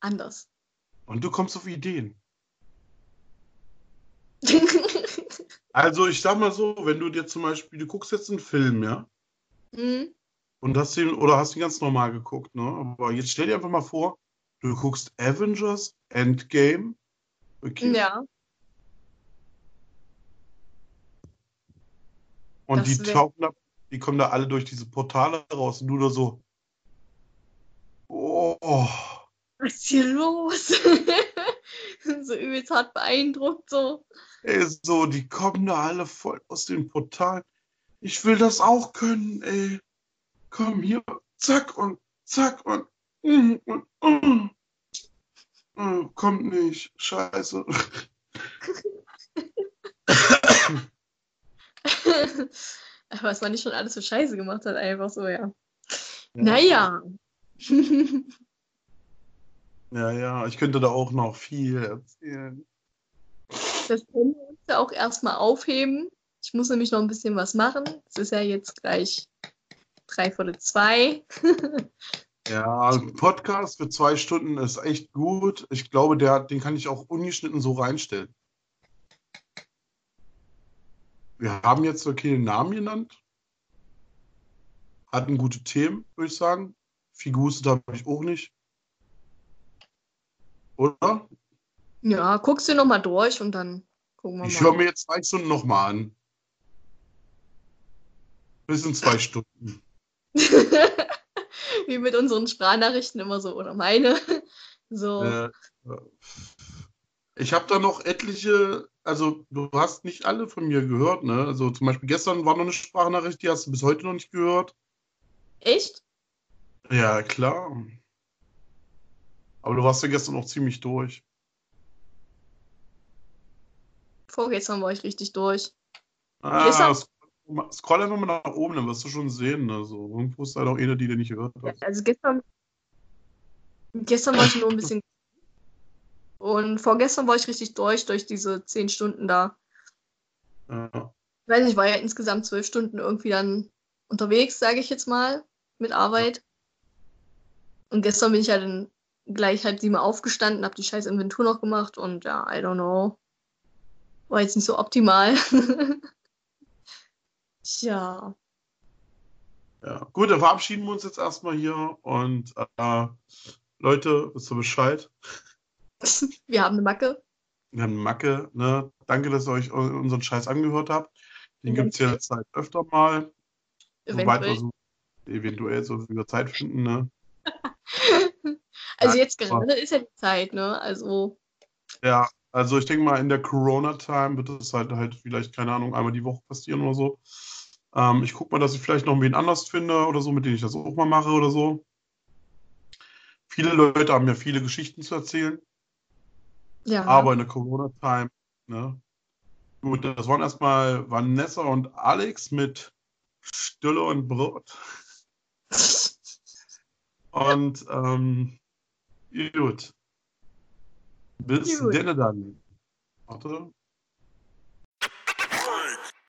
Anders. Und du kommst auf Ideen. also ich sag mal so, wenn du dir zum Beispiel, du guckst jetzt einen Film, ja? Mhm. Und hast den, oder hast ihn ganz normal geguckt, ne? Aber jetzt stell dir einfach mal vor, du guckst Avengers Endgame. Okay. Ja. Und das die tauchen da, die kommen da alle durch diese Portale raus und du da so. Oh. Was ist hier los? so übelst hart beeindruckt, so. Ey, so, die kommen da alle voll aus den Portalen. Ich will das auch können, ey. Komm hier, zack und zack und, mm, und, mm. Oh, kommt nicht, scheiße. Was man nicht schon alles für Scheiße gemacht hat, einfach so, ja. ja. Naja. ja, ja, ich könnte da auch noch viel erzählen. Das können wir uns ja auch erstmal aufheben. Ich muss nämlich noch ein bisschen was machen. Es ist ja jetzt gleich drei Viertel zwei. ja, ein Podcast für zwei Stunden ist echt gut. Ich glaube, der, den kann ich auch ungeschnitten so reinstellen. Wir haben jetzt okay den Namen genannt. Hatten gute Themen, würde ich sagen. Viel gewusst habe ich auch nicht. Oder? Ja, guckst du nochmal durch und dann gucken wir ich mal. Ich höre mir jetzt zwei Stunden nochmal an. Bis in zwei Stunden. Wie mit unseren Sprachnachrichten immer so, oder meine. So. Äh, Ich habe da noch etliche, also du hast nicht alle von mir gehört, ne? Also zum Beispiel gestern war noch eine Sprachnachricht, die hast du bis heute noch nicht gehört. Echt? Ja, klar. Aber du warst ja gestern auch ziemlich durch. Vorgestern war ich richtig durch. Ah, Gestern- scroll, einfach mal nach oben, dann wirst du schon sehen. Also, irgendwo ist halt auch eine, die du nicht gehört hast. Also gestern, gestern war ich nur ein bisschen. Und vorgestern war ich richtig durch, durch diese zehn Stunden da. Ja. Ich weiß nicht, ich war ja insgesamt zwölf Stunden irgendwie dann unterwegs, sage ich jetzt mal, mit Arbeit. Und gestern bin ich ja dann gleich halb sieben aufgestanden, habe die scheiß Inventur noch gemacht und ja, I don't know. War jetzt nicht so optimal. Tja. Ja. Gut, dann verabschieden wir uns jetzt erstmal hier und äh, Leute, wisst ihr Bescheid? Wir haben eine Macke. Wir haben eine Macke, ne? Danke, dass ihr euch unseren Scheiß angehört habt. Den gibt es ja jetzt halt öfter mal. Eventuell. so, eventuell so wie wir Zeit finden, ne? Also Ja, jetzt gerade ist ja die Zeit, ne? Also Ja, also ich denke mal, in der Corona-Time wird es halt halt vielleicht, keine Ahnung, einmal die Woche passieren oder so. Ähm, ich gucke mal, dass ich vielleicht noch wen anders finde oder so, mit denen ich das auch mal mache oder so. Viele Leute haben ja viele Geschichten zu erzählen, ja. aber in der Corona-Time, ne? Gut, das waren erstmal Vanessa und Alex mit Stille und Brot. Und ähm, gut. Bis denn dann. Warte.